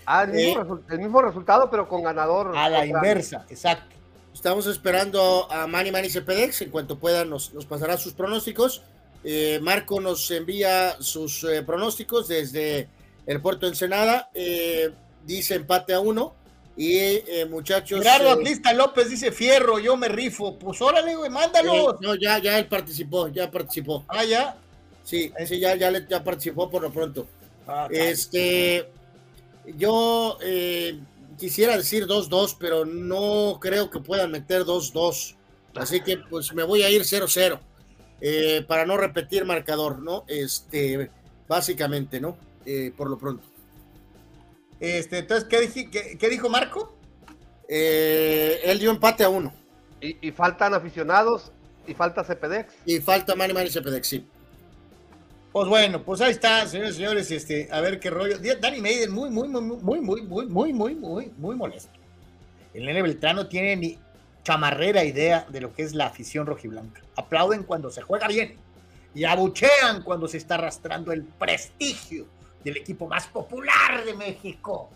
[SPEAKER 5] Ah, el, mismo eh, el, mismo resultado, pero con ganador.
[SPEAKER 1] A la inversa, exacto.
[SPEAKER 2] Estamos esperando a Manny Manny Cepedex. En cuanto pueda, nos, nos pasará sus pronósticos. Eh, Marco nos envía sus eh, pronósticos desde el Puerto Ensenada. Eh, dice empate a uno. Y eh, muchachos.
[SPEAKER 1] Gerardo Atlista López dice Fierro, yo me rifo. Pues órale, güey, mándalo.
[SPEAKER 2] no, ya, ya él participó, ya participó.
[SPEAKER 1] Ah, ya.
[SPEAKER 2] Sí, sí, ya, ya, ya participó por lo pronto. Ah, este, yo eh, quisiera decir 2-2, pero no creo que puedan meter 2-2. Así que pues me voy a ir 0-0 eh, para no repetir marcador, ¿no? Este, básicamente, ¿no? Eh, por lo pronto.
[SPEAKER 1] Este, entonces, ¿qué, dije, qué, qué dijo Marco?
[SPEAKER 2] Eh, él dio empate a uno.
[SPEAKER 5] Y, y, faltan aficionados y falta CPDEX.
[SPEAKER 2] Y falta Manny Manny CPDEX, sí.
[SPEAKER 1] Pues bueno, pues ahí está, señores y señores, este, a ver qué rollo. Danny Maiden muy, muy, muy, muy, muy, muy, muy, muy, muy, muy molesto. El nene Beltrano tiene ni chamarrera idea de lo que es la afición rojiblanca. Aplauden cuando se juega bien y abuchean cuando se está arrastrando el prestigio del equipo más popular de México.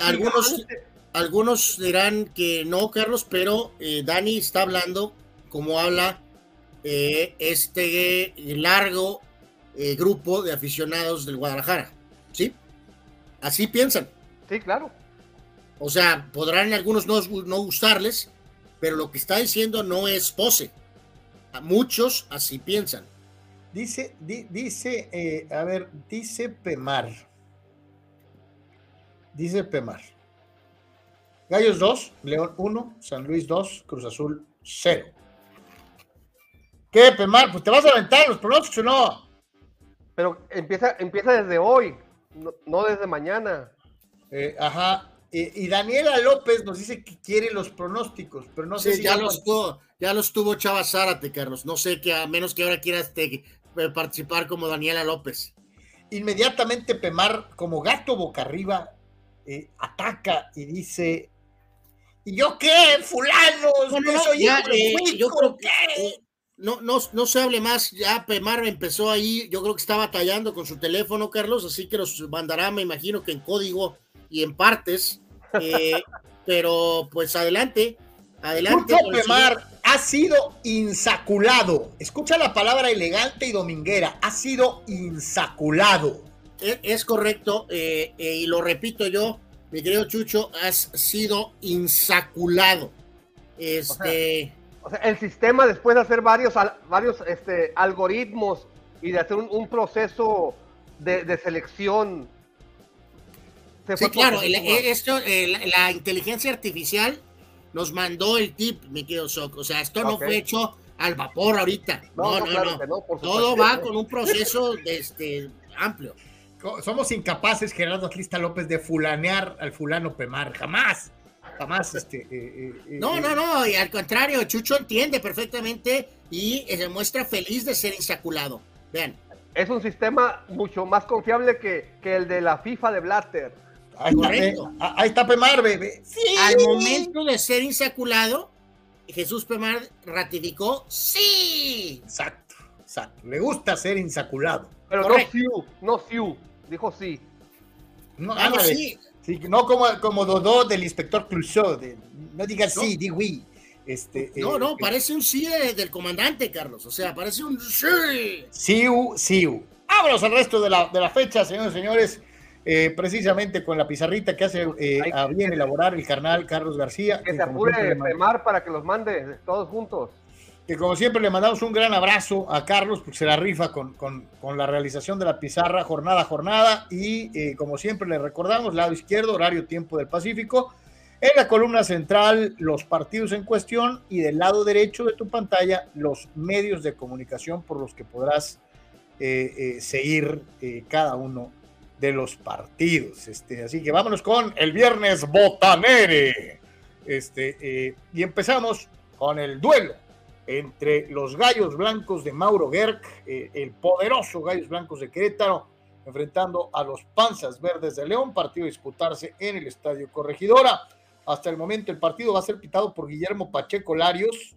[SPEAKER 2] Algunos, algunos dirán que no, Carlos, pero eh, Dani está hablando como habla eh, este largo eh, grupo de aficionados del Guadalajara, ¿sí? Así piensan.
[SPEAKER 5] Sí, claro.
[SPEAKER 2] O sea, podrán algunos no, no gustarles, pero lo que está diciendo no es pose. A muchos así piensan.
[SPEAKER 1] Dice, di, dice, eh, a ver, dice Pemar. Dice Pemar. Gallos 2, León 1, San Luis 2, Cruz Azul 0. ¿Qué, Pemar? Pues te vas a aventar los pronósticos o no.
[SPEAKER 5] Pero empieza, empieza desde hoy, no, no desde mañana.
[SPEAKER 1] Eh, ajá. Eh, y Daniela López nos dice que quiere los pronósticos, pero no
[SPEAKER 2] sí,
[SPEAKER 1] sé si
[SPEAKER 2] ya, los tuvo, ya los tuvo Chava Zárate, Carlos. No sé que a menos que ahora quieras te, participar como Daniela López.
[SPEAKER 1] inmediatamente Pemar, como gato boca arriba, eh, ataca y dice: ¿Y yo qué, fulano?
[SPEAKER 2] No,
[SPEAKER 1] soy
[SPEAKER 2] ya, eh, yo creo
[SPEAKER 1] ¿qué?".
[SPEAKER 2] que eh, no, no, no se hable más. Ya Pemar empezó ahí. Yo creo que estaba tallando con su teléfono, Carlos. Así que los mandará, me imagino que en código y en partes. eh, *laughs* pero pues adelante. Adelante. El
[SPEAKER 1] Pemar ha sido insaculado. Escucha la palabra elegante y dominguera. Ha sido insaculado.
[SPEAKER 2] Es, es correcto, eh, eh, y lo repito yo, mi querido Chucho, has sido insaculado. Este,
[SPEAKER 5] O sea, el sistema después de hacer varios, al- varios este, algoritmos y de hacer un, un proceso de, de selección. se
[SPEAKER 2] sí,
[SPEAKER 5] fue por
[SPEAKER 2] claro, el- eh, esto, eh, la, la inteligencia artificial nos mandó el tip, mi querido Soc. O sea, esto no fue hecho al vapor ahorita. No, no,
[SPEAKER 5] claro
[SPEAKER 2] no.
[SPEAKER 5] que no, por
[SPEAKER 2] Todo va con un proceso de este, amplio.
[SPEAKER 1] Somos incapaces, Gerardo Atlista López, de fulanear al fulano Pemar. Jamás. Jamás. Este, eh, eh, eh,
[SPEAKER 2] No,
[SPEAKER 1] eh,
[SPEAKER 2] no, no, y al contrario, Chucho entiende perfectamente y se muestra feliz de ser insaculado. Vean,
[SPEAKER 5] Es un sistema mucho más confiable que, que el de la FIFA de Blatter.
[SPEAKER 1] Ahí está,
[SPEAKER 2] correcto.
[SPEAKER 1] ah, ahí está Pemar, bebé. Sí.
[SPEAKER 2] al momento de ser insaculado, Jesús Pemar ratificó sí.
[SPEAKER 1] Exacto, exacto. Le gusta ser insaculado.
[SPEAKER 5] Pero
[SPEAKER 2] Correcto.
[SPEAKER 5] no Siu, no Siu. Dijo sí.
[SPEAKER 1] No,
[SPEAKER 2] Ah, sí.
[SPEAKER 1] Sí, no como, como Dodó del inspector Clouseau. de- no digas
[SPEAKER 2] No.
[SPEAKER 1] sí, di oui. Este,
[SPEAKER 2] No,
[SPEAKER 1] eh,
[SPEAKER 2] no, parece un sí de- del comandante, Carlos. O sea, parece un sí.
[SPEAKER 1] Siu, Siu. Vámonos al resto de la, de la fecha, señores y señores. Eh, precisamente con la pizarrita que hace eh, a bien elaborar el carnal Carlos García.
[SPEAKER 5] Que
[SPEAKER 1] que
[SPEAKER 5] se apure Pemar para que los mande todos juntos.
[SPEAKER 1] que como siempre le mandamos un gran abrazo a Carlos, porque se la rifa con, con- con la realización de la pizarra jornada a jornada. Y eh, como siempre le recordamos, lado izquierdo, horario tiempo del Pacífico. En la columna central, los partidos en cuestión y del lado derecho de tu pantalla, los medios de comunicación por los que podrás seguir cada uno de los partidos. Este, así que vámonos con el viernes botanere. Este, eh, y empezamos con el duelo entre los Gallos Blancos de Mauro Gerg, eh, el poderoso Gallos Blancos de Querétaro, enfrentando a los Panzas Verdes de León, partido a disputarse en el Estadio Corregidora. Hasta el momento el partido va a ser pitado por Guillermo Pacheco Larios,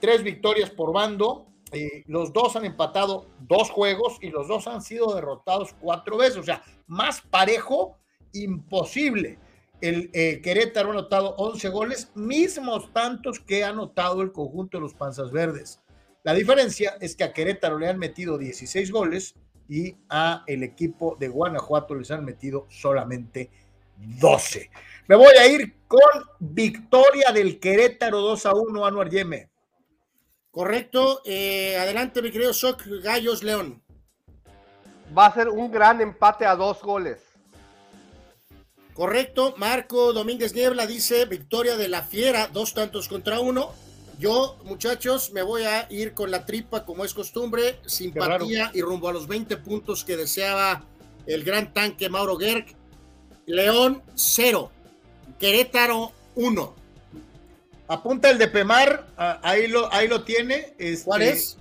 [SPEAKER 1] tres victorias por bando, eh, los dos han empatado dos juegos y los dos han sido derrotados cuatro veces, o sea, más parejo, imposible. El eh, Querétaro ha anotado 11 goles, mismos tantos que ha anotado el conjunto de los Panzas Verdes. La diferencia es que a Querétaro le han metido 16 goles y a el equipo de Guanajuato les han metido solamente 12. Me voy a ir con victoria del Querétaro 2 a 1, Anuar Yeme.
[SPEAKER 2] Correcto. eh, adelante, mi querido Soc, Gallos León.
[SPEAKER 5] Va a ser un gran empate a dos goles.
[SPEAKER 2] Correcto. Marco Domínguez Niebla dice victoria de la Fiera, dos tantos contra uno. Yo, muchachos, me voy a ir con la tripa como es costumbre, simpatía y rumbo a los 20 puntos que deseaba el gran tanque Mauro Gerg. León 0, Querétaro 1.
[SPEAKER 1] Apunta el de Pemar, ah, ahí lo, ahí lo tiene. este,
[SPEAKER 2] ¿Cuál es?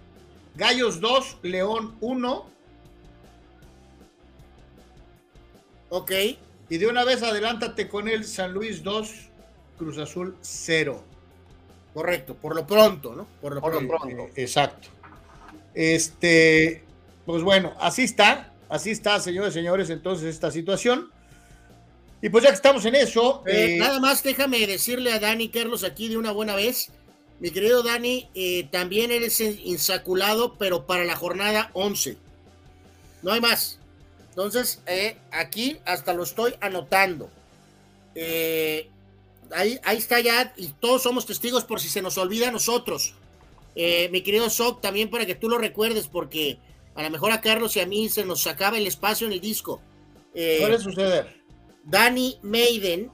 [SPEAKER 1] Gallos 2, León 1.
[SPEAKER 2] Ok,
[SPEAKER 1] Y de una vez adelántate con el San Luis 2, Cruz Azul 0.
[SPEAKER 2] correcto, por lo pronto, ¿no? Por lo
[SPEAKER 5] Por lo
[SPEAKER 2] pronto.
[SPEAKER 5] pronto.
[SPEAKER 1] Eh, exacto. Este, pues bueno, así está, así está, señores y señores, entonces esta situación. Y pues ya que estamos en eso,
[SPEAKER 2] Eh,
[SPEAKER 1] eh,
[SPEAKER 2] nada más déjame decirle a Dani Carlos aquí de una buena vez. Mi querido Dani, eh, también eres insaculado, pero para la jornada 11. No hay más. Entonces, aquí hasta lo estoy anotando. Ahí, ahí está ya, y todos somos testigos por si se nos olvida a nosotros. Mi querido Soc, también para que tú lo recuerdes, porque a lo mejor a Carlos y a mí se nos acaba el espacio en el disco.
[SPEAKER 1] Suele suceder.
[SPEAKER 2] Danny Maiden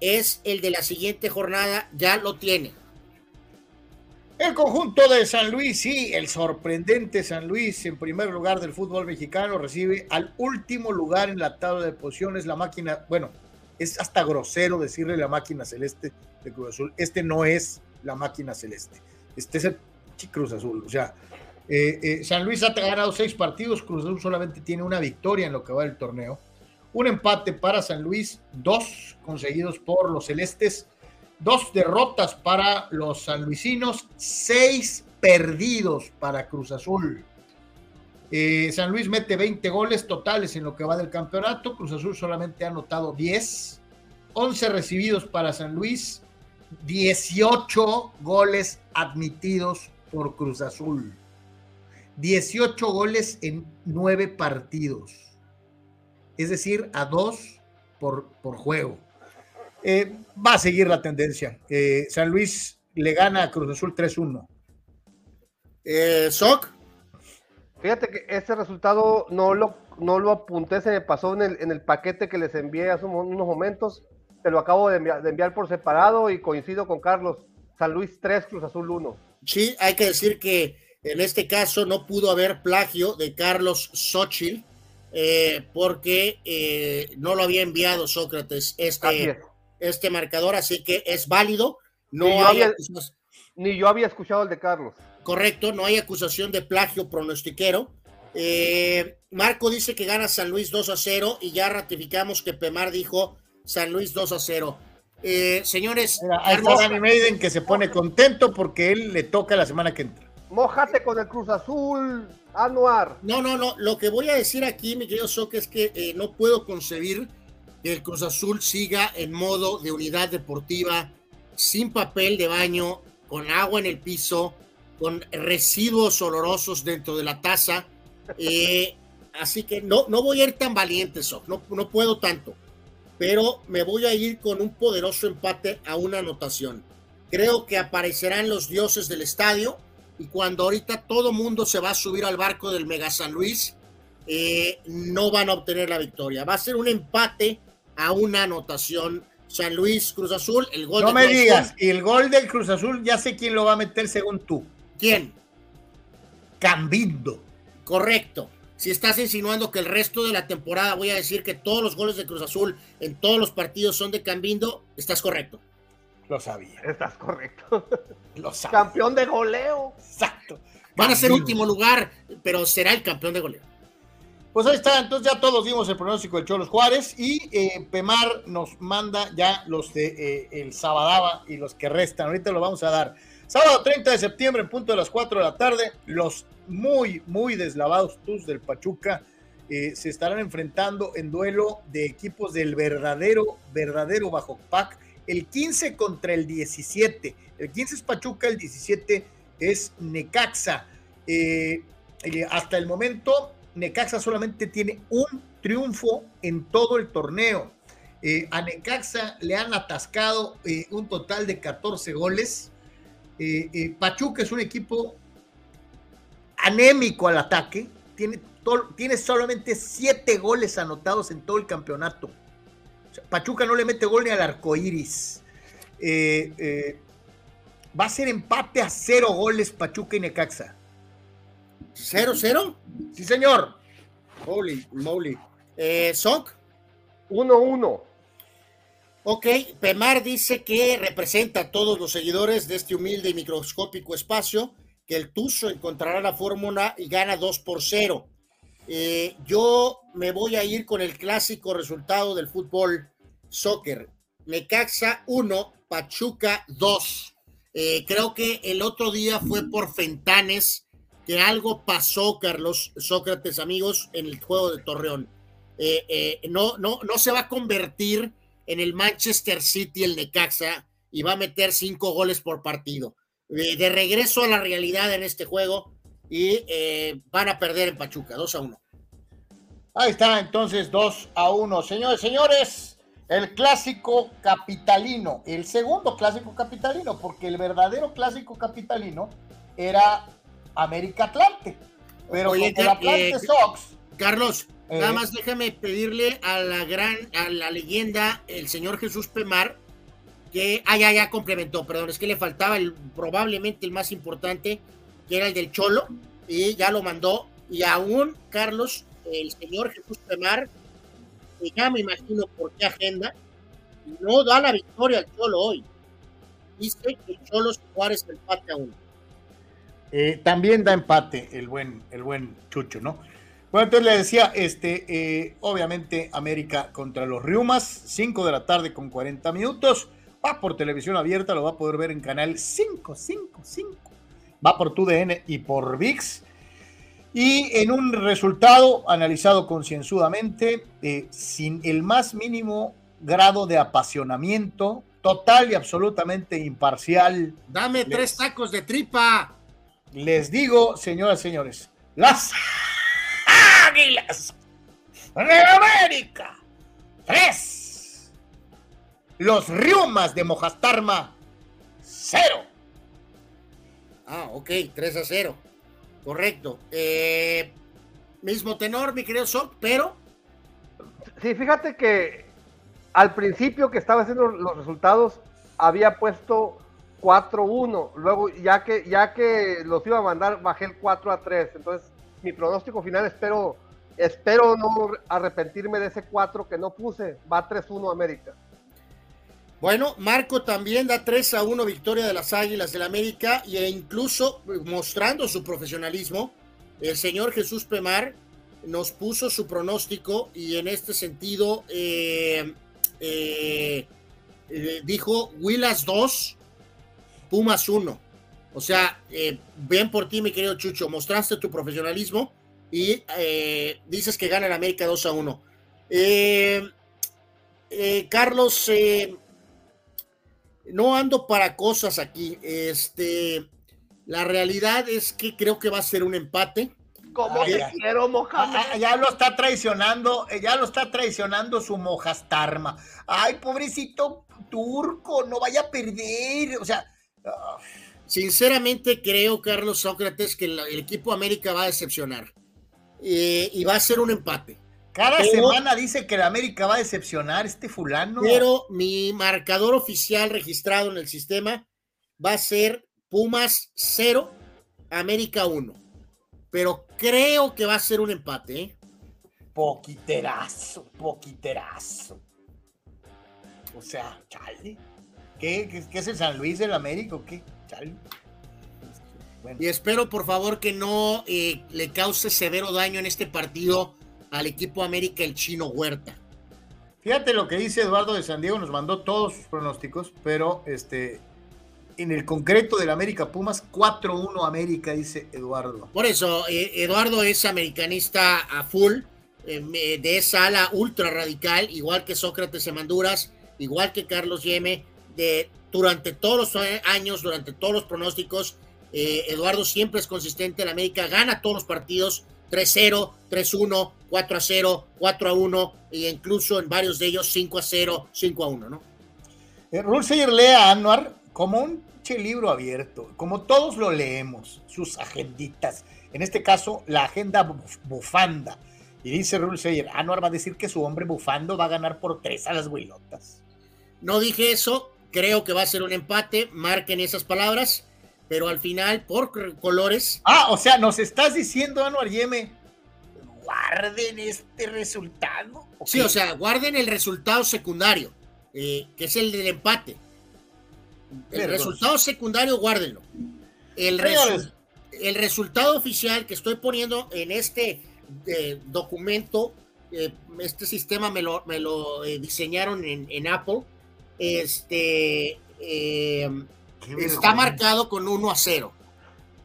[SPEAKER 2] es el de la siguiente jornada, ya lo tiene.
[SPEAKER 1] El conjunto de San Luis, sí, el sorprendente San Luis, en primer lugar del fútbol mexicano, recibe al último lugar en la tabla de posiciones la máquina, bueno, es hasta grosero decirle la máquina celeste de Cruz Azul. Este no es la máquina celeste, este es el Cruz Azul, o sea, Eh, eh, San Luis ha ganado seis partidos, Cruz Azul solamente tiene una victoria en lo que va del torneo. Un empate para San Luis, dos conseguidos por los celestes, dos derrotas para los sanluisinos, seis perdidos para Cruz Azul. Eh, San Luis mete 20 goles totales en lo que va del campeonato, Cruz Azul solamente ha anotado 10, 11 recibidos para San Luis, 18 goles admitidos por Cruz Azul. 18 goles en 9 partidos. Es decir, a 2 por, por juego. Eh, va a seguir la tendencia. Eh, San Luis le gana a Cruz Azul 3-1.
[SPEAKER 2] Eh, Soc.
[SPEAKER 5] Fíjate que ese resultado no lo, no lo apunté, se me pasó en el, en el paquete que les envié hace unos momentos. Te lo acabo de enviar, de enviar por separado y coincido con Carlos. San Luis 3, Cruz Azul 1.
[SPEAKER 2] Sí, hay que decir que en este caso no pudo haber plagio de Carlos Xochitl eh, porque eh, no lo había enviado Sócrates este, este marcador, así que es válido. No
[SPEAKER 5] ni, yo
[SPEAKER 2] hay
[SPEAKER 5] había, ni yo había escuchado el de Carlos.
[SPEAKER 2] Correcto, no hay acusación de plagio pronostiquero. Eh, Marco dice que gana San Luis 2 a 0 y ya ratificamos que Pemar dijo San Luis 2 a 0. Eh, señores,
[SPEAKER 1] Mira, ahí está Danny Maiden que se pone contento porque él le toca la semana que entra.
[SPEAKER 5] Mójate con el Cruz Azul, Anuar.
[SPEAKER 2] No, no, no. Lo que voy a decir aquí, mi querido Soca, es que eh, no puedo concebir que el Cruz Azul siga en modo de unidad deportiva, sin papel de baño, con agua en el piso, con residuos olorosos dentro de la taza. Eh, así que no, no voy a ir tan valiente, Soc. No, no puedo tanto. Pero me voy a ir con un poderoso empate a una anotación. Creo que aparecerán los dioses del estadio y cuando ahorita todo mundo se va a subir al barco del Mega San Luis, eh, no van a obtener la victoria. Va a ser un empate a una anotación. San Luis, Cruz Azul, el gol
[SPEAKER 1] No me
[SPEAKER 2] Cruz
[SPEAKER 1] digas, y el gol del Cruz Azul ya sé quién lo va a meter según tú.
[SPEAKER 2] ¿Quién?
[SPEAKER 1] Cambindo.
[SPEAKER 2] Correcto. Si estás insinuando que el resto de la temporada voy a decir que todos los goles de Cruz Azul en todos los partidos son de Cambindo, estás correcto.
[SPEAKER 1] Lo sabía.
[SPEAKER 5] Estás correcto.
[SPEAKER 1] Lo sabía.
[SPEAKER 5] Campeón de goleo.
[SPEAKER 1] Exacto.
[SPEAKER 2] Van a ser último lugar, pero será el campeón de goleo.
[SPEAKER 1] Pues ahí está, entonces ya todos vimos el pronóstico del Cholos Juárez y eh, Pemar nos manda ya los de eh, el Sabadaba y los que restan. Ahorita lo vamos a dar. Sábado 30 de septiembre, en punto de las 4 de la tarde, los muy, muy deslavados Tus del Pachuca eh, se estarán enfrentando en duelo de equipos del verdadero, verdadero Bajo Pac. El 15 contra el 17. El 15 es Pachuca, el 17 es Necaxa. Eh, eh, hasta el momento, Necaxa solamente tiene un triunfo en todo el torneo. Eh, a Necaxa le han atascado un total de 14 goles. Pachuca es un equipo anémico al ataque. Tiene, tiene solamente 7 goles anotados en todo el campeonato. Pachuca no le mete gol ni al arco iris. Eh, eh, va a ser empate a cero goles Pachuca y Necaxa.
[SPEAKER 2] ¿0-0?
[SPEAKER 1] Sí, señor.
[SPEAKER 2] Holy moly. Eh, Soc.
[SPEAKER 5] 1-1.
[SPEAKER 2] Ok, Pemar dice que representa a todos los seguidores de este humilde y microscópico espacio, que el Tuzo encontrará la fórmula y gana 2 por 0. Eh, yo me voy a ir con el clásico resultado del fútbol soccer. Necaxa 1, Pachuca 2. Eh, creo que el otro día fue por Fentanes que algo pasó, Carlos Sócrates, amigos, en el juego de Torreón. Eh, eh, no, no, no se va a convertir en el Manchester City, el Necaxa, y va a meter cinco goles por partido. De regreso a la realidad en este juego y van a perder en Pachuca, 2 a 1.
[SPEAKER 1] Ahí está, entonces 2 a 1. Señores, señores, el clásico capitalino, el segundo clásico capitalino, porque el verdadero clásico capitalino era América Atlante. Pero
[SPEAKER 2] Oye,
[SPEAKER 1] con el Atlante
[SPEAKER 2] eh,
[SPEAKER 1] Sox,
[SPEAKER 2] Carlos,
[SPEAKER 1] Eh.
[SPEAKER 2] nada más déjame pedirle a la gran, a la leyenda, el señor Jesús Pemar, que, ah, ya, ya complementó, perdón, es que le faltaba el, probablemente el más importante, que era el del Cholo, y ya lo mandó, y aún, Carlos, el señor Jesús Pemar, que ya me imagino por qué agenda, no da la victoria al Cholo hoy. Dice que el Cholo Juárez empate a uno.
[SPEAKER 1] Eh, también da empate el buen, el buen Chucho, ¿no? Bueno, entonces le decía, este, eh, obviamente América contra los Riumas, 5 de la tarde con 40 minutos. Va por televisión abierta, lo va a poder ver en canal 555. Va por TUDN y por VIX. Y en un resultado analizado concienzudamente, eh, sin el más mínimo grado de apasionamiento, total y absolutamente imparcial.
[SPEAKER 2] Dame tres tacos de tripa.
[SPEAKER 1] Les digo, señoras y señores, las Águilas de América, tres. Los Riumas de Mojastarma, cero.
[SPEAKER 2] Ah, ok, 3 a 0. Correcto. Eh, mismo tenor, mi querido Sok, pero.
[SPEAKER 5] Sí, fíjate que al principio que estaba haciendo los resultados, había puesto 4-1. Luego, ya que, ya que los iba a mandar, bajé el 4 a 3. Entonces, mi pronóstico final, espero, espero no arrepentirme de ese 4 que no puse. Va 3-1 América.
[SPEAKER 2] Bueno, Marco también da 3 a 1 victoria de las Águilas del América e incluso mostrando su profesionalismo, el señor Jesús Pemar nos puso su pronóstico y en este sentido eh, eh, eh, dijo Willas 2, Pumas 1. O sea, bien por ti, mi querido Chucho, mostraste tu profesionalismo y dices que gana el América 2 a 1. Carlos, no ando para cosas aquí. Este, la realidad es que creo que va a ser un empate.
[SPEAKER 5] Como
[SPEAKER 1] ya.
[SPEAKER 5] quiero, Mohamed.
[SPEAKER 1] Ah, ya lo está traicionando, eh, ya lo está traicionando su mojastarma. Ay, pobrecito turco, no vaya a perder. O sea, ah.
[SPEAKER 2] sinceramente creo, Carlos Sócrates, que el, el equipo América va a decepcionar. Eh, y va a ser un empate.
[SPEAKER 1] Cada
[SPEAKER 2] Pero-
[SPEAKER 1] semana dice que la América va a decepcionar este fulano.
[SPEAKER 2] Pero mi marcador oficial registrado en el sistema va a ser Pumas 0, América 1. Pero creo que va a ser un empate. ¿eh?
[SPEAKER 1] Poquiterazo, poquiterazo. O sea, chale. ¿Qué, qué, qué es el San Luis del América o qué? Chale. Bueno,
[SPEAKER 2] Y espero, por favor, que no eh, le cause severo daño en este partido al equipo América el chino Huerta.
[SPEAKER 1] fíjate lo que dice Eduardo de San Diego, nos mandó todos sus pronósticos, pero este, en el concreto del América Pumas, 4-1 América, dice Eduardo.
[SPEAKER 2] Por eso, eh, Eduardo es americanista a full, eh, de esa ala ultra radical, igual que Sócrates Emanduras, igual que Carlos Yeme, de, durante todos los años, durante todos los pronósticos, eh, Eduardo siempre es consistente, el América gana todos los partidos, 3-0, 3-1, 4-0, 4-1, e incluso en varios de ellos 5-0, 5-1, ¿no?
[SPEAKER 1] Eh, Rulseyer lee a Anuar como un che libro abierto, como todos lo leemos, sus agenditas. En este caso, la agenda buf- bufanda. Y dice Rulseyer, Anuar va a decir que su hombre bufando va a ganar por tres a las huilotas.
[SPEAKER 2] No dije eso, creo que va a ser un empate, marquen esas palabras, pero al final, por colores,
[SPEAKER 1] Ah, o sea, nos estás diciendo, Anuar Yeme, guarden este resultado. ¿o
[SPEAKER 2] sí, o sea, guarden el resultado secundario, eh, que es el del empate. El resultado secundario, guárdenlo. El, resu- el resultado oficial que estoy poniendo en este eh, documento, eh, este sistema me lo, me lo diseñaron en, en Apple, este, está marcado con 1 a 0.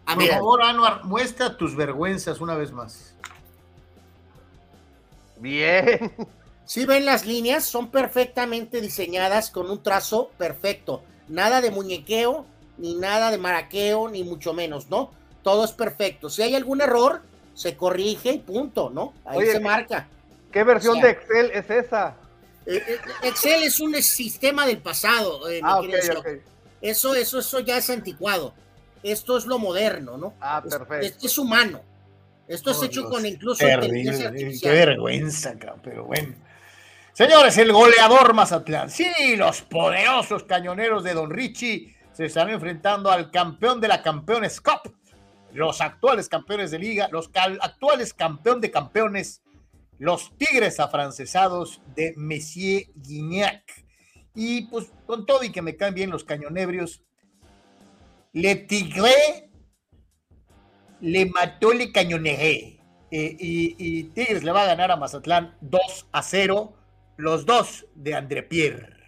[SPEAKER 1] Por
[SPEAKER 2] América.
[SPEAKER 1] favor, Anuar, muestra tus vergüenzas una vez más.
[SPEAKER 5] Bien.
[SPEAKER 2] Si ven las líneas, son perfectamente diseñadas con un trazo perfecto. Nada de muñequeo, ni nada de maraqueo, ni mucho menos, ¿no? Todo es perfecto. Si hay algún error, se corrige y punto, ¿no? Ahí
[SPEAKER 5] Oye,
[SPEAKER 2] se marca.
[SPEAKER 5] ¿Qué versión
[SPEAKER 2] O sea,
[SPEAKER 5] de Excel es esa?
[SPEAKER 2] Eh, eh, Excel es un sistema del pasado. eh, mi
[SPEAKER 5] Ah, ok,
[SPEAKER 2] querido Scott.
[SPEAKER 5] ok.
[SPEAKER 2] Eso, eso, eso ya es anticuado. Esto es lo moderno, ¿no?
[SPEAKER 5] Ah,
[SPEAKER 2] Es-
[SPEAKER 5] perfecto.
[SPEAKER 2] Esto es humano. Esto es
[SPEAKER 1] Oh,
[SPEAKER 2] hecho
[SPEAKER 1] Dios.
[SPEAKER 2] con incluso inteligencia
[SPEAKER 1] Terrible,
[SPEAKER 2] artificial.
[SPEAKER 1] qué vergüenza, cabrón, pero bueno. Señores, el goleador Mazatlán. Sí, los poderosos cañoneros de Don Richie se están enfrentando al campeón de la Campeones Cup. Los actuales campeones de liga, los actuales campeón de campeones, los Tigres afrancesados de Messier Guignac. Y pues con todo y que me caen bien los cañonebrios, Le Tigre le mató, le cañonejé. Eh, y, y Tigres le va a ganar a Mazatlán 2 a 0. Los dos de André Pierre.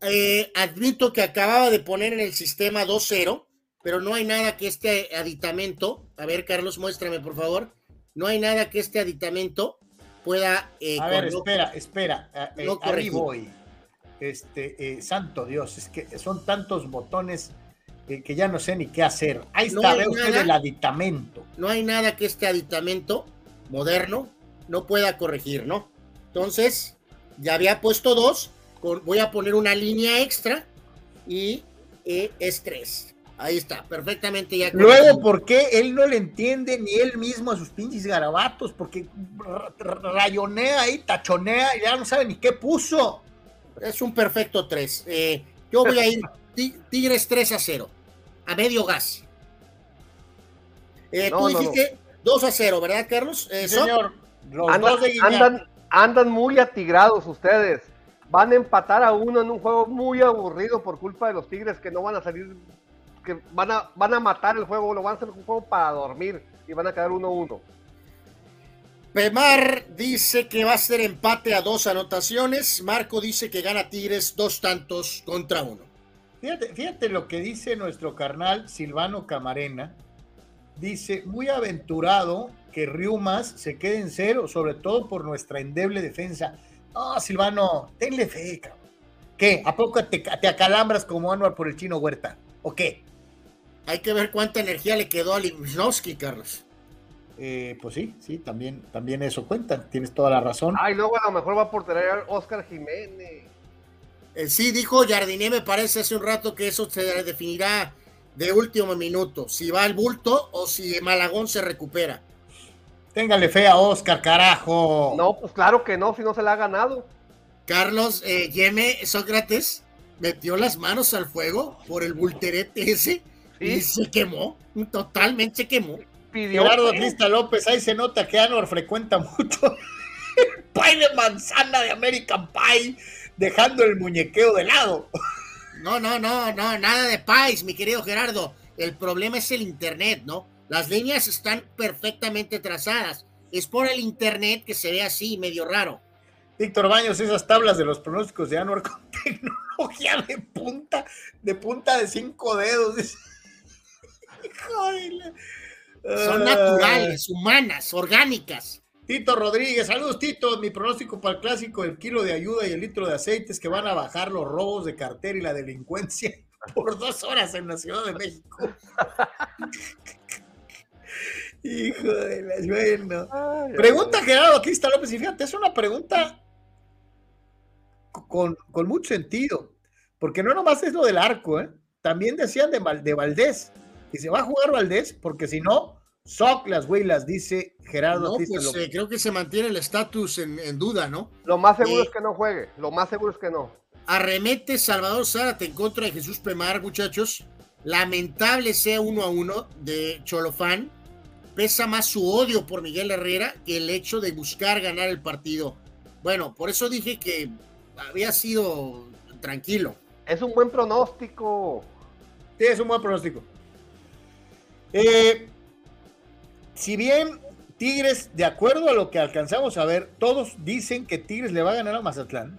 [SPEAKER 2] Eh, admito que acababa de poner en el sistema 2-0, pero no hay nada que este aditamento, a ver Carlos, muéstrame por favor, no hay nada que este aditamento pueda...
[SPEAKER 1] eh, a ver, espera, espera, eh, no ahí voy. Este, eh, santo Dios, es que son tantos botones que, que, ya no sé ni qué hacer. Ahí está, ve usted el aditamento.
[SPEAKER 2] No hay nada que este aditamento moderno no pueda corregir, ¿no? Entonces, ya había puesto dos, voy a poner una línea extra y eh, es 3. Ahí está, perfectamente ya.
[SPEAKER 1] Luego, ¿por qué él no le entiende ni él mismo a sus pinches garabatos? Porque rayonea ahí, tachonea, y ya no sabe ni qué puso.
[SPEAKER 2] Es un perfecto 3. Eh, yo voy a ir Tigres 3 a 0, a medio gas. Eh, no, tú dijiste no, 2 a 0, ¿verdad, Carlos?
[SPEAKER 5] Eh, señor, los andan, dos de andan, andan muy atigrados ustedes van a empatar a uno en un juego muy aburrido por culpa de los Tigres que no van a salir, que van a, van a matar el juego, lo van a hacer un juego para dormir y van a quedar 1-1.
[SPEAKER 2] Pemar dice que va a ser empate a dos anotaciones. Marco dice que gana Tigres dos tantos contra uno.
[SPEAKER 1] Fíjate, fíjate lo que dice nuestro carnal Silvano Camarena. Dice, muy aventurado que Riumas se quede en cero, sobre todo por nuestra endeble defensa. No, Silvano, tenle fe, cabrón. ¿Qué? ¿A poco te, te acalambras como Anuar por el chino Huerta? ¿O qué?
[SPEAKER 2] Hay que ver cuánta energía le quedó a Limnowski, Carlos.
[SPEAKER 1] Eh, pues sí, sí, también, también eso cuenta, tienes toda la razón.
[SPEAKER 5] Ay, luego a lo mejor va por tener Oscar Jiménez.
[SPEAKER 2] Eh, sí, dijo Jardiné, me parece hace un rato que eso se definirá de último minuto, si va al bulto o si Malagón se recupera.
[SPEAKER 1] Téngale fe a Oscar, carajo.
[SPEAKER 5] No, pues claro que no, si no se la ha ganado.
[SPEAKER 2] Carlos eh, Yeme Sócrates metió las manos al fuego por el bulterete ese y se quemó, totalmente se quemó.
[SPEAKER 1] Pidió Gerardo Crista López, ahí se nota que Anor frecuenta mucho *laughs* el pie de manzana de American Pie, dejando el muñequeo de lado.
[SPEAKER 2] No, no, no, no, nada de pies, mi querido Gerardo. El problema es el internet, ¿no? Las líneas están perfectamente trazadas. Es por el internet que se ve así, medio raro.
[SPEAKER 1] Víctor Baños, esas tablas de los pronósticos de Anuar con *laughs* tecnología de punta, de punta de cinco dedos. *laughs*
[SPEAKER 2] Son naturales, humanas, orgánicas.
[SPEAKER 1] Tito Rodríguez, saludos Tito, mi pronóstico para el clásico, el kilo de ayuda y el litro de aceite es que van a bajar los robos de cartera y la delincuencia *laughs* por dos horas en la Ciudad de México. *laughs* Hijo de la bueno. Pregunta Gerardo Crista López, y fíjate, es una pregunta con, con, mucho sentido, porque no nomás es lo del arco, ¿eh? también decían de, de Valdés, y se va a jugar Valdés, porque si no, Soc las las dice Gerardo.
[SPEAKER 2] No, pues, eh, creo que se mantiene el estatus en, en, duda, ¿no?
[SPEAKER 5] Lo más seguro eh, es que no juegue, lo más seguro es que no.
[SPEAKER 2] Arremete Salvador Zárate en contra de Jesús Pemar, muchachos. Lamentable sea uno a uno de Cholofán pesa más su odio por Miguel Herrera que el hecho de buscar ganar el partido. Bueno, por eso dije que había sido tranquilo.
[SPEAKER 5] Es un buen pronóstico.
[SPEAKER 1] Sí, es un buen pronóstico. Eh, si bien Tigres, de acuerdo a lo que alcanzamos a ver, todos dicen que Tigres le va a ganar a Mazatlán.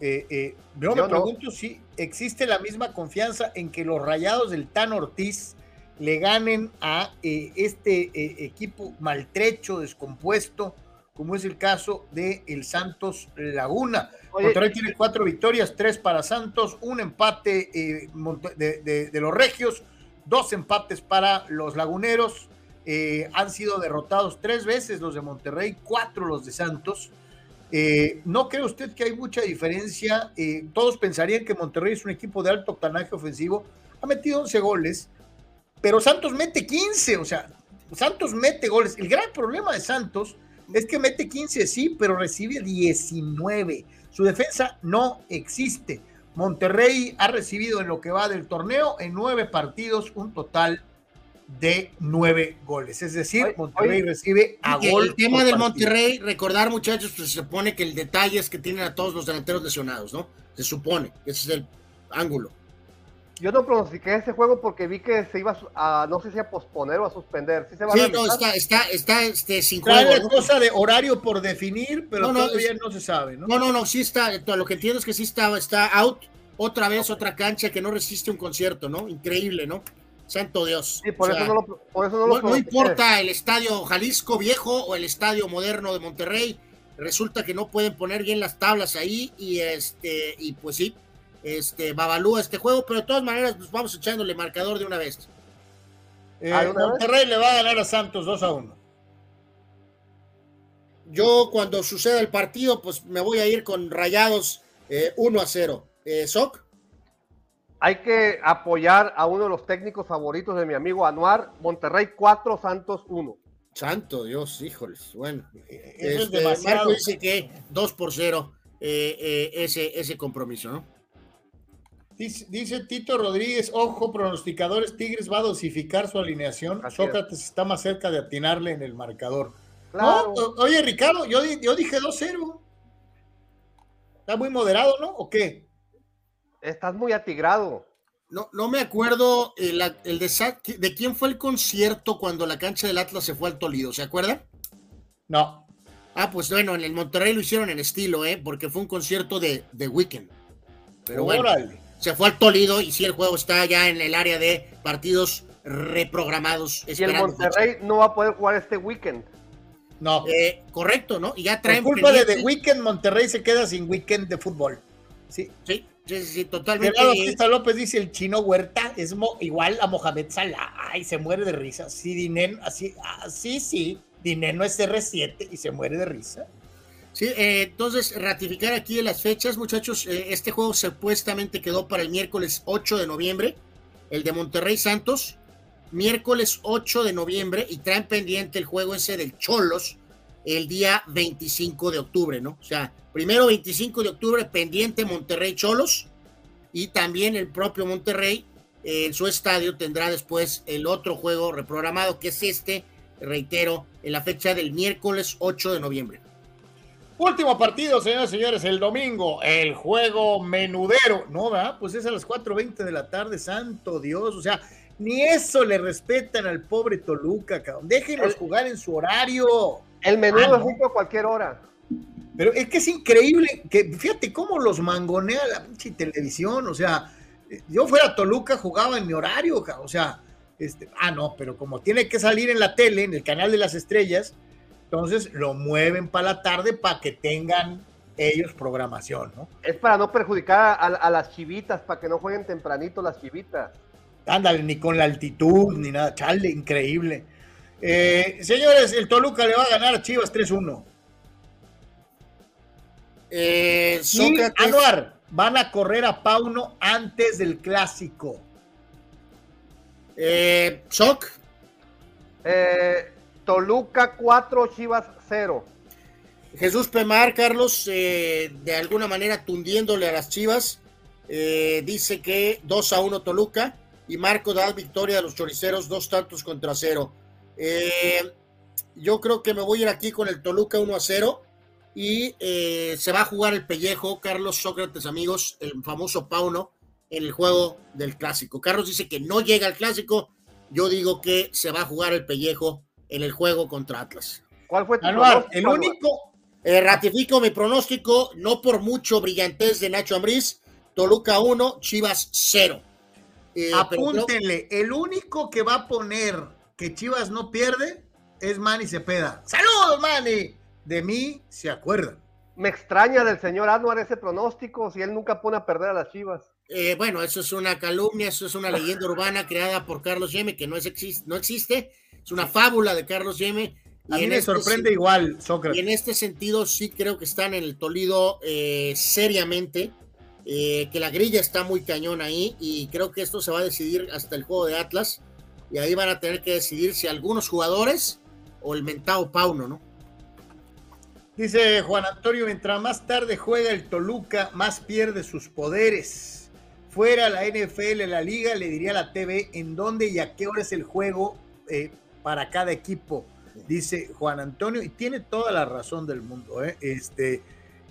[SPEAKER 1] Eh, eh, yo me pregunto si existe la misma confianza en que los rayados del Tan Ortiz le ganen a eh, este eh, equipo maltrecho, descompuesto, como es el caso de el Santos Laguna. Monterrey tiene cuatro victorias, tres para Santos, un empate de, de, los Regios, dos empates para los Laguneros. han sido derrotados tres veces los de Monterrey, cuatro los de Santos. ¿No cree usted que hay mucha diferencia? todos pensarían que Monterrey es un equipo de alto octanaje ofensivo. Ha metido 11 goles, pero Santos mete 15, o sea, Santos mete goles. El gran problema de Santos es que mete 15, sí, pero recibe 19. Su defensa no existe. Monterrey ha recibido en lo que va del torneo en nueve partidos un total de nueve goles. Es decir, Monterrey recibe a gol.
[SPEAKER 2] El tema del Monterrey, recordar muchachos, pues se supone que el detalle es que tienen a todos los delanteros lesionados, ¿no? Se supone, ese es el ángulo.
[SPEAKER 5] Yo no pronostiqué ese juego porque vi que se iba a, no sé si a posponer o a suspender. Sí, se va
[SPEAKER 2] Sí,
[SPEAKER 5] a
[SPEAKER 2] no, está, está, está este, sin juego.
[SPEAKER 1] la
[SPEAKER 2] ¿no?
[SPEAKER 1] cosa de horario por definir, pero
[SPEAKER 2] No, no,
[SPEAKER 1] todavía
[SPEAKER 2] es-
[SPEAKER 1] no se sabe, ¿no?
[SPEAKER 2] No, no, no, sí está. Lo que entiendo es que sí está, está out. Otra vez, otra cancha que no resiste un concierto, ¿no? Increíble, ¿no? Santo Dios.
[SPEAKER 5] Sí, por
[SPEAKER 2] O
[SPEAKER 5] eso
[SPEAKER 2] sea,
[SPEAKER 5] no lo, por eso no lo
[SPEAKER 2] no, importa el estadio Jalisco viejo o el estadio moderno de Monterrey, resulta que no pueden poner bien las tablas ahí y este y pues sí, este Babalúa este juego, pero de todas maneras pues vamos echándole marcador de una vez.
[SPEAKER 1] Eh,
[SPEAKER 5] ¿Ah, de una
[SPEAKER 1] Monterrey le va a ganar a Santos 2 a 1.
[SPEAKER 2] Yo cuando suceda el partido pues me voy a ir con Rayados eh, 1 a 0. Eh, Soc,
[SPEAKER 5] Hay que apoyar a uno de los técnicos favoritos de mi amigo Anuar. Monterrey 4, Santos 1.
[SPEAKER 2] santo Dios, híjoles, bueno.
[SPEAKER 1] Eso es
[SPEAKER 2] Este,
[SPEAKER 1] demasiado.
[SPEAKER 2] Marco dice que 2 por 0 eh, eh, ese, ese compromiso, ¿no?
[SPEAKER 1] Dice, dice Tito Rodríguez, ojo, pronosticadores, Tigres va a dosificar su alineación.
[SPEAKER 5] Así
[SPEAKER 1] Sócrates está más cerca de atinarle en el marcador.
[SPEAKER 5] Claro.
[SPEAKER 1] No, o- oye, Ricardo, yo, yo dije 2-0. Está muy moderado, ¿no? ¿O qué?
[SPEAKER 5] Estás muy atigrado.
[SPEAKER 2] No, no me acuerdo el, el de, de quién fue el concierto cuando la cancha del Atlas se fue al Tolido, ¿se acuerdan?
[SPEAKER 1] No.
[SPEAKER 2] Ah, pues bueno, en el Monterrey lo hicieron en estilo, ¿eh? Porque fue un concierto de, de Weekend. Pero bueno,
[SPEAKER 1] Órale.
[SPEAKER 2] Se fue al Tolido y sí, el juego está ya en el área de partidos reprogramados.
[SPEAKER 5] Y el Monterrey no va a poder jugar este weekend.
[SPEAKER 1] No.
[SPEAKER 2] Eh, correcto, ¿no? Y ya
[SPEAKER 1] Por
[SPEAKER 2] traen
[SPEAKER 1] culpa de
[SPEAKER 2] pendiente-
[SPEAKER 1] The Weekend, Monterrey se queda sin weekend de fútbol. Sí.
[SPEAKER 2] Sí, sí, sí, totalmente.
[SPEAKER 1] Gerardo López dice el chino Huerta es mo- igual a Mohamed Salah. Ay, se muere de risa. Sí, Dinen, así, así, sí. Dinen no es R7 y se muere de risa.
[SPEAKER 2] Sí, eh, entonces ratificar aquí las fechas, muchachos. eh, este juego supuestamente quedó para el miércoles 8 de noviembre, el de Monterrey Santos, miércoles 8 de noviembre, y traen pendiente el juego ese del Cholos el día 25 de octubre, ¿no? O sea, primero 25 de octubre pendiente Monterrey Cholos, y también el propio Monterrey eh, en su estadio tendrá después el otro juego reprogramado, que es este, reitero, en la fecha del miércoles 8 de noviembre.
[SPEAKER 1] Último partido, señoras y señores, el domingo, el juego menudero. No, ¿verdad? Pues es a las 4.20 de la tarde, santo Dios. O sea, ni eso le respetan al pobre Toluca, cabrón. Déjenlos
[SPEAKER 5] El-
[SPEAKER 1] jugar en su horario.
[SPEAKER 5] El menudo
[SPEAKER 1] Ah, ¿no?
[SPEAKER 5] es a cualquier hora.
[SPEAKER 1] Pero es que es increíble que, fíjate cómo los mangonea la pinche televisión. O sea, yo fuera Toluca, jugaba en mi horario, cabrón. O sea, este, ah, no, pero como tiene que salir en la tele, en el canal de las estrellas, entonces lo mueven para la tarde para que tengan ellos programación, ¿no?
[SPEAKER 5] Es para no perjudicar a, a las chivitas, para que no jueguen tempranito las chivitas.
[SPEAKER 1] Ándale, ni con la altitud, ni nada. Chale, increíble. Eh, señores, el Toluca le va a ganar a Chivas 3-1.
[SPEAKER 2] Eh,
[SPEAKER 1] Y
[SPEAKER 2] Sócrates,
[SPEAKER 1] Anuar, van a correr a Pauno antes del clásico.
[SPEAKER 2] eh, Soc,
[SPEAKER 5] Eh, Toluca 4, Chivas 0.
[SPEAKER 2] Jesús Pemar, Carlos, eh, de alguna manera tundiéndole a las Chivas, eh, dice que 2 a 1 Toluca y Marco da victoria a los choriceros, dos tantos contra cero. Eh, yo creo que me voy a ir aquí con el Toluca 1 a 0 y eh, se va a jugar el pellejo, Carlos Sócrates, amigos, el famoso Pauno, en el juego del clásico. Carlos dice que no llega al clásico, yo digo que se va a jugar el pellejo en el juego contra Atlas.
[SPEAKER 5] ¿Cuál fue tu
[SPEAKER 1] Anuar,
[SPEAKER 5] pronóstico,
[SPEAKER 1] el único,
[SPEAKER 2] Eh, ratifico mi pronóstico, no por mucho brillantez de Nacho Ambriz, Toluca 1, Chivas 0. Eh, pero
[SPEAKER 1] apúntenle, el único que va a poner que Chivas no pierde es Manny Cepeda. ¡Saludos, Manny! De mí se acuerdan.
[SPEAKER 5] Me extraña del señor Anuar ese pronóstico, si él nunca pone a perder a las Chivas.
[SPEAKER 2] eh, bueno, eso es una calumnia, eso es una leyenda urbana creada por Carlos Yeme, que no, es no existe, es una fábula de Carlos Yeme.
[SPEAKER 1] A mí me
[SPEAKER 2] este
[SPEAKER 1] sorprende igual,
[SPEAKER 2] Y
[SPEAKER 1] Sócrates.
[SPEAKER 2] en este sentido sí creo que están en el Tolido eh, seriamente, eh, que la grilla está muy cañón ahí y creo que esto se va a decidir hasta el juego de Atlas y ahí van a tener que decidir si algunos jugadores o el mentado Pauno, ¿no?
[SPEAKER 1] Dice Juan Antonio, mientras más tarde juega el Toluca, más pierde sus poderes. Fuera la NFL, la liga, le diría a la TV en dónde y a qué hora es el juego eh, para cada equipo, dice Juan Antonio, y tiene toda la razón del mundo. ¿eh? Este,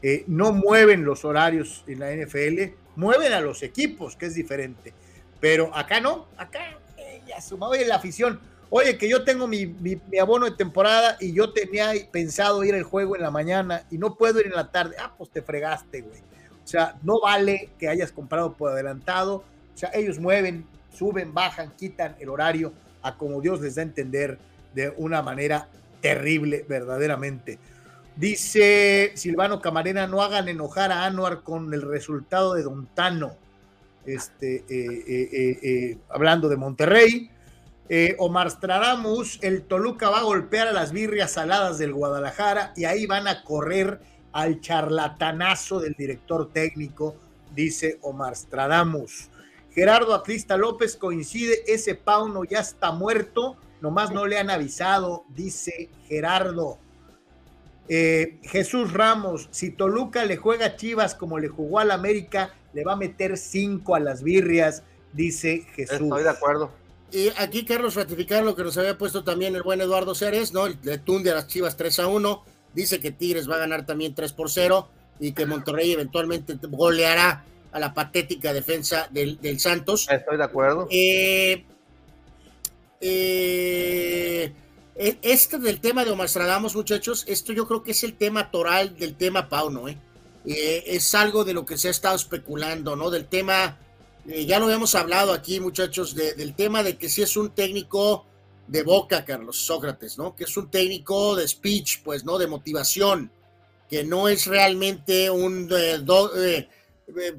[SPEAKER 1] eh, no mueven los horarios en la NFL, mueven a los equipos, que es diferente. Pero acá no, acá eh, ya sumado la afición. Oye, que yo tengo mi, mi, abono de temporada y yo tenía pensado ir al juego en la mañana y no puedo ir en la tarde. Ah, pues te fregaste, güey. O sea, no vale que hayas comprado por adelantado. O sea, ellos mueven, suben, bajan, quitan el horario a como Dios les da a entender de una manera terrible, verdaderamente. Dice Silvano Camarena, no hagan enojar a Anuar con el resultado de Dontano. Este, eh, eh, eh, hablando de Monterrey. Omar Stradamus, el Toluca va a golpear a las birrias saladas del Guadalajara y ahí van a correr al charlatanazo del director técnico, dice Omar Stradamus. Gerardo Atlista López coincide, ese Pauno ya está muerto, nomás no le han avisado, dice Gerardo. Eh, Jesús Ramos, si Toluca le juega a Chivas como le jugó al América, le va a meter cinco a las birrias, dice Jesús.
[SPEAKER 5] Estoy de acuerdo.
[SPEAKER 2] Y aquí, Carlos, ratificar lo que nos había puesto también el buen Eduardo Ceres, ¿no? Le tunde a las Chivas 3 a 1. Dice que Tigres va a ganar también 3 por 0 y que Monterrey eventualmente goleará a la patética defensa del, Santos.
[SPEAKER 5] Estoy de acuerdo.
[SPEAKER 2] Eh, eh, e, este del tema de Omar Stradamos, muchachos, esto yo creo que es el tema toral del tema Pauno, ¿eh? ¿eh? es algo de lo que se ha estado especulando, ¿no? Del tema, eh, ya lo habíamos hablado aquí, muchachos, del tema de que si es un técnico de boca, Carlos Sócrates, ¿no? Que es un técnico de speech, pues, ¿no? De motivación, que no es realmente un,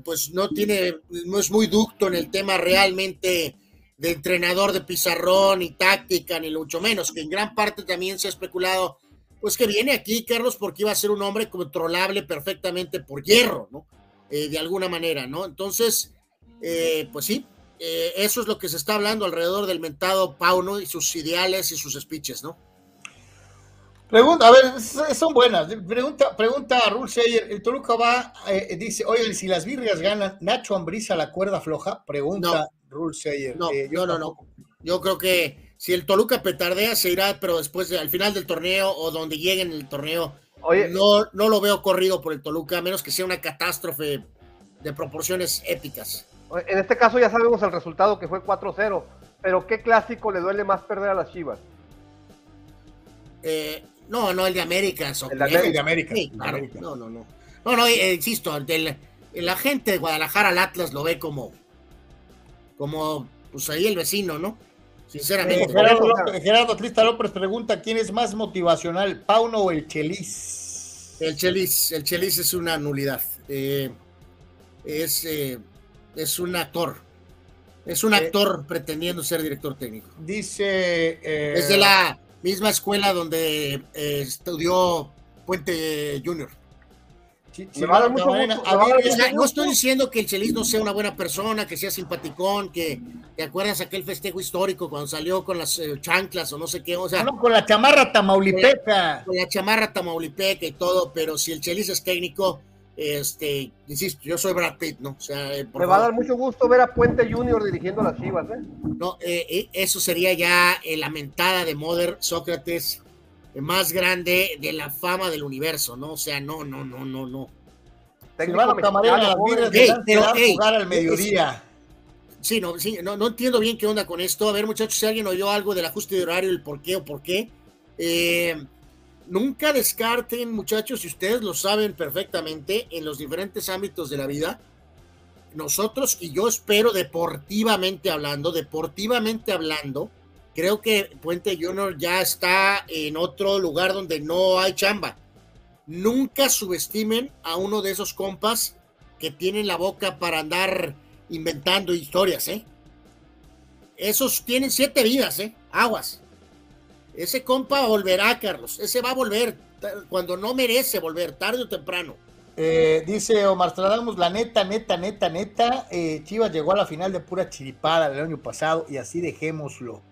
[SPEAKER 2] pues, no tiene, no es muy ducto en el tema realmente de entrenador de pizarrón y táctica, ni mucho menos, que en gran parte también se ha especulado, pues que viene aquí, Carlos, porque iba a ser un hombre controlable perfectamente por hierro, ¿no? Eh, de alguna manera, ¿no? Entonces, eh, pues sí, eh, eso es lo que se está hablando alrededor del mentado Pauno y sus ideales y sus speeches, ¿no?
[SPEAKER 1] Pregunta, a ver, son buenas. Pregunta, pregunta a Rul El Toluca va, dice, oye, si las virgas ganan, ¿Nacho Ambrisa la cuerda floja? Pregunta Rule
[SPEAKER 2] No, eh, no, no, no. Yo creo que si el Toluca petardea, se irá, pero después, al final del torneo o donde llegue en el torneo, no, no lo veo corrido por el Toluca, a menos que sea una catástrofe de proporciones épicas.
[SPEAKER 5] En este caso ya sabemos el resultado que fue 4-0, pero ¿qué clásico le duele más perder a las Chivas?
[SPEAKER 2] Eh, no, no, el de América.
[SPEAKER 1] El de América.
[SPEAKER 2] No, no, no. No, no, eh, insisto, la gente de Guadalajara al Atlas lo ve como como pues ahí el vecino, ¿no? Sinceramente.
[SPEAKER 1] Gerardo, López, López pregunta: ¿quién es más motivacional, Pauno o el Chelis?
[SPEAKER 2] El Chelis, el Chelis es una nulidad. Eh, es, eh, es un actor. Es un eh, actor pretendiendo ser director técnico.
[SPEAKER 1] Dice.
[SPEAKER 2] es de la misma escuela donde estudió Puente Junior no estoy diciendo que el Chelis no sea una buena persona, que sea simpaticón, que te acuerdas aquel festejo histórico cuando salió con las eh, chanclas o no sé qué, o sea.
[SPEAKER 1] No, con la chamarra tamaulipeca.
[SPEAKER 2] Con la, chamarra tamaulipeca y todo, pero si el Chelis es técnico, este, insisto, yo soy Brad Pitt, ¿no? O sea,
[SPEAKER 5] eh, Me va a dar mucho gusto ver a Puente Junior dirigiendo las Chivas, ¿eh?
[SPEAKER 2] No, eh, eso sería ya la mentada de Mother Sócrates más grande de la fama del universo, ¿no? O sea, no, no, no, no, no.
[SPEAKER 1] Camarena, las jugar al mediodía.
[SPEAKER 2] Sí, no, sí no, no, entiendo bien qué onda con esto. A ver, muchachos, si alguien oyó algo del ajuste de horario, el por qué o por qué. Eh, nunca descarten, muchachos, si ustedes lo saben perfectamente, en los diferentes ámbitos de la vida, nosotros, y yo espero deportivamente hablando, deportivamente hablando, creo que Puente Junior ya está en otro lugar donde no hay chamba. Nunca subestimen a uno de esos compas que tienen la boca para andar inventando historias, ¿eh? Esos tienen siete vidas, ¿eh? Aguas. Ese compa volverá, Carlos. Ese va a volver cuando no merece volver, tarde o temprano.
[SPEAKER 1] Eh, dice Omar Stradamus, la neta, neta, neta, neta, eh, Chivas llegó a la final de pura chiripada el año pasado y así dejémoslo.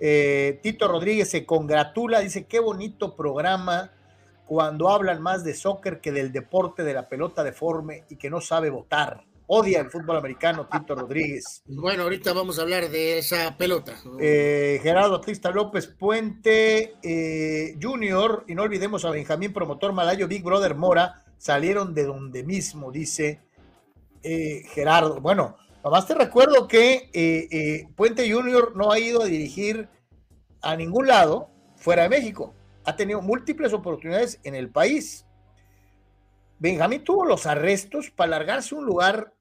[SPEAKER 1] Eh, Tito Rodríguez se congratula, dice, qué bonito programa cuando hablan más de soccer que del deporte de la pelota deforme y que no sabe votar. Odia el fútbol americano, Tito Rodríguez.
[SPEAKER 2] Bueno, ahorita vamos a hablar de esa pelota.
[SPEAKER 1] Eh, Gerardo Atlista López Puente eh, Junior, y no olvidemos a Benjamín Promotor Malayo, Big Brother Mora, salieron de donde mismo, dice Gerardo. Bueno, Nomás te recuerdo que eh, eh, Puente Junior no ha ido a dirigir a ningún lado fuera de México. Ha tenido múltiples oportunidades en el país. Benjamín tuvo los arrestos para largarse un lugar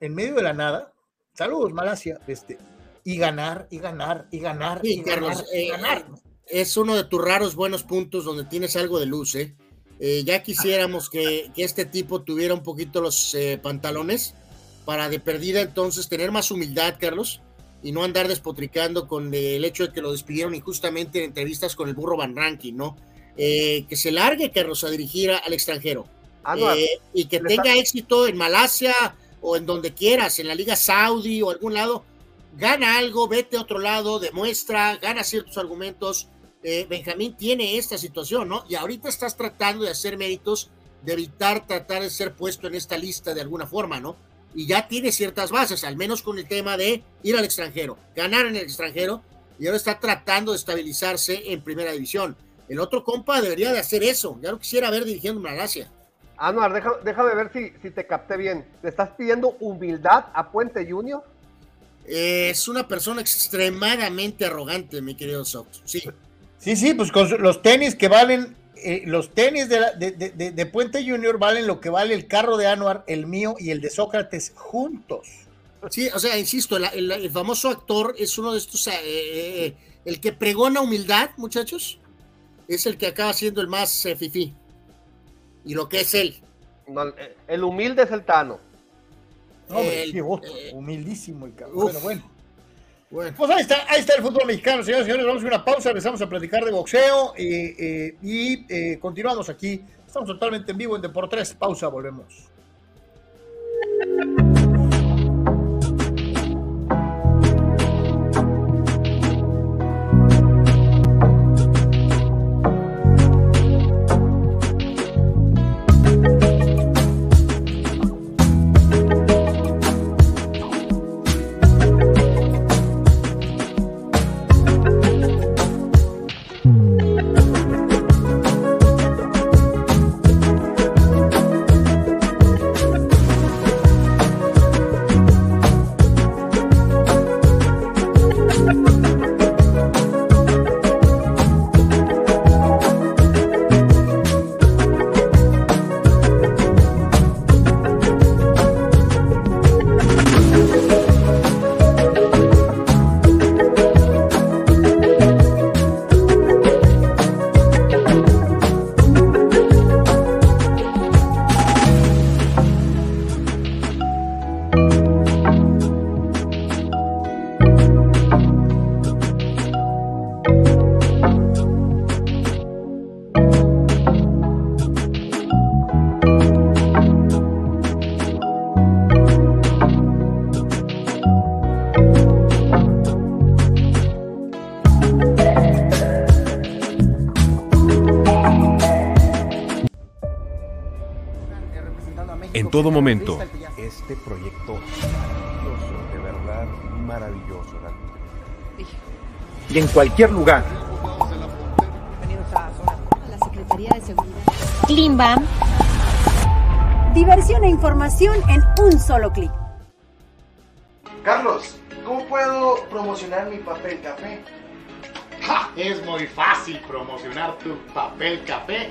[SPEAKER 1] en medio de la nada. Saludos, Malasia. Este, y ganar, y ganar, y ganar.
[SPEAKER 2] Sí,
[SPEAKER 1] y
[SPEAKER 2] Carlos,
[SPEAKER 1] ganar, y
[SPEAKER 2] eh,
[SPEAKER 1] ganar.
[SPEAKER 2] es uno de tus raros buenos puntos donde tienes algo de luz, ¿eh? Eh, ya quisiéramos que, que este tipo tuviera un poquito los eh, pantalones para de perdida entonces tener más humildad, Carlos, y no andar despotricando con el hecho de que lo despidieron injustamente en entrevistas con el burro Van Ranking, ¿no? Eh, que se largue, Carlos, a dirigir a- al extranjero. Eh, y que tenga
[SPEAKER 5] está-
[SPEAKER 2] éxito en Malasia o en donde quieras, en la Liga Saudí o algún lado, gana algo, vete a otro lado, demuestra, gana ciertos argumentos. Eh, Benjamín tiene esta situación, ¿no? Y ahorita estás tratando de hacer méritos, de evitar tratar de ser puesto en esta lista de alguna forma, ¿no? Y ya tiene ciertas bases, al menos con el tema de ir al extranjero, ganar en el extranjero, y ahora está tratando de estabilizarse en primera división. El otro compa debería de hacer eso, ya lo quisiera ver dirigiendo Malasia.
[SPEAKER 5] Anuar, deja- déjame ver si, si te capté bien. ¿Le estás pidiendo humildad a Puente Junior?
[SPEAKER 2] Es una persona extremadamente arrogante, mi querido Sox. Sí,
[SPEAKER 1] Sí, sí, pues con los tenis que valen, eh, los tenis de, la- de- de- de- de Puente Junior valen lo que vale el carro de Anuar, el mío y el de Sócrates juntos.
[SPEAKER 2] sí, o sea, insisto, el, el- el famoso actor es uno de estos, eh, eh, el que pregona humildad, muchachos, es el que acaba siendo el más eh, fifí. Y lo que es él.
[SPEAKER 5] No, el- humilde es el Tano.
[SPEAKER 1] No, hombre,
[SPEAKER 2] El-
[SPEAKER 1] qué voto,
[SPEAKER 2] eh,
[SPEAKER 1] humildísimo el cabrón.
[SPEAKER 2] uf.
[SPEAKER 1] Bueno, bueno.
[SPEAKER 2] Bueno,
[SPEAKER 1] Pues ahí está, ahí está el fútbol mexicano, señores y señores. Vamos a una pausa, empezamos a platicar de boxeo eh, eh, y eh, continuamos aquí. Estamos totalmente en vivo en Deportes. Pausa, volvemos.
[SPEAKER 7] Todo momento,
[SPEAKER 8] Este proyecto maravilloso, de verdad maravilloso.
[SPEAKER 9] y en cualquier lugar.
[SPEAKER 10] La Secretaría de Seguridad. Klimbam. Diversión e información en un solo clic.
[SPEAKER 4] Carlos, ¿cómo puedo promocionar mi papel café?
[SPEAKER 1] ¡Ja! Es muy fácil promocionar tu papel café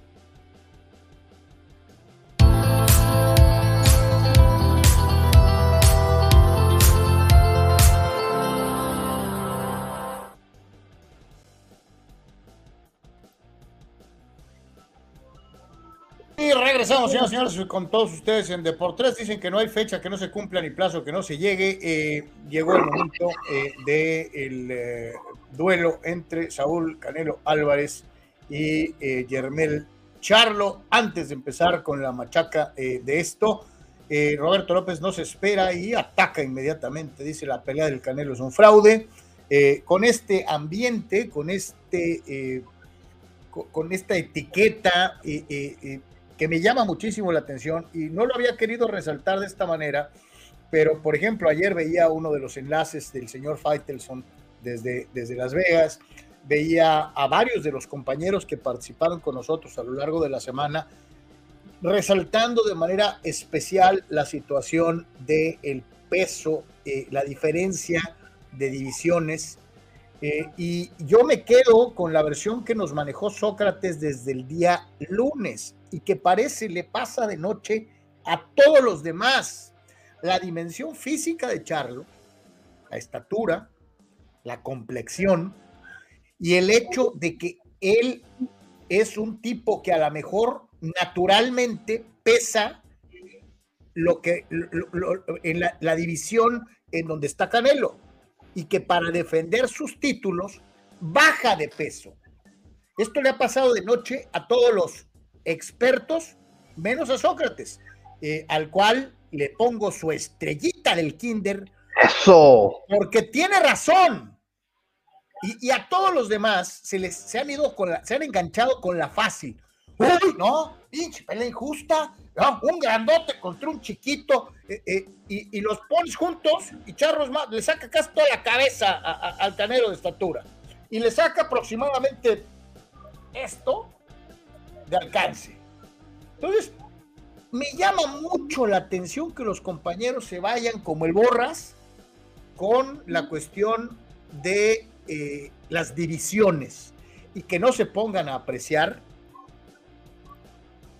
[SPEAKER 1] Regresamos, señoras y señores, con todos ustedes en Deportes. Dicen que no hay fecha que no se cumpla ni plazo que no se llegue. Eh, llegó el momento del duelo entre Saúl Canelo Álvarez y eh, Yermel Charlo. Antes de empezar con la machaca eh, de esto, eh, Roberto López no se espera y ataca inmediatamente. Dice la pelea del Canelo es un fraude. eh, con este ambiente, con, este, eh, co- con esta etiqueta eh, eh, eh, que me llama muchísimo la atención y no lo había querido resaltar de esta manera, pero por ejemplo ayer veía uno de los enlaces del señor Faitelson desde, desde Las Vegas, veía a varios de los compañeros que participaron con nosotros a lo largo de la semana, resaltando de manera especial la situación del peso, eh, la diferencia de divisiones. eh, y yo me quedo con la versión que nos manejó Sócrates desde el día lunes y que parece le pasa de noche a todos los demás. La dimensión física de Charlo, la estatura, la complexión y el hecho de que él es un tipo que a lo mejor naturalmente pesa lo que en la, la división en donde está Canelo y que para defender sus títulos baja de peso. Esto le ha pasado de noche a todos los expertos, menos a Sócrates, eh, al cual le pongo su estrellita del kinder
[SPEAKER 5] Eso.
[SPEAKER 1] porque tiene razón. Y, y a todos los demás se les se han ido con la, se han enganchado con la fácil. Uy, no, pinche pelea injusta, no, un grandote contra un chiquito, eh, eh, y, y los pones juntos y Charros le saca casi toda la cabeza a- a- al canero de estatura. Y le saca aproximadamente esto de alcance. Entonces, me llama mucho la atención que los compañeros se vayan como el borras con la cuestión de eh, las divisiones y que no se pongan a apreciar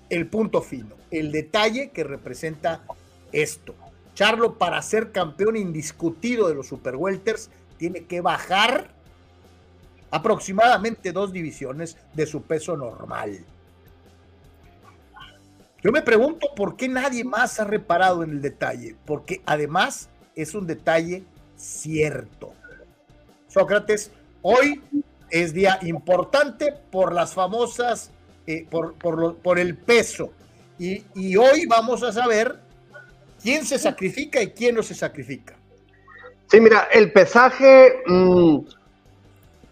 [SPEAKER 1] el punto fino, el detalle que representa esto. Charlo, para ser campeón indiscutido de los Super Welters, tiene que bajar aproximadamente dos divisiones de su peso normal. Yo me pregunto por qué nadie más ha reparado en el detalle, porque además es un detalle cierto. Sócrates, hoy es día importante por las famosas, eh, por, por, lo- por el peso. Y, hoy vamos a saber quién se sacrifica y quién no se sacrifica.
[SPEAKER 5] Sí, mira, el pesaje mm,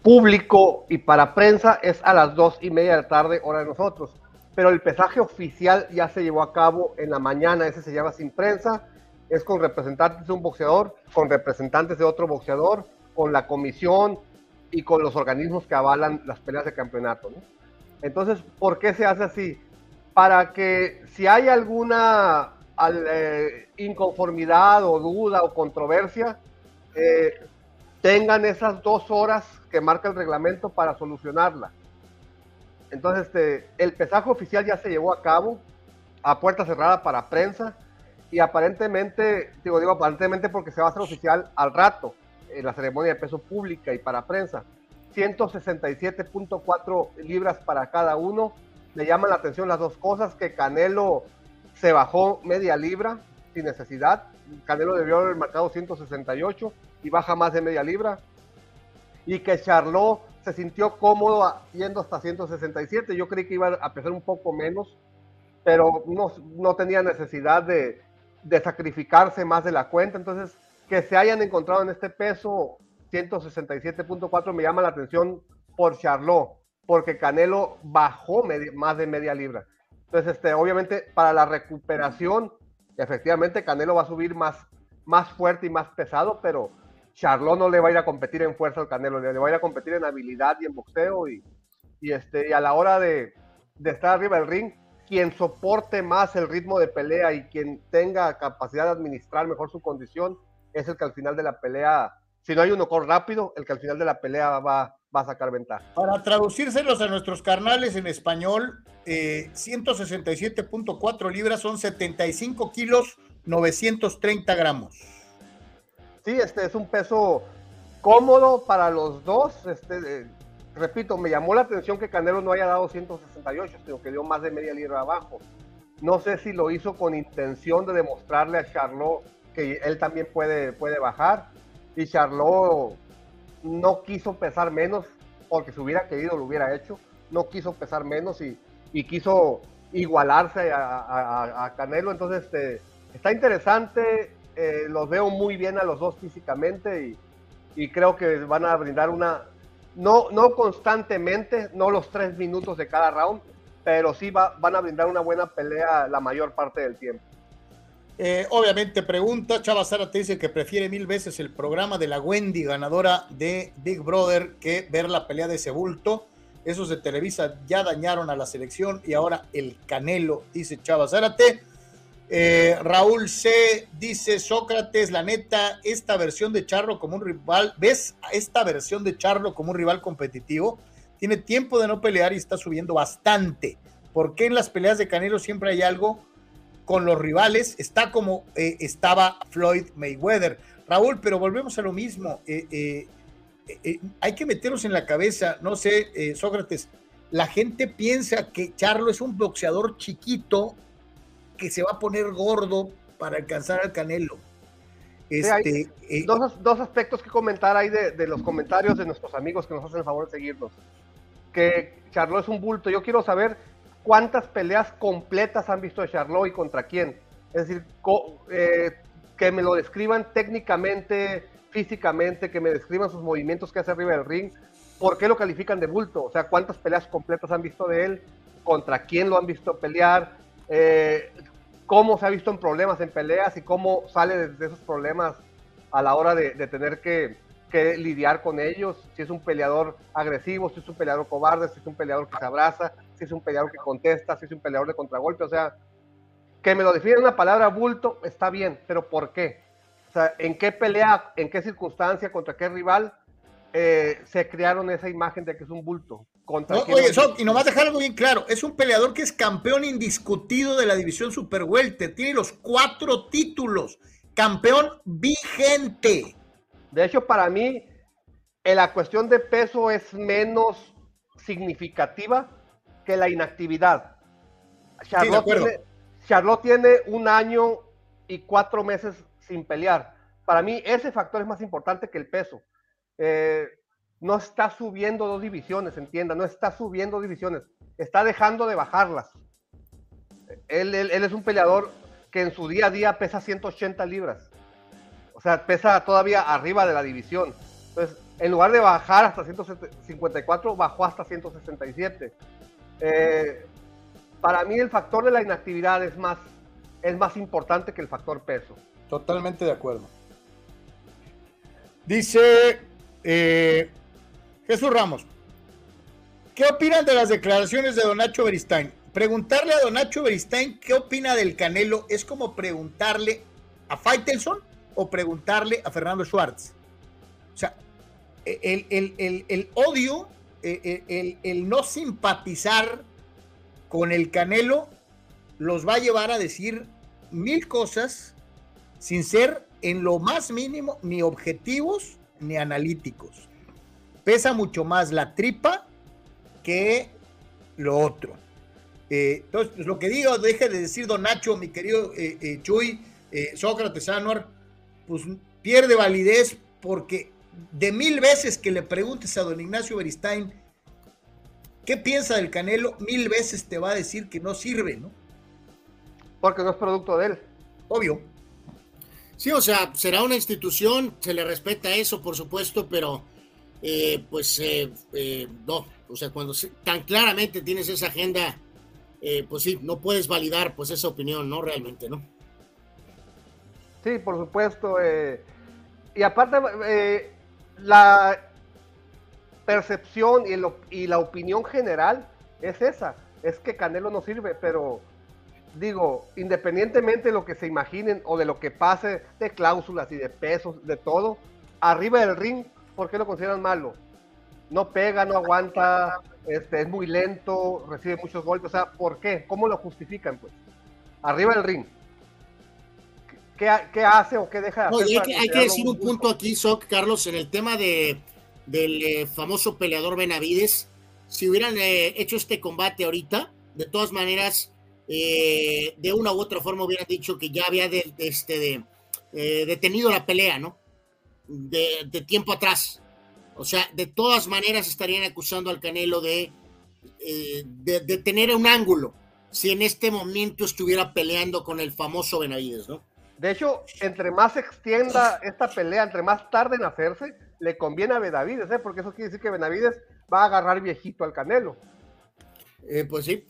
[SPEAKER 5] público y para prensa es a las dos y media de la tarde, hora de nosotros. Pero el pesaje oficial ya se llevó a cabo en la mañana, ese se llama sin prensa, es con representantes de un boxeador, con representantes de otro boxeador, con la comisión y con los organismos que avalan las peleas de campeonato. Entonces, ¿por qué se hace así? Para que si hay alguna al- eh, inconformidad o duda o controversia, eh, tengan esas dos horas que marca el reglamento para solucionarla. Entonces, este, el pesaje oficial ya se llevó a cabo a puerta cerrada para prensa y aparentemente, digo, digo aparentemente porque se va a hacer oficial al rato en la ceremonia de peso pública y para prensa. 167.4 libras para cada uno. Me llaman la atención las dos cosas, que Canelo se bajó media libra sin necesidad. Canelo debió haber marcado 168 y baja más de media libra. Y que Charlot se sintió cómodo yendo hasta 167. Yo creí que iba a pesar un poco menos, pero no, no tenía necesidad de, de sacrificarse más de la cuenta. Entonces, que se hayan encontrado en este peso 167.4 me llama la atención por Charlot, porque Canelo bajó medi- más de media libra. Entonces, este, obviamente, para la recuperación, efectivamente, Canelo va a subir más, más fuerte y más pesado, pero Charlot no le va a ir a competir en fuerza al Canelo, le, va a ir a competir en habilidad y en boxeo y, y, este, y a la hora de, estar arriba del ring, quien soporte más el ritmo de pelea y quien tenga capacidad de administrar mejor su condición es el que al final de la pelea, si no hay un knockout rápido, el que al final de la pelea va, a sacar ventaja.
[SPEAKER 1] Para traducírselos a nuestros carnales en español, eh, 167.4 libras son 75 kilos 930 gramos.
[SPEAKER 5] Sí, este es un peso cómodo para los dos. Este, eh, repito, me llamó la atención que Canelo no haya dado 168, sino que dio más de media libra abajo. No sé si lo hizo con intención de demostrarle a Charlot que él también puede, puede bajar. Y Charlot no quiso pesar menos, porque si hubiera querido lo hubiera hecho. No quiso pesar menos y, y quiso igualarse a, a- Canelo. Entonces, este, está interesante. Eh, los veo muy bien a los dos físicamente y, y creo que van a brindar una, no, no constantemente, no los tres minutos de cada round, pero sí va, van a brindar una buena pelea la mayor parte del tiempo.
[SPEAKER 1] Eh, obviamente pregunta, Chava Sara te dice que prefiere mil veces el programa de la Wendy, ganadora de Big Brother, que ver la pelea de ese bulto. Esos de Televisa ya dañaron a la selección y ahora el Canelo, dice Chava Zárate. Eh, Raúl C. dice Sócrates, la neta, esta versión de Charlo como un rival, ¿ves esta versión de Charlo como un rival competitivo? Tiene tiempo de no pelear y está subiendo bastante. ¿Por qué en las peleas de Canelo siempre hay algo con los rivales? Está como eh, estaba Floyd Mayweather. Raúl, pero volvemos a lo mismo. Eh, hay que meternos en la cabeza, no sé, Sócrates, la gente piensa que Charlo es un boxeador chiquito que se va a poner gordo para alcanzar al Canelo.
[SPEAKER 5] Este, eh, dos, aspectos que comentar ahí de, los comentarios de nuestros amigos que nos hacen el favor de seguirnos. Que Charlo es un bulto. Yo quiero saber cuántas peleas completas han visto de Charlo y contra quién. Es decir, eh, que me lo describan técnicamente, físicamente, que me describan sus movimientos que hace arriba del ring. ¿Por qué lo califican de bulto? O sea, cuántas peleas completas han visto de él, contra quién lo han visto pelear, eh, cómo se ha visto en problemas, en peleas y cómo sale de, esos problemas a la hora de, tener que, lidiar con ellos, si es un peleador agresivo, si es un peleador cobarde, si es un peleador que se abraza, si es un peleador que contesta, si es un peleador de contragolpe, o sea, que me lo define una palabra bulto, está bien, pero ¿por qué? O sea, ¿en qué pelea, en qué circunstancia, contra qué rival eh, se crearon esa imagen de que es un bulto?
[SPEAKER 1] Oye, y nomás dejar algo bien claro, es un peleador que es campeón indiscutido de la división Super Welter, tiene los cuatro títulos, campeón vigente.
[SPEAKER 5] De hecho, para mí, en la cuestión de peso es menos significativa que la inactividad. Charlotte, tiene, Charlotte tiene un año y cuatro meses sin pelear. Para mí, ese factor es más importante que el peso. Eh, no está subiendo dos divisiones, entienda, no está subiendo divisiones, está dejando de bajarlas. Él, es un peleador que en su día a día pesa 180 libras. O sea, pesa todavía arriba de la división. Entonces, en lugar de bajar hasta 154, bajó hasta 167. Eh, para mí el factor de la inactividad es más, es más importante que el factor peso.
[SPEAKER 1] Totalmente de acuerdo. Dice eh, Jesús Ramos, ¿qué opinan de las declaraciones de Don Nacho Beristain? Preguntarle a Don Nacho Beristain qué opina del Canelo es como preguntarle a Faitelson o preguntarle a Fernando Schwartz. O sea, el, el, odio, el, el, no simpatizar con el Canelo los va a llevar a decir mil cosas sin ser en lo más mínimo ni objetivos ni analíticos pesa mucho más la tripa que lo otro. Eh, entonces, pues, lo que digo, deje de decir Don Nacho, mi querido eh, eh, Chuy, Sócrates Anuar, pues pierde validez porque de mil veces que le preguntes a don Ignacio Beristain qué piensa del Canelo, mil veces te va a decir que no sirve, ¿no?
[SPEAKER 5] Porque no es producto de él.
[SPEAKER 1] Obvio.
[SPEAKER 2] Sí, o sea, será una institución, se le respeta eso, por supuesto, pero eh, pues eh, eh, no, o sea, cuando tan claramente tienes esa agenda, pues sí, no puedes validar pues esa opinión, ¿no? Realmente, ¿no?
[SPEAKER 5] Sí, por supuesto. y aparte, la percepción y, y la opinión general es esa, es que Canelo no sirve, pero digo, independientemente de lo que se imaginen o de lo que pase de cláusulas y de pesos, de todo, arriba del ring ¿por qué lo consideran malo? No pega, no aguanta, este, es muy lento, recibe muchos golpes. O sea, ¿por qué? ¿Cómo lo justifican? Pues arriba del ring. ¿Qué, qué hace o qué deja de
[SPEAKER 2] hacer? hay, que, decir un punto aquí, Soc, Carlos, en el tema de, del eh, famoso peleador Benavides. Si hubieran eh, hecho este combate ahorita, de todas maneras, eh, de una u otra forma hubieran dicho que ya había este, detenido la pelea, ¿no? De, tiempo atrás. O sea, de todas maneras estarían acusando al Canelo de, eh, de, tener un ángulo si en este momento estuviera peleando con el famoso Benavides, ¿no?
[SPEAKER 5] De hecho, entre más se extienda esta pelea, entre más tarde en hacerse, le conviene a Benavides, ¿eh? porque eso quiere decir que Benavides va a agarrar viejito al Canelo.
[SPEAKER 2] Eh, pues sí.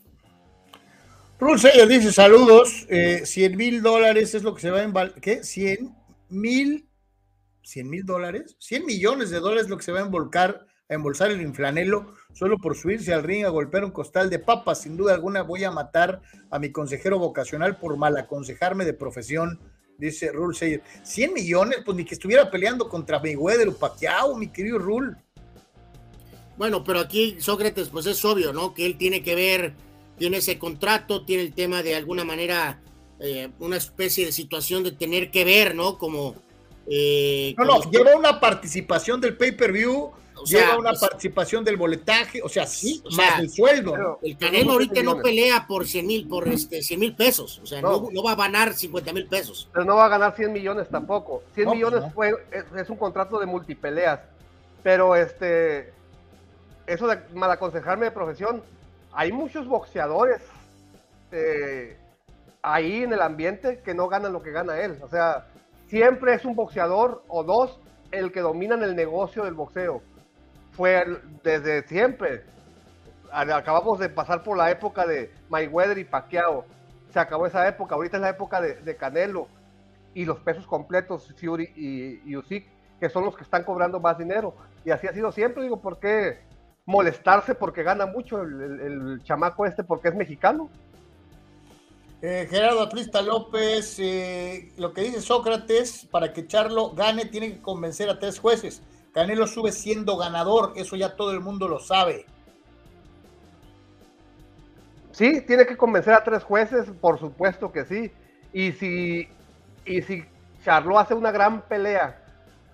[SPEAKER 1] Rulseyer dice saludos, eh, 100 mil dólares es lo que se va a embalsar, ¿qué? 100 mil, 100 mil dólares, 100 millones de dólares es lo que se va a embolcar, a embolsar el inflanelo solo por subirse al ring a golpear un costal de papas. Sin duda alguna voy a matar a mi consejero vocacional por mal aconsejarme de profesión, dice Rule Sayer. 100 millones, pues ni que estuviera peleando contra Mayweather o mi querido Rule.
[SPEAKER 2] Bueno, pero aquí Sócrates, pues es obvio, ¿no? Que él tiene que ver, tiene ese contrato, tiene el tema de alguna manera, eh, una especie de situación de tener que ver, ¿no? Como... Eh,
[SPEAKER 1] No, no, lleva una participación del pay-per-view,
[SPEAKER 2] O sea,
[SPEAKER 1] lleva una
[SPEAKER 2] pues-
[SPEAKER 1] participación del boletaje, o sea, sí,
[SPEAKER 2] o
[SPEAKER 1] más
[SPEAKER 2] sea,
[SPEAKER 1] el sueldo.
[SPEAKER 2] El Canelo ahorita no pelea por 100 mil, por este, 100 mil pesos. O sea, no.
[SPEAKER 5] No.
[SPEAKER 2] no va a ganar 50 mil pesos.
[SPEAKER 5] Pero no va a ganar 100 millones tampoco. 100
[SPEAKER 1] No,
[SPEAKER 5] millones
[SPEAKER 1] no.
[SPEAKER 5] fue, es, es un contrato de multipeleas. Pero este, eso de mal aconsejarme de profesión, hay muchos boxeadores eh, ahí en el ambiente que no ganan lo que gana él. O sea, siempre es un boxeador o dos el que dominan el negocio del boxeo. Fue desde siempre. Acabamos de pasar por la época de Mayweather y Pacquiao. Se acabó esa época. Ahorita es la época de, Canelo y los pesos completos, Fury y, y Usyk, que son los que están cobrando más dinero. Y así ha sido siempre. Digo, ¿por qué molestarse porque gana mucho el chamaco este porque es mexicano?
[SPEAKER 1] Eh, Gerardo Atlista López, eh, lo que dice Sócrates, para que Charlo gane tiene que convencer a tres jueces. Canelo sube siendo ganador, eso ya todo el mundo lo sabe.
[SPEAKER 5] Sí, tiene que convencer a tres jueces, por supuesto que sí. Y si, y si Charlo hace una gran pelea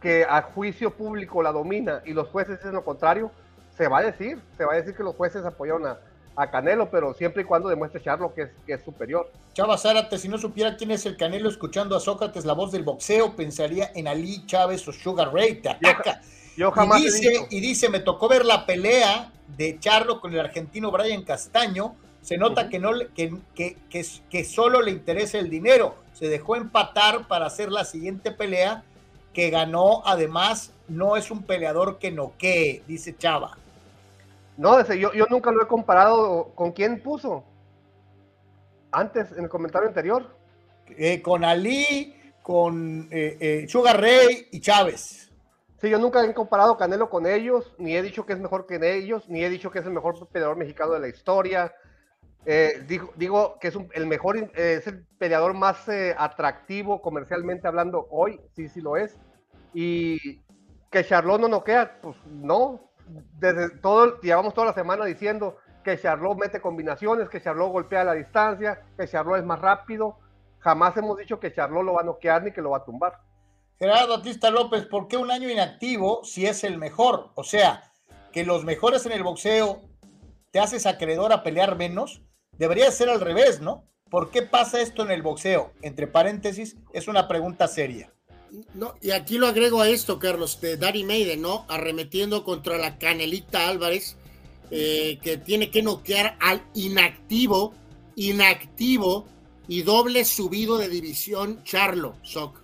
[SPEAKER 5] que a juicio público la domina y los jueces dicen lo contrario, se va a decir, se va a decir que los jueces apoyaron a, a Canelo, pero siempre y cuando demuestre Charlo que es, que es superior.
[SPEAKER 1] Chava Zárate, si no supiera quién es el Canelo escuchando a Sócrates, la voz del boxeo, pensaría en Ali Chávez o Sugar Ray, te ataca.
[SPEAKER 5] Yo jamás
[SPEAKER 1] y, dice, y dice, me tocó ver la pelea de Charlo con el argentino Brian Castaño. Se nota que, no, le- que, que, que, que solo le interesa el dinero. Se dejó empatar para hacer la siguiente pelea que ganó. Además, no es un peleador que noquee, dice Chava.
[SPEAKER 5] No, ese, yo, yo nunca lo he comparado con quién puso. Antes, en el comentario anterior.
[SPEAKER 1] Eh, con Ali, con eh, eh, Sugar Ray y Chávez.
[SPEAKER 5] Sí, yo nunca he comparado Canelo con ellos, ni he dicho que es mejor que ellos, ni he dicho que es el mejor peleador mexicano de la historia. Eh, digo, digo que es un- el mejor, eh, es el peleador más eh, atractivo comercialmente hablando hoy, sí, sí lo es. Y que Charlot no noquea, pues no. Desde todo, llevamos toda la semana diciendo que Charlot mete combinaciones, que Charlot golpea a la distancia, que Charlot es más rápido. Jamás hemos dicho que Charlot lo va a noquear ni que lo va a tumbar.
[SPEAKER 1] Gerardo Batista López, ¿por qué un año inactivo si es el mejor? O sea, que los mejores en el boxeo te haces acreedor a pelear menos. Debería ser al revés, ¿no? ¿Por qué pasa esto en el boxeo? Entre paréntesis, es una pregunta seria.
[SPEAKER 2] No, y aquí lo agrego a esto, Carlos, de Daddy Maiden, ¿no? Arremetiendo contra la Canelita Álvarez, eh, que tiene que noquear al inactivo, inactivo y doble subido de división Charlo, Soc.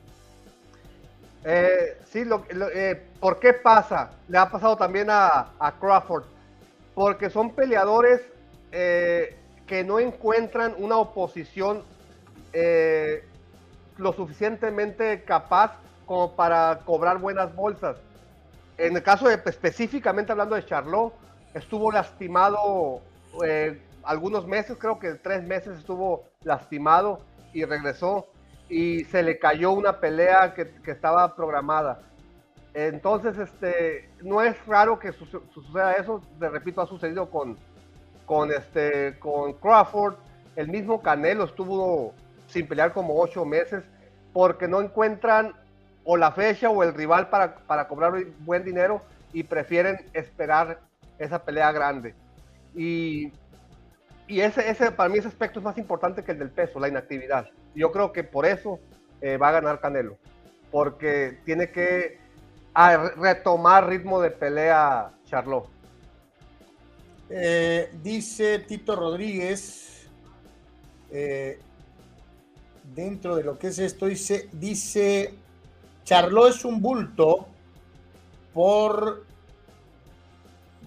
[SPEAKER 5] Eh, sí, lo, eh, ¿por qué pasa? Le ha pasado también a, Crawford. Porque son peleadores que no encuentran una oposición lo suficientemente capaz como para cobrar buenas bolsas. En el caso de, específicamente hablando de Charlot, estuvo lastimado eh, algunos meses, creo que tres meses estuvo lastimado y regresó y se le cayó una pelea que, estaba programada. Entonces, este, no es raro que su- suceda eso, te repito, ha sucedido con, con, este, con Crawford, el mismo Canelo estuvo sin pelear como ocho meses porque no encuentran o la fecha o el rival para, para cobrar buen dinero y prefieren esperar esa pelea grande. Y, y ese, ese, para mí ese aspecto es más importante que el del peso, la inactividad. Yo creo que por eso eh, va a ganar Canelo, porque tiene que a, retomar ritmo de pelea Charlot.
[SPEAKER 1] Eh, dice Tito Rodríguez, eh, dentro de lo que es esto, dice, dice, Charlot es un bulto por,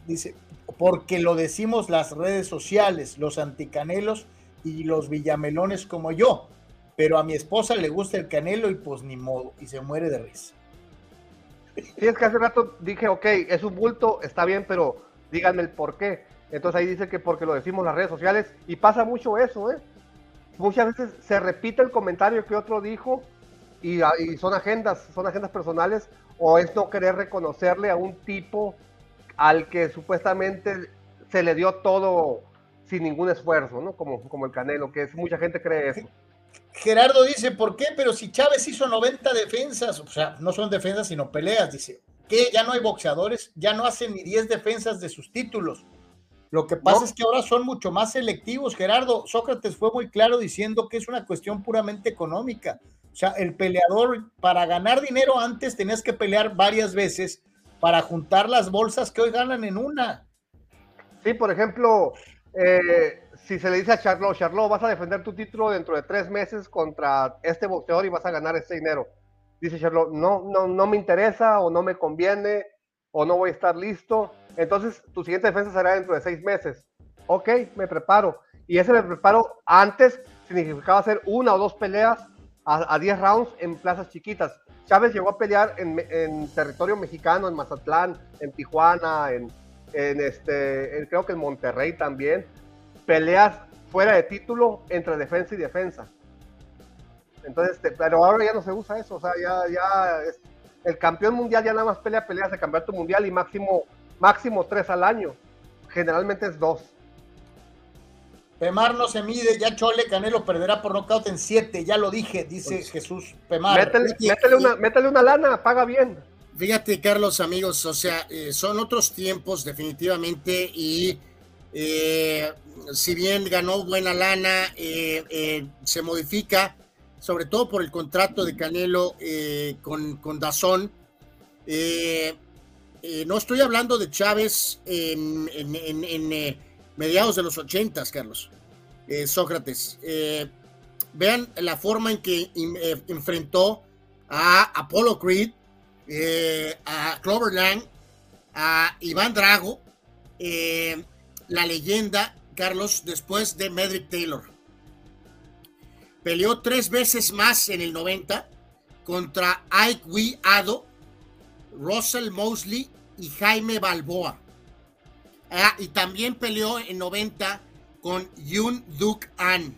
[SPEAKER 1] dice, porque lo decimos las redes sociales, los anticanelos y los villamelones como yo. Pero a mi esposa le gusta el canelo y pues ni modo, y se muere de risa.
[SPEAKER 5] Sí, es que hace rato dije, ok, es un bulto, está bien, pero díganme el por qué. Entonces ahí dice que porque lo decimos las redes sociales y pasa mucho eso, ¿eh? Muchas veces se repite el comentario que otro dijo y, y son agendas, son agendas personales o es no querer reconocerle a un tipo al que supuestamente se le dio todo sin ningún esfuerzo, ¿no? Como, como el Canelo, que es, mucha gente cree eso.
[SPEAKER 1] Gerardo dice, ¿por qué? Pero si Chávez hizo 90 defensas, o sea, no son defensas, sino peleas, dice, que ya no hay boxeadores, ya no hacen ni 10 defensas de sus títulos. Lo que pasa es que ahora son mucho más selectivos, Gerardo. Sócrates fue muy claro diciendo que es una cuestión puramente económica. O sea, el peleador, para ganar dinero antes tenías que pelear varias veces para juntar las bolsas que hoy ganan en una.
[SPEAKER 5] Sí, por ejemplo, eh, si se le dice a Charlo, Charlo, vas a defender tu título dentro de tres meses contra este boxeador y vas a ganar este dinero. Dice Charlo, no, no, no me interesa o no me conviene o no voy a estar listo. Entonces, tu siguiente defensa será dentro de seis meses. Ok, me preparo. Y ese me preparo antes significaba hacer una o dos peleas a 10 rounds en plazas chiquitas. Chávez llegó a pelear en, territorio mexicano, en Mazatlán, en Tijuana, en, este, creo que en Monterrey también peleas fuera de título entre defensa y defensa. Entonces, pero ahora ya no se usa eso, o sea, ya, el campeón mundial ya nada más pelea peleas de campeonato mundial y máximo, máximo tres al año. Generalmente es dos.
[SPEAKER 1] Pemar no se mide, ya Chole Canelo perderá por nocaut en siete, ya lo dije, dice pues, Jesús Pemar.
[SPEAKER 5] Métele, métele, una, métele una lana, paga bien.
[SPEAKER 2] Fíjate, Carlos, amigos, o sea, eh, son otros tiempos definitivamente y eh, si bien ganó buena lana, eh, se modifica, sobre todo por el contrato de Canelo con, con Dazón. No estoy hablando de Chávez en, en, mediados de los ochentas, Carlos. Sócrates. vean la forma en que enfrentó a Apollo Creed, a Clover Lang, a Iván Drago, la leyenda, Carlos, después de Medrick Taylor. Peleó tres veces más en el 90 contra Ike Wee Ado, Russell Mosley y Jaime Balboa. Ah, y también peleó en 90 con Yun Duk An.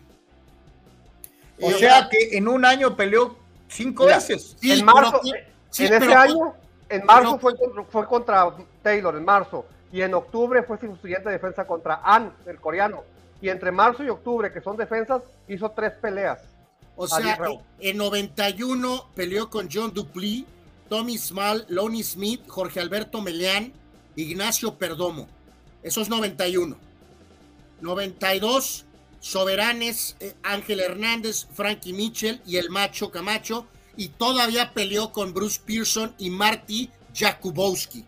[SPEAKER 1] O sea que en un año peleó cinco veces.
[SPEAKER 5] en marzo, en ese año, en marzo fue, fue contra Taylor, en marzo y en octubre fue su siguiente defensa contra An, el coreano. Y entre marzo y octubre, que son defensas, hizo tres peleas.
[SPEAKER 2] O sea, en 91 peleó con John Duplí, Tommy Small, Lonnie Smith, Jorge Alberto Meleán, Ignacio Perdomo. Eso es 91. 92, Soberanes, eh, Ángel Hernández, Frankie Mitchell y el Macho Camacho. Y todavía peleó con Bruce Pearson y Marty Jakubowski.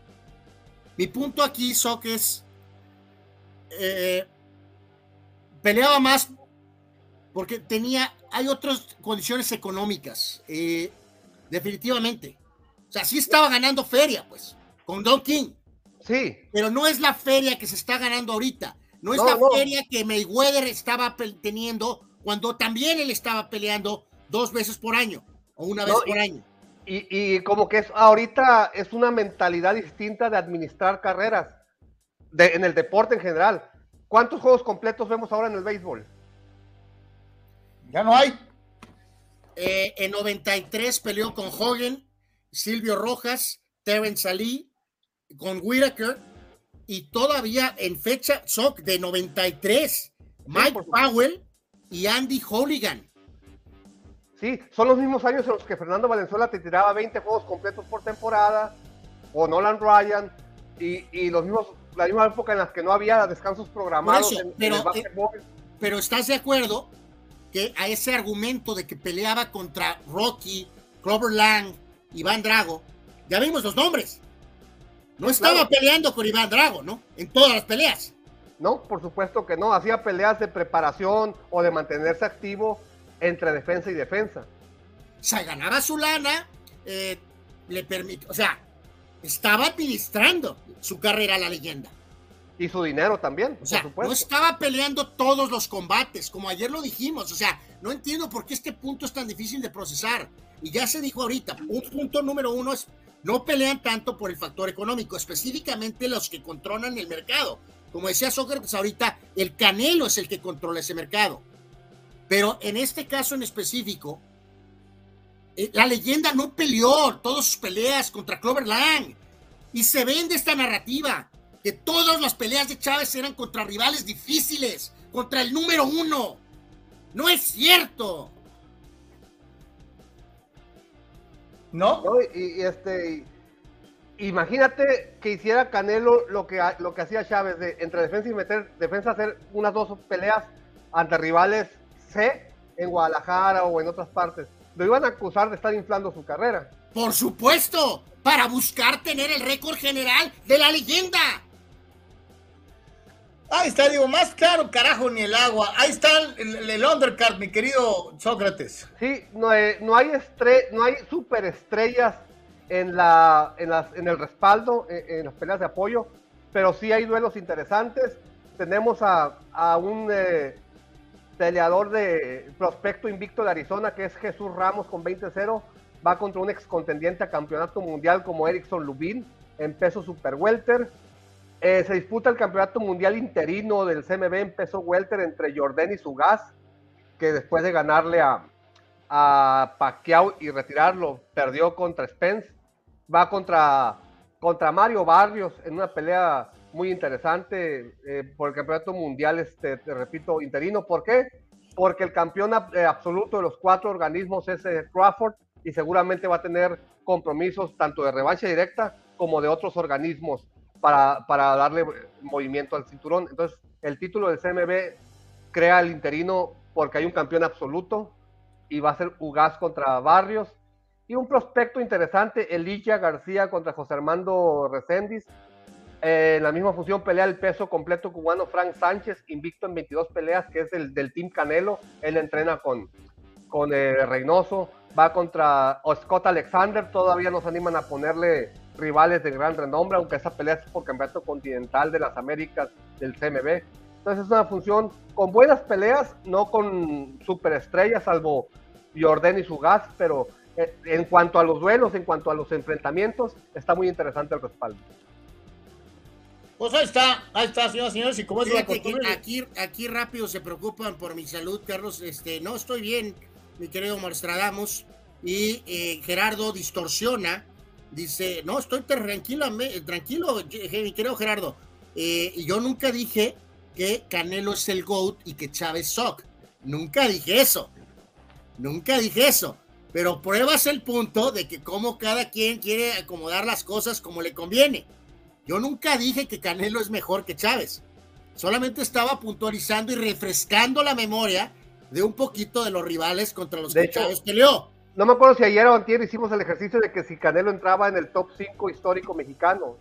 [SPEAKER 2] Mi punto aquí, Sok, es eh, peleaba más porque tenía, hay otras condiciones económicas, eh, definitivamente. O sea, sí estaba ganando feria, pues, con Don King.
[SPEAKER 5] Sí.
[SPEAKER 2] Pero no es la feria que se está ganando ahorita. No es la feria que Mayweather estaba teniendo cuando también él estaba peleando dos veces por año o una vez por año.
[SPEAKER 5] Y, como que es ahorita es una mentalidad distinta de administrar carreras en el deporte en general. ¿Cuántos juegos completos vemos ahora en el béisbol?
[SPEAKER 1] Ya no hay.
[SPEAKER 2] Eh, en 93 peleó con Hogan, Silvio Rojas, Terence Ali, con Whitaker y todavía en fecha SOC de 93, Mike Powell y Andy Holligan.
[SPEAKER 5] Sí, son los mismos años en los que Fernando Valenzuela te tiraba 20 juegos completos por temporada, o Nolan Ryan, y, los mismos, la misma época en las que no había descansos programados
[SPEAKER 2] pero, eh, pero estás de acuerdo que a ese argumento de que peleaba contra Rocky, Clover Lang, Iván Drago, ya vimos los nombres. No estaba peleando con Iván Drago, ¿no? En todas las peleas.
[SPEAKER 5] No, por supuesto que no. Hacía peleas de preparación o de mantenerse activo entre defensa y defensa.
[SPEAKER 2] O sea, ganaba su lana, eh, le permite, o sea, estaba administrando su carrera a la leyenda.
[SPEAKER 5] Y su dinero también,
[SPEAKER 2] O sea,
[SPEAKER 5] por supuesto.
[SPEAKER 2] no estaba peleando todos los combates, como ayer lo dijimos. O sea, no entiendo por qué este punto es tan difícil de procesar. Y ya se dijo ahorita, un punto número uno es no pelean tanto por el factor económico, específicamente los que controlan el mercado. Como decía Sócrates ahorita, el Canelo es el que controla ese mercado. Pero en este caso en específico, eh, la leyenda no peleó todas sus peleas contra Clover Lang. Y se vende esta narrativa que todas las peleas de Chávez eran contra rivales difíciles, contra el número uno. No es cierto.
[SPEAKER 1] ¿No?
[SPEAKER 5] ¿no? Y, y, este, imagínate que hiciera Canelo lo que, lo que hacía Chávez, de entre defensa y meter, defensa hacer unas dos peleas ante rivales C en Guadalajara o en otras partes. Lo iban a acusar de estar inflando su carrera.
[SPEAKER 2] Por supuesto, para buscar tener el récord general de la leyenda.
[SPEAKER 1] Ahí está, digo, más claro, carajo, ni el agua. Ahí está el, undercard, mi querido Sócrates.
[SPEAKER 5] Sí, no, eh, no hay estre no hay superestrellas en la, en las, en el respaldo, eh, en las peleas de apoyo, pero sí hay duelos interesantes. Tenemos a, a un eh, peleador de prospecto invicto de Arizona que es Jesús Ramos con 20-0. Va contra un ex contendiente a campeonato mundial como Erickson Lubin en peso super welter. Eh, se disputa el campeonato mundial interino del CMB peso welter entre Jordan y Sugas, que después de ganarle a, a Pacquiao y retirarlo, perdió contra Spence. Va contra, Mario Barrios en una pelea muy interesante eh, por el campeonato mundial, este, te repito, interino. ¿Por qué? Porque el campeón eh, absoluto de los cuatro organismos es Crawford y seguramente va a tener compromisos tanto de revancha directa como de otros organismos para, darle movimiento al cinturón. Entonces, el título del CMB crea el interino porque hay un campeón absoluto y va a ser Ugas contra Barrios. Y un prospecto interesante, Elijah García contra José Armando Reséndiz. Eh, en la misma función pelea el peso completo cubano Frank Sánchez, invicto en 22 peleas, que es el del Team Canelo. Él entrena con, con eh, Reynoso. Va contra Scott Alexander. Todavía nos animan a ponerle rivales de gran renombre, aunque esa pelea es por campeonato continental de las Américas del CMB. Entonces es una función con buenas peleas, no con superestrellas, salvo Jordan y su gas, pero eh, en cuanto a los duelos, en cuanto a los enfrentamientos, está muy interesante el respaldo.
[SPEAKER 1] Pues ahí está, ahí está, señoras y señores, y como es la costumbre.
[SPEAKER 2] aquí, aquí rápido se preocupan por mi salud, Carlos. Este, no estoy bien, mi querido Marstradamus. Y eh, Gerardo distorsiona. Dice, no, estoy tranquilo, tranquilo, mi querido Gerardo. Eh, y yo nunca dije que Canelo es el GOAT y que Chávez sock. Nunca dije eso. Nunca dije eso. Pero pruebas el punto de que como cada quien quiere acomodar las cosas como le conviene. Yo nunca dije que Canelo es mejor que Chávez. Solamente estaba puntualizando y refrescando la memoria de un poquito de los rivales contra los
[SPEAKER 5] De
[SPEAKER 2] que
[SPEAKER 5] hecho,
[SPEAKER 2] Chávez peleó.
[SPEAKER 5] No me acuerdo si ayer o antier hicimos el ejercicio de que si Canelo entraba en el top 5 histórico mexicano.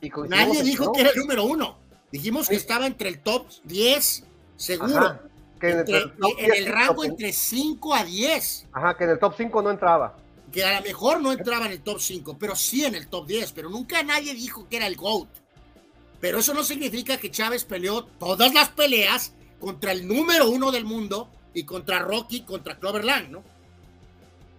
[SPEAKER 5] Y
[SPEAKER 2] Nadie
[SPEAKER 5] que
[SPEAKER 2] dijo
[SPEAKER 5] no.
[SPEAKER 2] que era el número uno. Dijimos que estaba entre el top 10, seguro.
[SPEAKER 5] Ajá, que en,
[SPEAKER 2] Entre-
[SPEAKER 5] el top
[SPEAKER 2] en
[SPEAKER 5] 10
[SPEAKER 2] el
[SPEAKER 5] y
[SPEAKER 2] rango
[SPEAKER 5] top-
[SPEAKER 2] entre 5 a 10.
[SPEAKER 5] Ajá, que en el top 5 no entraba.
[SPEAKER 2] Que a lo mejor no entraba en el top 5, pero sí en el top 10. Pero nunca nadie dijo que era el GOAT. Pero eso no significa que Chávez peleó todas las peleas contra el número uno del mundo y contra Rocky, contra Clover Lang, ¿no?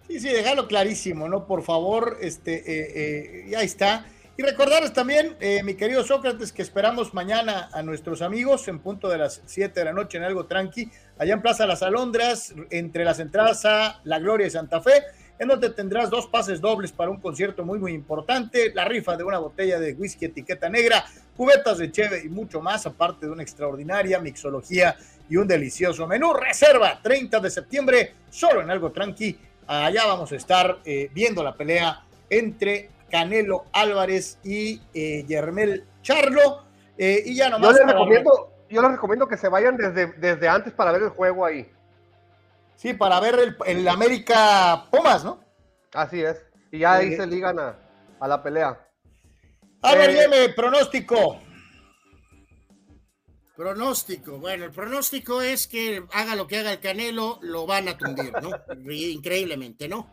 [SPEAKER 1] Sí, sí, dejarlo clarísimo, ¿no? Por favor, este, eh, eh, y está. Y recordarles también, eh, mi querido Sócrates, que esperamos mañana a nuestros amigos en punto de las 7 de la noche en algo tranqui, allá en Plaza Las Alondras, entre las entradas a La Gloria de Santa Fe, en donde tendrás dos pases dobles para un concierto muy, muy importante, la rifa de una botella de whisky etiqueta negra, cubetas de cheve y mucho más, aparte de una extraordinaria mixología y un delicioso menú. Reserva 30 de septiembre, solo en algo tranqui. Allá vamos a estar eh, viendo la pelea entre Canelo Álvarez y eh, Yermel Charlo. Eh, y ya
[SPEAKER 5] Yo
[SPEAKER 1] nomás.
[SPEAKER 5] les
[SPEAKER 1] para-
[SPEAKER 5] recomiendo, yo les recomiendo que se vayan desde, desde antes para ver el juego ahí.
[SPEAKER 1] Sí, para ver el, el América Pumas, ¿no?
[SPEAKER 5] Así es. Y ya ahí se ligan a, a la pelea.
[SPEAKER 1] Álvaro,
[SPEAKER 5] Eh,
[SPEAKER 1] dime, pronóstico.
[SPEAKER 2] Pronóstico. Bueno, el pronóstico es que haga lo que haga el Canelo, lo van a tundir, ¿no? Increíblemente, ¿no?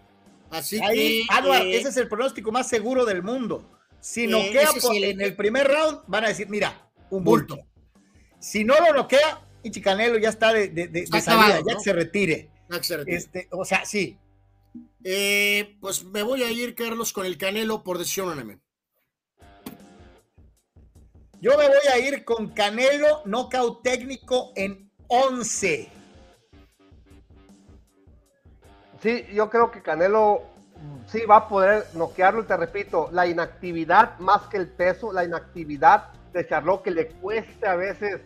[SPEAKER 2] Así
[SPEAKER 1] Ahí,
[SPEAKER 2] que.
[SPEAKER 1] Anuar,
[SPEAKER 2] eh,
[SPEAKER 1] ese es el pronóstico más seguro del mundo. Si
[SPEAKER 2] Eh,
[SPEAKER 1] noquea
[SPEAKER 2] es
[SPEAKER 1] por-
[SPEAKER 2] el-
[SPEAKER 1] en el primer round, van a decir, mira, un bulto.
[SPEAKER 2] Bulto.
[SPEAKER 1] Si no lo noquea, y Canelo ya está de, de- de-
[SPEAKER 2] Está
[SPEAKER 1] de salida,
[SPEAKER 2] acabado,
[SPEAKER 1] ya que se retire.
[SPEAKER 2] ah, que se retire.
[SPEAKER 1] Este, o sea, sí.
[SPEAKER 2] Eh, pues me voy a ir, Carlos, con el Canelo por decisión unánime.
[SPEAKER 1] Yo me voy a ir con Canelo, knockout técnico en 11.
[SPEAKER 5] Sí, yo creo que Canelo mm, sí va a poder noquearlo, te repito, la inactividad más que el peso, la inactividad de Charlotte que le cueste a veces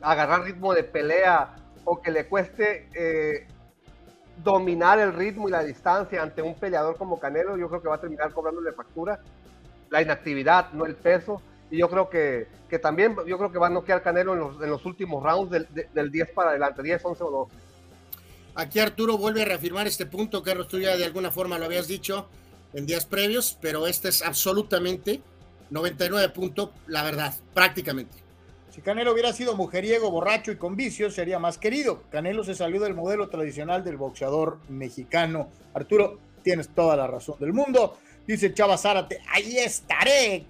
[SPEAKER 5] agarrar ritmo de pelea o que le cueste eh, dominar el ritmo y la distancia ante un peleador como Canelo, yo creo que va a terminar cobrándole factura. La inactividad, no el peso. Y yo creo que, que también, yo creo que va a noquear Canelo en los, en los últimos rounds del, de- del 10 para adelante, 10, 11 o 12.
[SPEAKER 2] Aquí Arturo vuelve a reafirmar este punto, Carlos, tú ya de alguna forma lo habías dicho en días previos, pero este es absolutamente 99 puntos, la verdad, prácticamente.
[SPEAKER 1] Si Canelo hubiera sido mujeriego, borracho y con vicios, sería más querido. Canelo se salió del modelo tradicional del boxeador mexicano. Arturo, tienes toda la razón del mundo. Dice Chava Zárate, ahí estaré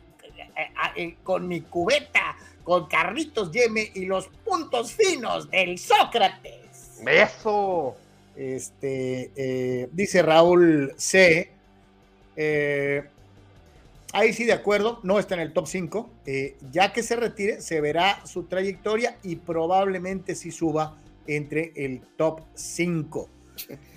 [SPEAKER 1] eh, eh, con mi cubeta, con Carlitos Yeme y los puntos finos del Sócrates.
[SPEAKER 5] ¡Eso!
[SPEAKER 1] Este, eh, dice Raúl C. eh, ahí sí, de acuerdo, no está en el top 5. eh, ya que se retire, se verá su trayectoria y probablemente sí suba entre el top 5.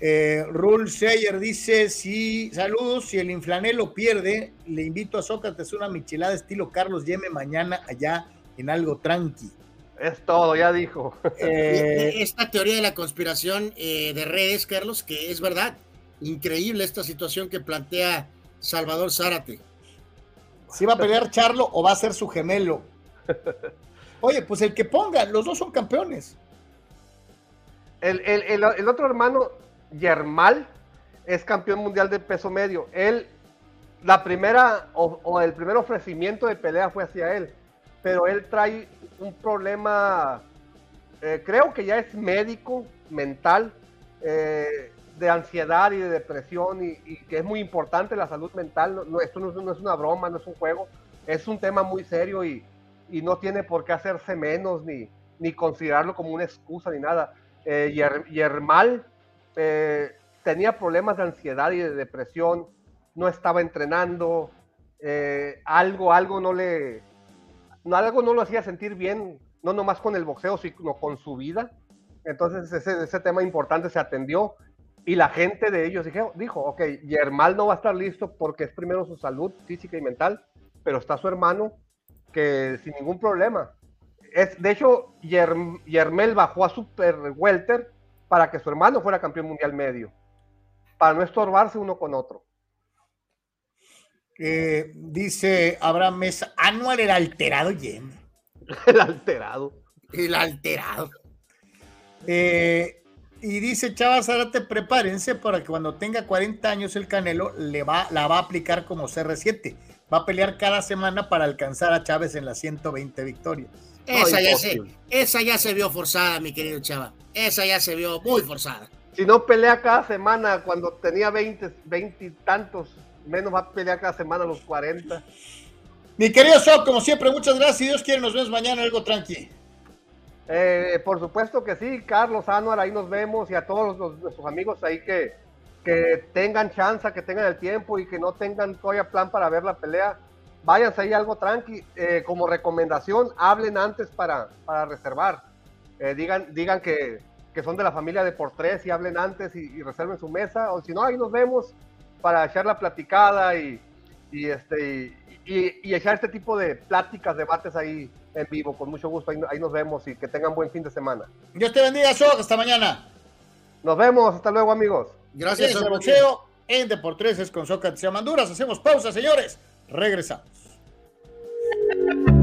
[SPEAKER 1] Eh, Rule Sayer dice: sí, saludos. Si el inflanelo pierde, le invito a Sócrates una michelada estilo Carlos Yeme mañana allá en algo tranqui.
[SPEAKER 5] Es todo, ya dijo.
[SPEAKER 1] Eh, *laughs*
[SPEAKER 2] Esta teoría de la conspiración eh, de redes, Carlos, que es verdad, increíble esta situación que plantea Salvador Zárate.
[SPEAKER 1] si va a pelear Charlo o va a ser su gemelo. *laughs* Oye, pues el que ponga, los dos son campeones.
[SPEAKER 5] El, el- el- otro hermano, Yermal, es campeón mundial de peso medio. Él, la primera o, el primer ofrecimiento de pelea fue hacia él, pero él trae un problema, eh, creo que ya es médico, mental, eh, de ansiedad y de depresión, y, que es muy importante la salud mental. No, esto no no es una broma, no es un juego, es un tema muy serio y, y no tiene por qué hacerse menos ni, ni considerarlo como una excusa ni nada. Eh, Yer- eh, tenía problemas de ansiedad y de depresión, no estaba entrenando, eh, algo, algo no le, algo no lo hacía sentir bien, no nomás con el boxeo, sino con su vida. Entonces ese, ese tema importante se atendió y la gente de ellos dijo, dijo, ok, Yermal no va a estar listo porque es primero su salud física y mental, pero está su hermano que sin ningún problema. Es, de hecho, Yer- Yermel bajó a Super Welter para que su hermano fuera campeón mundial medio, para no estorbarse uno con otro.
[SPEAKER 1] Eh, dice Abraham Mesa, Anual era alterado, Yen. *laughs*
[SPEAKER 5] El alterado.
[SPEAKER 2] El alterado.
[SPEAKER 1] Eh, y dice Chava Zárate, prepárense para que cuando tenga 40 años el Canelo le va, la va a aplicar como CR7. Va a pelear cada semana para alcanzar a Chávez en las 120 victorias.
[SPEAKER 2] Esa, ya se, esa ya se vio forzada, mi querido Chava. Esa ya se vio muy forzada.
[SPEAKER 5] Si no pelea cada semana cuando tenía 20, 20 y tantos, menos va a pelear cada semana a los 40.
[SPEAKER 1] Mi querido So, como siempre, muchas gracias. Si Dios quiere, nos vemos mañana algo tranqui.
[SPEAKER 5] Eh, por supuesto que sí, Carlos Anuar, ahí nos vemos y a todos los- nuestros amigos ahí que, que tengan chance, que tengan el tiempo y que no tengan todavía plan para ver la pelea, váyanse ahí algo tranqui. Eh, como recomendación, hablen antes para, para reservar. Eh, digan digan que, que son de la familia de por tres y hablen antes y, y reserven su mesa, o si no, ahí nos vemos para echar la platicada y, y este y, y- y echar este tipo de pláticas, debates ahí en vivo, con mucho gusto, ahí, ahí nos vemos y que tengan buen fin de semana.
[SPEAKER 1] Dios te bendiga, So. Hasta mañana.
[SPEAKER 5] Nos vemos, hasta luego amigos.
[SPEAKER 2] Gracias,
[SPEAKER 1] Gracias,
[SPEAKER 2] Orbo.
[SPEAKER 1] boxeo en Deportes con Sócrates y Amanduras. Hacemos pausa, señores. Regresamos. Thank *laughs* you.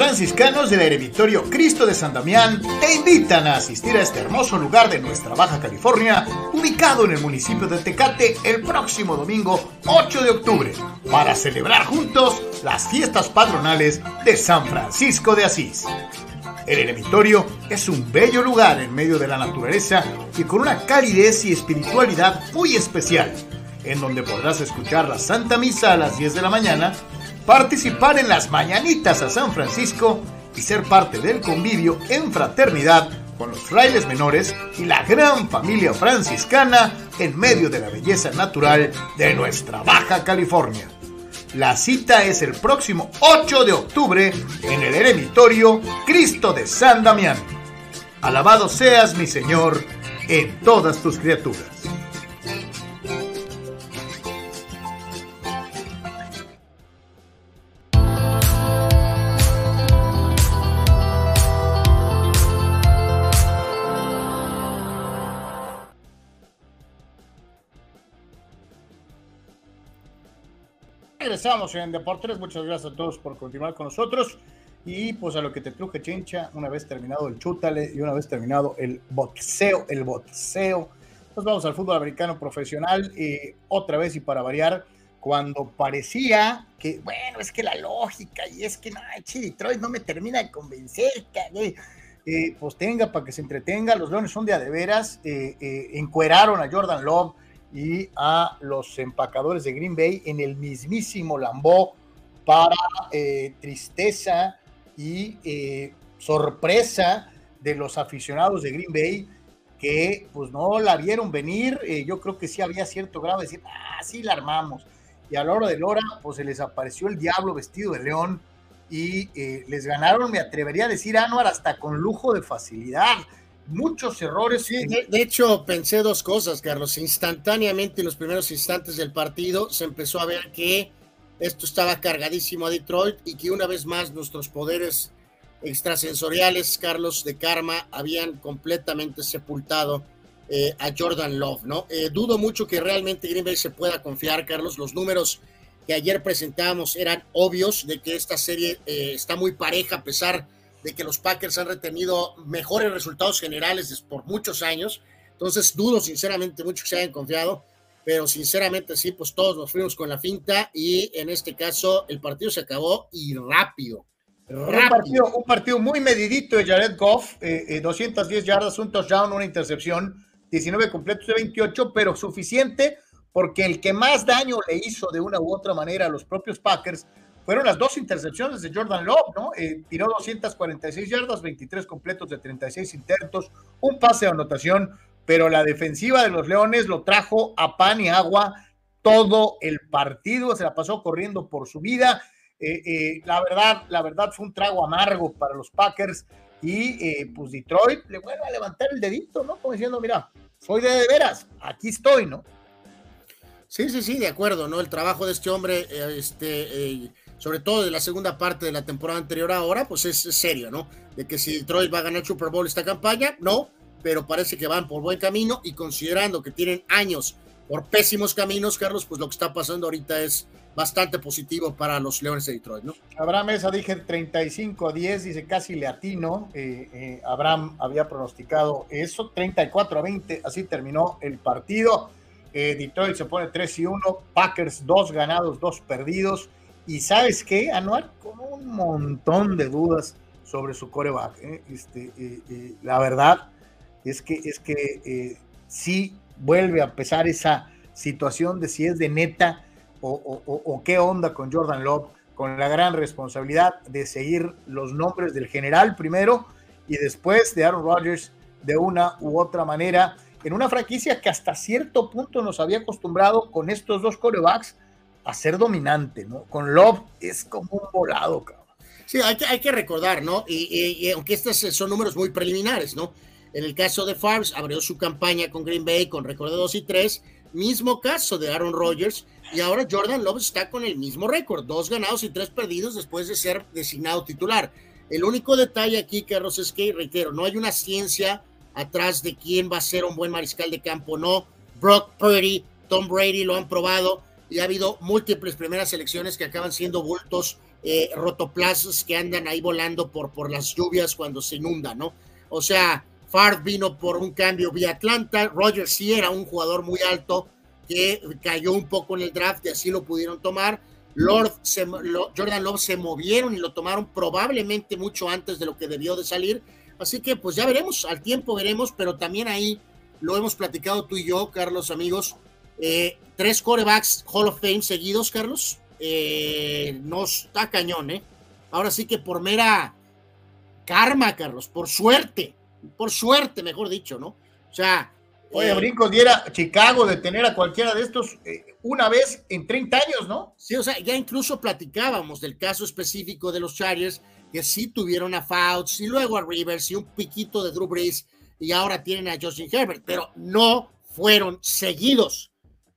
[SPEAKER 1] Franciscanos del eremitorio Cristo de San Damián te invitan a asistir a este hermoso lugar de nuestra Baja California, ubicado en el municipio de Tecate el próximo domingo 8 de octubre, para celebrar juntos las fiestas patronales de San Francisco de Asís. El eremitorio es un bello lugar en medio de la naturaleza y con una calidez y espiritualidad muy especial, en donde podrás escuchar la Santa Misa a las 10 de la mañana participar en las mañanitas a San Francisco y ser parte del convivio en fraternidad con los frailes menores y la gran familia franciscana en medio de la belleza natural de nuestra Baja California. La cita es el próximo 8 de octubre en el eremitorio Cristo de San Damián. Alabado seas mi Señor en todas tus criaturas. Regresamos en Deportes. Muchas gracias a todos por continuar con nosotros. Y pues a lo que te truje, Chencha, una vez terminado el chútale y una vez terminado el boxeo, el boxeo, nos vamos al fútbol americano profesional. y otra vez y para variar, cuando parecía que, bueno, es que la lógica y es que, no, Detroit no me termina de convencer, eh, pues tenga para que se entretenga. Los Leones son de a de veras. Eh, eh, encueraron a Jordan Love y a los empacadores de Green Bay en el mismísimo Lambó para eh, tristeza y eh, sorpresa de los aficionados de Green Bay que pues no la vieron venir. Eh, yo creo que sí había cierto grado de decir, ah, sí la armamos. Y a la hora de la hora, pues se les apareció el diablo vestido de león y les ganaron, me atrevería a decir, Anuar, hasta con lujo de facilidad muchos errores.
[SPEAKER 2] Sí, de, hecho, pensé dos cosas, Carlos. Instantáneamente, en los primeros instantes del partido, se empezó a ver que esto estaba cargadísimo a Detroit y que una vez más nuestros poderes extrasensoriales, Carlos, de karma, habían completamente sepultado eh, a Jordan Love, ¿no? Eh, dudo mucho que realmente Green Bay se pueda confiar, Carlos. Los números que ayer presentábamos eran obvios de que esta serie eh, está muy pareja a pesar de de que los Packers han retenido mejores resultados generales por muchos años. Entonces, dudo sinceramente mucho que se hayan confiado, pero sinceramente sí, pues todos nos fuimos con la finta y en este caso el partido se acabó y rápido.
[SPEAKER 1] rápido. Un, partido, muy medidito de Jared Goff, 210 eh, eh, yardas, un touchdown, una intercepción, 19 completos de 28, pero suficiente porque el que más daño le hizo de una u otra manera a los propios Packers fueron las dos intercepciones de Jordan Love, ¿no? Eh, tiró 246 yardas, 23 completos de 36 intentos, un pase de anotación, pero la defensiva de los Leones lo trajo a pan y agua todo el partido, se la pasó corriendo por su vida. Eh, eh, la verdad, la verdad fue un trago amargo para los Packers y pues Detroit le vuelve a levantar el dedito, ¿no? Como diciendo, mira, soy de, de veras, aquí estoy, ¿no?
[SPEAKER 2] Sí, sí, sí, de acuerdo, ¿no? El trabajo de este hombre, este, sobre todo de la segunda parte de la temporada anterior ahora, pues es, serio, ¿no? De que si Detroit va a ganar Super Bowl esta campaña, no, pero parece que van por buen camino y considerando que tienen años por pésimos caminos, Carlos, pues lo que está pasando ahorita es bastante positivo para los Leones de Detroit, ¿no?
[SPEAKER 1] Abraham Mesa dije 35 a 10, dice casi le atino. Eh, eh, Abraham había pronosticado eso, 34 a 20, así terminó el partido. Eh, Detroit se pone 3 y 1, Packers 2 ganados, 2 perdidos. Y sabes qué, Anuar, con un montón de dudas sobre su coreback. ¿eh? Este, eh, eh, la verdad es que, es que sí vuelve a pesar esa situación de si es de neta o, qué onda con Jordan Love, con la gran responsabilidad de seguir los nombres del general primero y después de Aaron Rodgers de una u otra manera, en una franquicia que hasta cierto punto nos había acostumbrado con estos dos corebacks a ser dominante, ¿no? Con Love es como un volado, cabrón.
[SPEAKER 2] Sí, hay que, hay que recordar, ¿no? Y, aunque estos son números muy preliminares, ¿no? En el caso de Farbs, abrió su campaña con Green Bay con récord de 2 y 3, mismo caso de Aaron Rodgers, y ahora Jordan Love está con el mismo récord, dos ganados y tres perdidos después de ser designado titular. El único detalle aquí, Carlos, es que, reitero, no hay una ciencia atrás de quién va a ser un buen mariscal de campo, no. Brock Purdy, Tom Brady lo han probado, y ha habido múltiples primeras elecciones que acaban siendo bultos eh, rotoplasas que andan ahí volando por, por las lluvias cuando se inunda, ¿no? O sea, Favre vino por un cambio vía Atlanta, Rogers sí era un jugador muy alto que cayó un poco en el draft y así lo pudieron tomar. Lord Jordan Love se movieron y lo tomaron probablemente mucho antes de lo que debió de salir. Así que pues ya veremos, al tiempo veremos, pero también ahí lo hemos platicado tú y yo, Carlos, amigos. Eh, tres corebacks Hall of Fame seguidos, Carlos. Eh, no está cañón, ¿eh? Ahora sí que por mera karma, Carlos, por suerte, por suerte, mejor dicho, ¿no? O sea.
[SPEAKER 1] Oye, Brincos diera Chicago de tener a cualquiera de estos una vez en 30 años, ¿no?
[SPEAKER 2] Sí, o sea, ya incluso platicábamos del caso específico de los Chargers, que sí tuvieron a Fouts y luego a Rivers y un piquito de Drew Brees y ahora tienen a Justin Herbert, pero no fueron seguidos.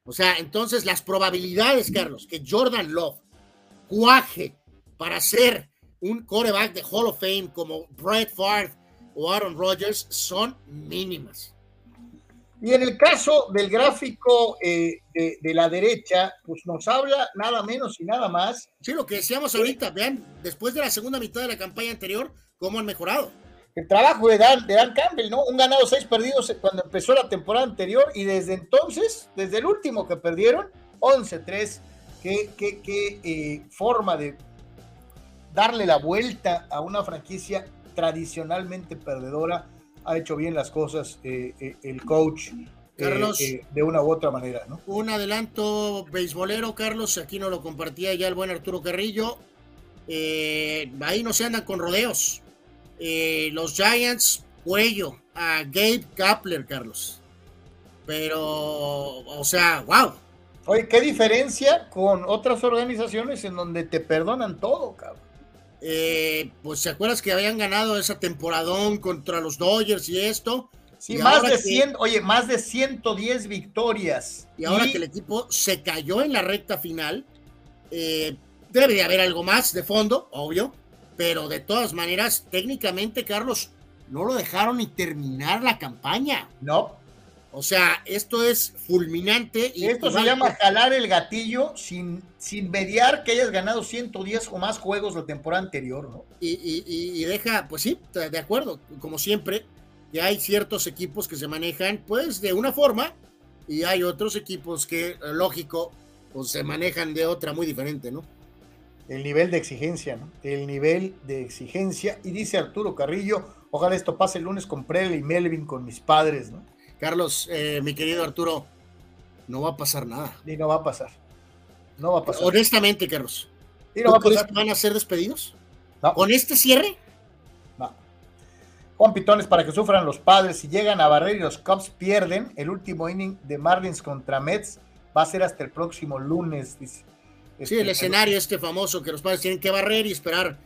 [SPEAKER 2] O sea, entonces las probabilidades, Carlos, que Jordan Love cuaje para ser un quarterback de Hall of Fame como Brett Favre o Aaron Rodgers son mínimas.
[SPEAKER 1] Y en el caso del gráfico eh, de, la derecha, pues nos habla nada menos y nada más.
[SPEAKER 2] Sí, lo que decíamos ahorita, vean, después de la segunda mitad de la campaña anterior, cómo han mejorado
[SPEAKER 1] el trabajo de Dan, de Dan Campbell, ¿no? Un ganado, seis perdidos cuando empezó la temporada anterior y desde entonces, desde el último que perdieron, 11-3. Qué, qué, qué eh, forma de darle la vuelta a una franquicia tradicionalmente perdedora. Ha hecho bien las cosas eh, eh, el coach.
[SPEAKER 2] Carlos,
[SPEAKER 1] de una u otra manera, ¿no?
[SPEAKER 2] Un adelanto beisbolero, Carlos, aquí nos lo compartía ya el buen Arturo Carrillo. ahí no se andan con rodeos eh, los Giants, cuello a Gabe Kapler, Carlos. Pero, o sea, wow.
[SPEAKER 1] Oye, ¿qué diferencia con otras organizaciones en donde te perdonan todo, cabrón?
[SPEAKER 2] Eh, pues se acuerdas que habían ganado esa temporadón contra los Dodgers y esto.
[SPEAKER 1] Sí, más de 100, oye, más de 110 victorias.
[SPEAKER 2] Y ahora que el equipo se cayó en la recta final, eh, debe de haber algo más de fondo, obvio, pero de todas maneras, técnicamente, Carlos, no lo dejaron ni terminar la campaña.
[SPEAKER 1] No.
[SPEAKER 2] O sea, esto es fulminante.
[SPEAKER 1] Y esto se llama jalar el gatillo sin, sin mediar que hayas ganado 110 o más juegos la temporada anterior, ¿no?
[SPEAKER 2] Y, y, deja, pues sí, de acuerdo, como siempre, que hay ciertos equipos que se manejan, pues, de una forma, y hay otros equipos que, lógico, pues se manejan de otra muy diferente, ¿no?
[SPEAKER 1] El nivel de exigencia, ¿no? El nivel de exigencia. Y dice Arturo Carrillo, ojalá esto pase el lunes con Prel y Melvin, con mis padres, ¿no?
[SPEAKER 2] Carlos, eh, mi querido Arturo, no va a pasar nada.
[SPEAKER 1] Y no va a pasar. No va a pasar.
[SPEAKER 2] Honestamente, Carlos. ¿Y no va a pasar? van a ser despedidos? ¿Con este cierre?
[SPEAKER 1] No. Juan Pitones para que sufran los padres. Si llegan a barrer y los Cubs pierden, el último inning de Marlins contra Mets va a ser hasta el próximo lunes, dice
[SPEAKER 2] sí, el este, escenario este famoso que los padres tienen que barrer y esperar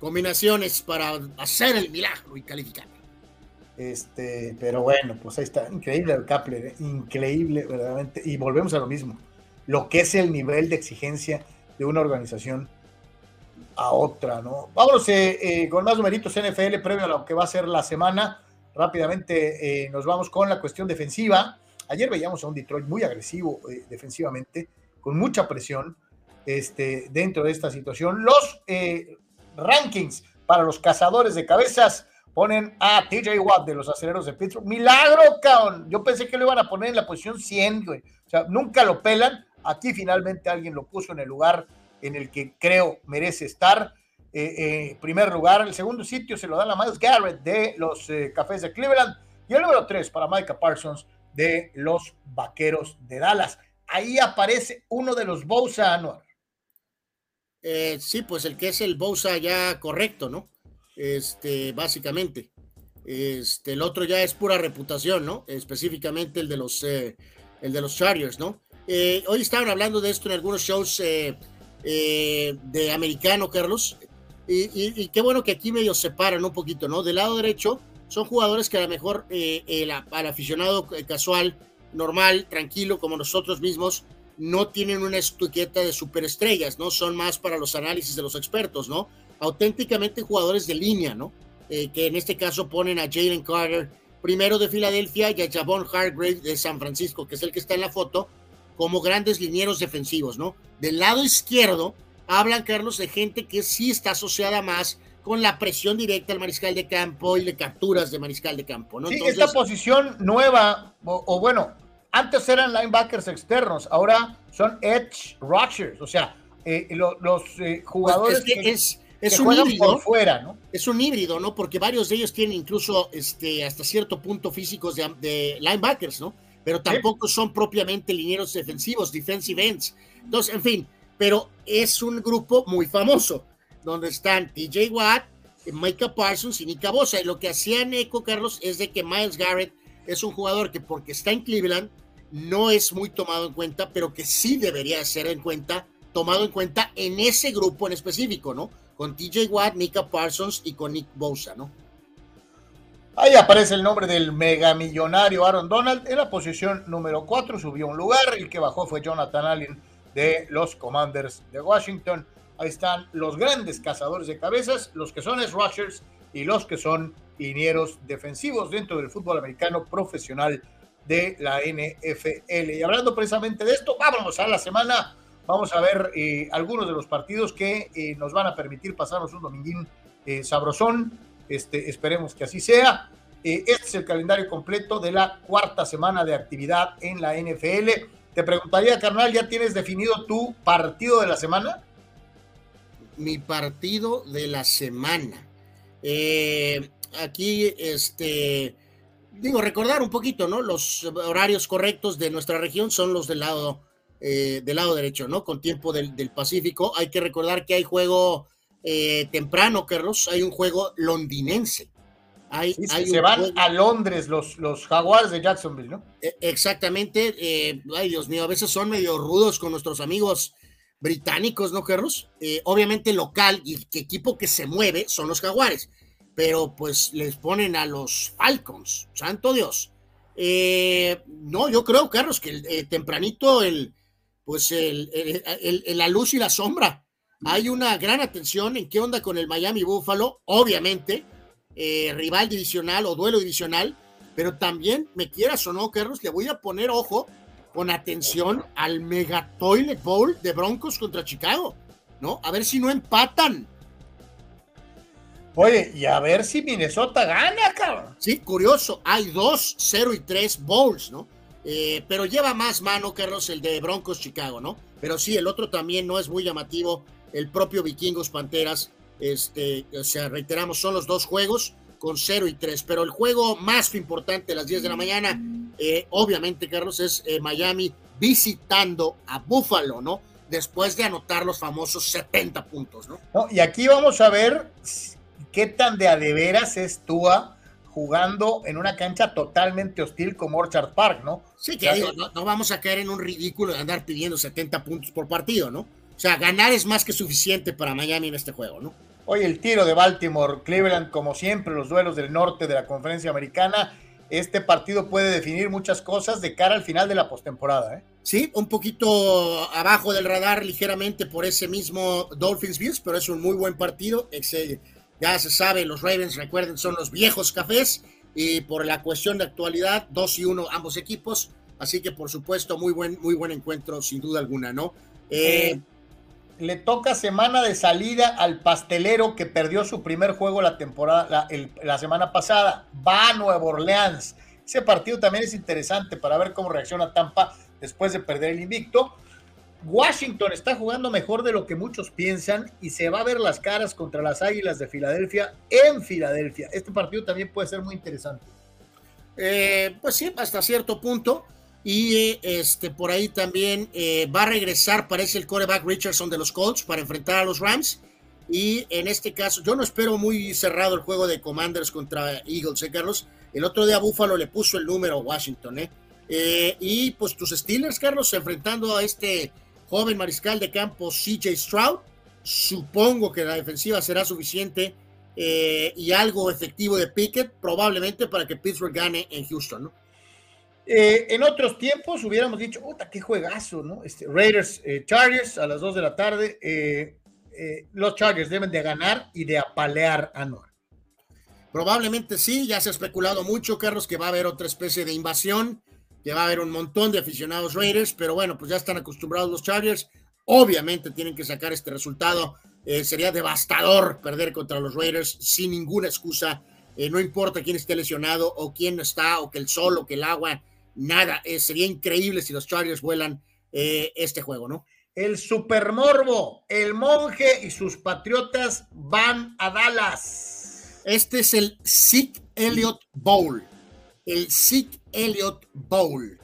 [SPEAKER 2] combinaciones para hacer el milagro y calificar.
[SPEAKER 1] Este, pero bueno, pues ahí está, increíble el Kapler, ¿eh? increíble verdaderamente. Y volvemos a lo mismo, lo que es el nivel de exigencia de una organización a otra, ¿no? Vámonos eh, eh, con más numeritos NFL previo a lo que va a ser la semana. Rápidamente nos vamos con la cuestión defensiva. Ayer veíamos a un Detroit muy agresivo defensivamente, con mucha presión este, dentro de esta situación. Los eh, rankings para los cazadores de cabezas ponen a TJ Watt de los aceleros de Pittsburgh. Milagro, cabrón. Yo pensé que lo iban a poner en la posición 100, güey. O sea, nunca lo pelan. Aquí finalmente alguien lo puso en el lugar en el que creo merece estar. Eh, eh primer lugar, el segundo sitio se lo dan a Miles Garrett de los eh, Cafés de Cleveland y el número 3 para Micah Parsons de los Vaqueros de Dallas. Ahí aparece uno de los Bosa Anuar.
[SPEAKER 2] Eh, sí, pues el que es el Bosa ya correcto, ¿no? Este, básicamente. Este, el otro ya es pura reputación, ¿no? Específicamente el de los, eh, el de los Chargers, ¿no? Eh, hoy estaban hablando de esto en algunos shows de americano, Carlos. Y, qué bueno que aquí medio separan un poquito, ¿no? Del lado derecho son jugadores que a lo mejor al aficionado casual, normal, tranquilo, como nosotros mismos, no tienen una etiqueta de superestrellas, ¿no? Son más para los análisis de los expertos, ¿no? Auténticamente jugadores de línea, ¿no? Eh, que en este caso ponen a Jalen Carter, primero de Filadelfia, y a Javon Hargrave de San Francisco, que es el que está en la foto, como grandes linieros defensivos, ¿no? Del lado izquierdo hablan, Carlos, de gente que sí está asociada más con la presión directa al mariscal de campo y de capturas de mariscal de campo, ¿no?
[SPEAKER 1] Sí,
[SPEAKER 2] Entonces,
[SPEAKER 1] esta posición nueva, o, o bueno, antes eran linebackers externos, ahora son edge rushers, o sea, eh, lo- los eh,
[SPEAKER 2] pues,
[SPEAKER 1] jugadores
[SPEAKER 2] es que
[SPEAKER 1] que,
[SPEAKER 2] es,
[SPEAKER 1] que
[SPEAKER 2] es un
[SPEAKER 1] juegan
[SPEAKER 2] híbrido,
[SPEAKER 1] por fuera, ¿no?
[SPEAKER 2] es un híbrido, ¿no? Porque varios de ellos tienen incluso este, hasta cierto punto físicos de, de linebackers, ¿no? Pero tampoco son propiamente linieros defensivos, defensive ends. Entonces, en fin, pero es un grupo muy famoso, donde están TJ Watt, Micah Parsons y Nika Bosa. Y lo que hacían eco, Carlos, es de que Miles Garrett es un jugador que porque está en Cleveland no es muy tomado en cuenta, pero que sí debería ser en cuenta, tomado en cuenta en ese grupo en específico, ¿no? Con TJ Watt, Mika Parsons y con Nick Bosa, ¿no?
[SPEAKER 1] Ahí aparece el nombre del megamillonario Aaron Donald en la posición número 4, subió un lugar, el que bajó fue Jonathan Allen de los Commanders de Washington. Ahí están los grandes cazadores de cabezas, los que son es rushers y los que son linieros defensivos dentro del fútbol americano profesional de la NFL. Y hablando precisamente de esto, vámonos a la semana. Vamos a ver eh, algunos de los partidos que eh, nos van a permitir pasarnos un dominguín eh, sabrosón. Este, esperemos que así sea. Eh, este es el calendario completo de la cuarta semana de actividad en la NFL. Te preguntaría, carnal, ¿ya tienes definido tu partido de la semana?
[SPEAKER 2] Mi partido de la semana. Eh, aquí, este, digo, recordar un poquito, ¿no? Los horarios correctos de nuestra región son los del lado, eh, del lado derecho, ¿no? Con tiempo del, del Pacífico. Hay que recordar que hay juego eh, temprano, Carlos, hay un juego londinense. Hay,
[SPEAKER 1] Sí,
[SPEAKER 2] hay
[SPEAKER 1] se, van
[SPEAKER 2] juego-
[SPEAKER 1] a Londres los, los jaguares de Jacksonville, ¿no?
[SPEAKER 2] Eh, Exactamente, eh, ay Dios mío, a veces son medio rudos con nuestros amigos británicos, ¿no, Carlos? Eh, obviamente local y que equipo que se mueve son los jaguares, pero pues les ponen a los Falcons, santo Dios. Eh, no, yo creo, Carlos, que eh, tempranito el, pues el- la luz y la sombra. Hay una gran atención en qué onda con el Miami Buffalo, obviamente, eh, rival divisional o duelo divisional, pero también, me quieras o no, Carlos, le voy a poner ojo con atención al Mega Toilet Bowl de Broncos contra Chicago, ¿no? A ver si no empatan.
[SPEAKER 1] Oye, y a ver si Minnesota gana, cabrón.
[SPEAKER 2] Sí, curioso, hay dos, 0 y 3 bowls, ¿no? Eh, pero lleva más mano, Carlos, el de Broncos Chicago, ¿no? Pero sí, el otro también no es muy llamativo, el propio Vikingos Panteras, este, o sea, reiteramos, son los dos juegos con 0 y 3, pero el juego más importante a las 10 de la mañana, eh, obviamente, Carlos, es eh, Miami visitando a Buffalo, ¿no? Después de anotar los famosos 70 puntos, ¿no?
[SPEAKER 1] ¿no? Y aquí vamos a ver qué tan de a de veras es Tua jugando en una cancha totalmente hostil como Orchard Park, ¿no?
[SPEAKER 2] Sí,
[SPEAKER 1] O
[SPEAKER 2] que
[SPEAKER 1] sea,
[SPEAKER 2] digo, no, no vamos a caer en un ridículo de andar pidiendo 70 puntos por partido, ¿no? O sea, ganar es más que suficiente para Miami en este juego, ¿no?
[SPEAKER 1] Oye, el tiro de Baltimore, Cleveland, como siempre, los duelos del norte de la conferencia americana. Este partido puede definir muchas cosas de cara al final de la postemporada, ¿eh?
[SPEAKER 2] Sí, un poquito abajo del radar ligeramente por ese mismo Dolphins Bills, pero es un muy buen partido. Ex- Ya se sabe, los Ravens, recuerden, son los viejos cafés y por la cuestión de actualidad, 2 y 1 ambos equipos. Así que, por supuesto, muy buen, muy buen encuentro, sin duda alguna, ¿no? Eh,
[SPEAKER 1] Eh, le toca semana de salida al pastelero que perdió su primer juego la temporada, la, el- la semana pasada. Va a Nueva Orleans. Ese partido también es interesante para ver cómo reacciona Tampa después de perder el invicto. Washington está jugando mejor de lo que muchos piensan y se va a ver las caras contra las Águilas de Filadelfia en Filadelfia. Este partido también puede ser muy interesante.
[SPEAKER 2] Eh, pues sí, hasta cierto punto. Y eh, este, por ahí también eh, va a regresar, parece el coreback Richardson de los Colts para enfrentar a los Rams. Y en este caso, yo no espero muy cerrado el juego de Commanders contra Eagles, ¿eh, Carlos? El otro día Buffalo le puso el número a Washington, ¿eh? Eh, y pues tus Steelers, Carlos, enfrentando a este joven mariscal de campo CJ Stroud. Supongo que la defensiva será suficiente eh, y algo efectivo de Pickett, probablemente para que Pittsburgh gane en Houston, ¿no?
[SPEAKER 1] Eh, en otros tiempos hubiéramos dicho, puta, qué juegazo, ¿no? Este, Raiders eh, Chargers a las 2 de la tarde. los Chargers deben de ganar y de apalear a Nor.
[SPEAKER 2] Probablemente sí, ya se ha especulado mucho, Carlos, que va a haber otra especie de invasión, que va a haber un montón de aficionados Raiders, pero bueno, pues ya están acostumbrados los Chargers. Obviamente tienen que sacar este resultado. Eh, sería devastador perder contra los Raiders sin ninguna excusa. Eh, no importa quién esté lesionado o quién no está, o que el sol o que el agua, nada. Eh, sería increíble si los Chargers vuelan este juego, ¿no?
[SPEAKER 1] El Supermorbo, el monje y sus patriotas van a Dallas.
[SPEAKER 2] Este es el Sick Elliott Bowl. El Sick Elliott Bowl.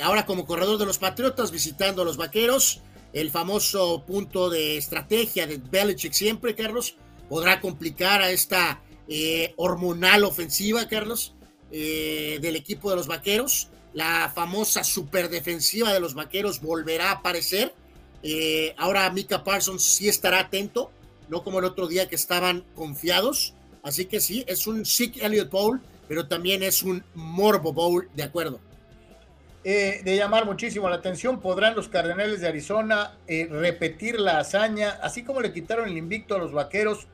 [SPEAKER 2] ahora como corredor de los patriotas, visitando a los vaqueros el famoso punto de estrategia de Belichick siempre, Carlos, podrá complicar a esta eh, hormonal ofensiva, Carlos, eh, del equipo de los Vaqueros. La famosa superdefensiva de los Vaqueros volverá a aparecer. Eh, ahora Mika Parsons sí estará atento, no como el otro día que estaban confiados. Así que sí, es un Sick Elliott Bowl, pero también es un Morbo Bowl, de acuerdo.
[SPEAKER 1] Eh, de llamar muchísimo la atención. ¿Podrán los Cardenales de Arizona eh, repetir la hazaña, así como le quitaron el invicto a los Vaqueros,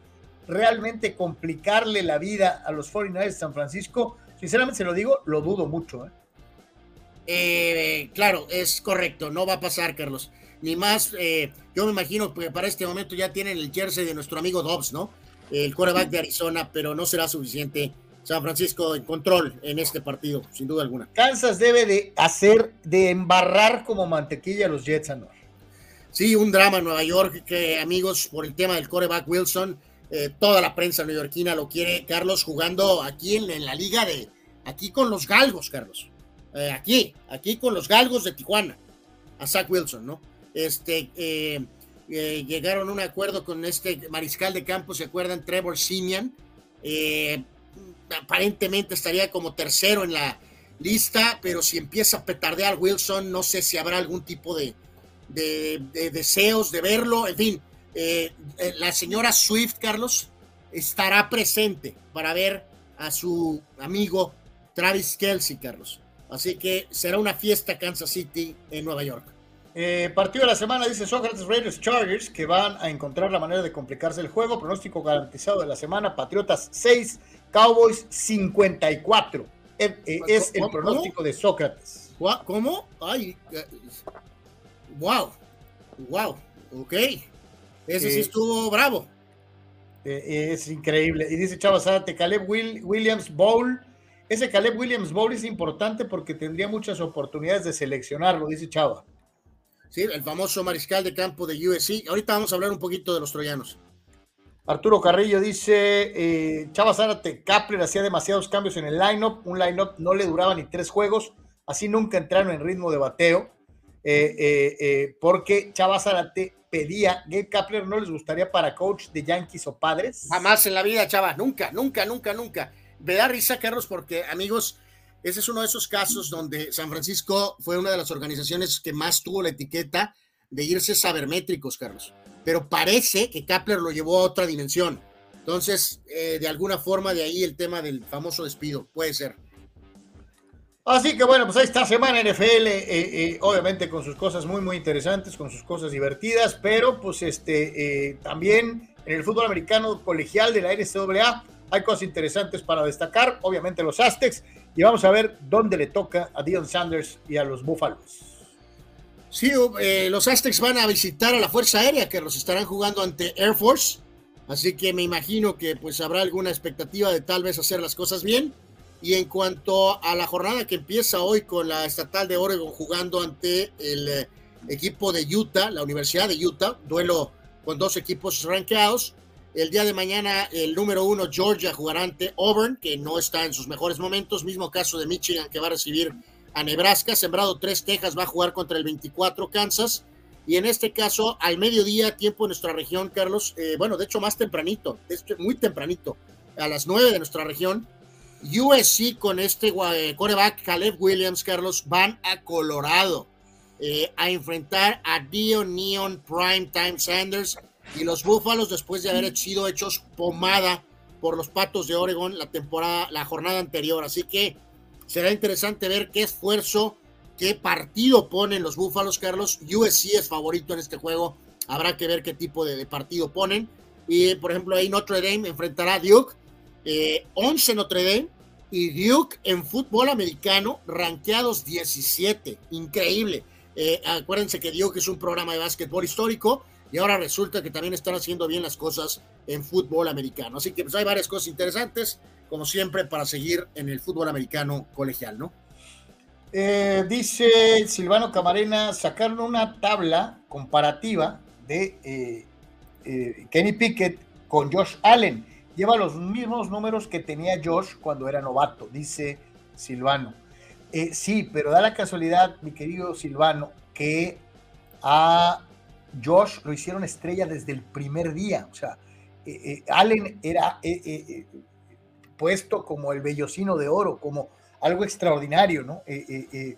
[SPEAKER 1] realmente complicarle la vida a los 49ers de San Francisco? Sinceramente se lo digo, lo dudo mucho.
[SPEAKER 2] ¿eh? claro, es correcto, no va a pasar, Carlos. Ni más, yo me imagino que para este momento ya tienen el jersey de nuestro amigo Dobbs, ¿no? El quarterback de Arizona, pero no será suficiente San Francisco en control en este partido, sin duda alguna.
[SPEAKER 1] Kansas debe de hacer, de embarrar como mantequilla a los Jets, ¿no?
[SPEAKER 2] Sí, un drama en Nueva York, que amigos, por el tema del coreback Wilson, eh, toda la prensa neoyorquina lo quiere, Carlos, jugando aquí en, la liga de, aquí con los galgos, Carlos. Eh, aquí, aquí con los galgos de Tijuana, a Zach Wilson, ¿no? Este, eh, llegaron a un acuerdo con este mariscal de campo, ¿se acuerdan? Trevor Simian. Eh, aparentemente estaría como tercero en la lista, pero si empieza a petardear Wilson, no sé si habrá algún tipo de, deseos de verlo. En fin, eh, eh, la señora Swift, Carlos, estará presente para ver a su amigo Travis Kelsey, Carlos. Así que será una fiesta Kansas City en Nueva York.
[SPEAKER 1] Eh, partido de la semana, dice Sócrates Raiders Chargers, que van a encontrar la manera de complicarse el juego. Pronóstico garantizado de la semana, Patriotas 6, Cowboys 54. Eh, eh, es el pronóstico de Sócrates.
[SPEAKER 2] ¿Cómo? Ay, wow, wow, ok. Ese sí estuvo bravo.
[SPEAKER 1] es increíble. Y dice Chava Zárate, Caleb Williams Bowl. Ese Caleb Williams Bowl es importante porque tendría muchas oportunidades de seleccionarlo, dice Chava.
[SPEAKER 2] Sí, el famoso mariscal de campo de USC. Ahorita vamos a hablar un poquito de los troyanos.
[SPEAKER 1] Arturo Carrillo dice, eh, Chava Zárate, Kapler hacía demasiados cambios en el lineup, un lineup no le duraba ni tres juegos, así nunca entraron en ritmo de bateo, eh, eh, porque Chava Zárate pedía, Gabe Kapler no les gustaría para coach de Yankees o padres.
[SPEAKER 2] Jamás en la vida, Chava, nunca, nunca, nunca, nunca. Me da risa, Carlos, porque amigos, ese es uno de esos casos donde San Francisco fue una de las organizaciones que más tuvo la etiqueta de irse sabermétricos, Carlos. Pero parece que Kapler lo llevó a otra dimensión. Entonces, eh, de alguna forma, de ahí el tema del famoso despido. Puede ser.
[SPEAKER 1] Así que bueno, pues ahí está semana NFL, eh, eh, obviamente con sus cosas muy, muy interesantes, con sus cosas divertidas, pero pues este también en el fútbol americano colegial de la NCAA hay cosas interesantes para destacar, obviamente los Aztecs, y vamos a ver dónde le toca a Dion Sanders y a los Buffaloes.
[SPEAKER 2] Sí, eh, los Aztecs van a visitar a la Fuerza Aérea, que los estarán jugando ante Air Force, así que me imagino que pues habrá alguna expectativa de tal vez hacer las cosas bien. Y en cuanto a la jornada que empieza hoy con la Estatal de Oregon jugando ante el eh, equipo de Utah, la Universidad de Utah, duelo con dos equipos rankeados, el día de mañana el número uno Georgia jugará ante Auburn, que no está en sus mejores momentos. Mismo caso de Michigan que va a recibir a Nebraska. Sembrado 3 Texas va a jugar contra el 24 Kansas. Y en este caso, al mediodía, tiempo en nuestra región, Carlos, eh, bueno, de hecho más tempranito, muy tempranito, a las 9 de nuestra región, USC con este coreback Caleb Williams, Carlos, van a Colorado eh, a enfrentar a Dion Neon Prime Time Sanders y los Búfalos, después de haber sido hechos pomada por los Patos de Oregon la temporada, la jornada anterior. Así que será interesante ver qué esfuerzo, qué partido ponen los Búfalos, Carlos. USC es favorito en este juego. Habrá que ver qué tipo de, partido ponen. Y por ejemplo, ahí Notre Dame enfrentará a Duke. 11 eh, Notre Dame y Duke en fútbol americano, rankeados 17. Increíble. Eh, acuérdense que que es un programa de básquetbol histórico y ahora resulta que también están haciendo bien las cosas en fútbol americano. Así que pues hay varias cosas interesantes, como siempre, para seguir en el fútbol americano colegial, ¿no?
[SPEAKER 1] Eh, dice Silvano Camarena, sacaron una tabla comparativa de eh, eh, Kenny Pickett con Josh Allen. Lleva los mismos números que tenía Josh cuando era novato, dice Silvano. sí, pero da la casualidad, mi querido Silvano, que a Josh lo hicieron estrella desde el primer día. O sea, Allen era puesto como el vellocino de oro, como algo extraordinario, ¿no? Eh, eh, eh,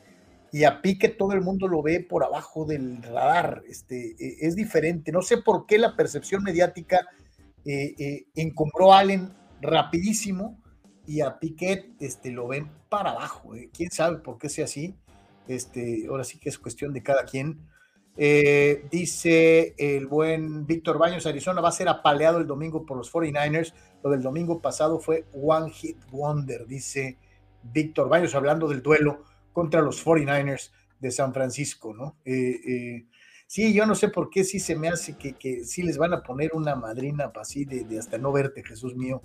[SPEAKER 1] y a Pique todo el mundo lo ve por abajo del radar, este, es diferente. No sé por qué la percepción mediática encumbró a Allen rapidísimo y a Piquet este, lo ven para abajo. ¿Quién sabe por qué sea así? Este, ahora sí que es cuestión de cada quien. Dice el buen Víctor Baños, Arizona va a ser apaleado el domingo por los 49ers. Lo del domingo pasado fue One Hit Wonder, dice Víctor Baños hablando del duelo contra los 49ers de San Francisco, ¿no? Eh, eh, sí, yo no sé por qué sí se me hace que, que sí les van a poner una madrina así de, hasta no verte, Jesús mío.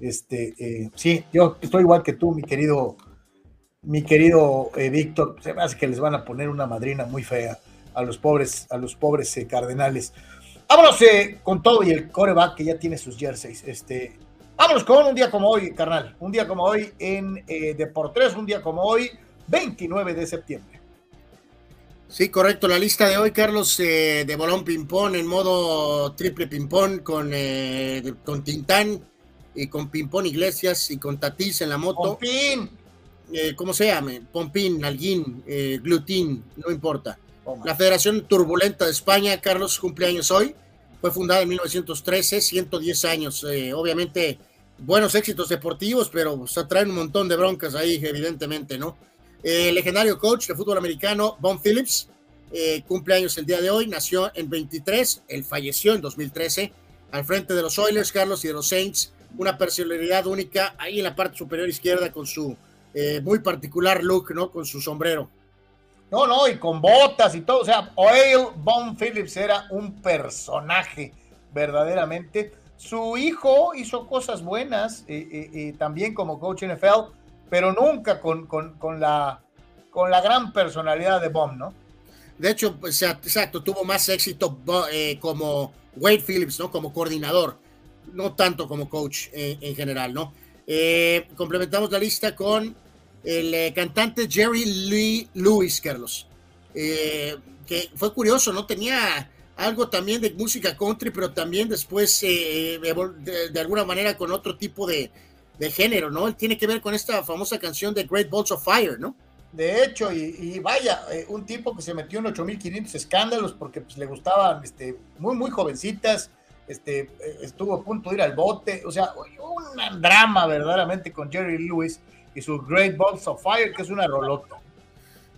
[SPEAKER 1] Este, eh, sí, yo estoy igual que tú, mi querido, mi querido Víctor, se me hace que les van a poner una madrina muy fea a los pobres, a los pobres cardenales. Vámonos con todo y el coreback que ya tiene sus jerseys. Este, Vámonos con un día como hoy, carnal. Un día como hoy en eh, Deportes, un día como hoy, 29 de septiembre.
[SPEAKER 2] Sí, correcto. La lista de hoy, Carlos, eh, de Bolón Pimpón en modo triple Pimpón con, eh, con Tintán y con Pimpón Iglesias y con Tatís en la moto.
[SPEAKER 1] Pompín.
[SPEAKER 2] Eh, ¿Cómo se llama? Pompín, Alguín, Glutín, no importa. La Federación Turbulenta de España, Carlos, cumpleaños hoy. Fue fundada en 1913, 110 años. obviamente buenos éxitos deportivos, pero se traen un montón de broncas ahí, evidentemente, ¿no? El legendario coach de fútbol americano, Bon Phillips, eh, cumple años el día de hoy, nació en 23, él falleció en 2013, al frente de los Oilers, Carlos, y de los Saints, una personalidad única ahí en la parte superior izquierda con su eh, muy particular look, ¿no? Con su sombrero.
[SPEAKER 1] No, no, y con botas y todo, o sea, Oil Bon Phillips era un personaje verdaderamente su hijo hizo cosas buenas eh, eh, eh, también como coach NFL, pero nunca con, la, con la gran personalidad de Bomb, ¿no?
[SPEAKER 2] De hecho, pues, exacto, tuvo más éxito como Wade Phillips, ¿no? Como coordinador, no tanto como coach en general, ¿no? complementamos la lista con el cantante Jerry Lee Lewis, Carlos, que fue curioso, ¿no? Tenía algo también de música country, pero también después eh, de, alguna manera con otro tipo de, género, ¿no? Tiene que ver con esta famosa canción de Great Balls of Fire, ¿no?
[SPEAKER 1] De hecho, y, vaya, eh, un tipo que se metió en 8500 escándalos porque pues, le gustaban este, muy, muy jovencitas, este, eh, estuvo a punto de ir al bote, o sea, un drama verdaderamente con Jerry Lewis y su Great Balls of Fire, que es una rolota.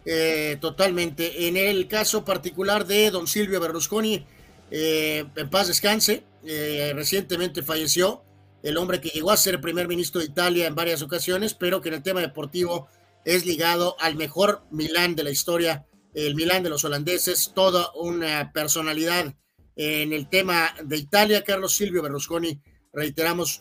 [SPEAKER 2] Eh, totalmente. En el caso particular de don Silvio Berlusconi, eh, en paz descanse, eh, recientemente falleció, el hombre que llegó a ser primer ministro de Italia en varias ocasiones, pero que en el tema deportivo es ligado al mejor Milán de la historia, el Milán de los holandeses, toda una personalidad en el tema de Italia. Carlos Silvio Berlusconi, reiteramos,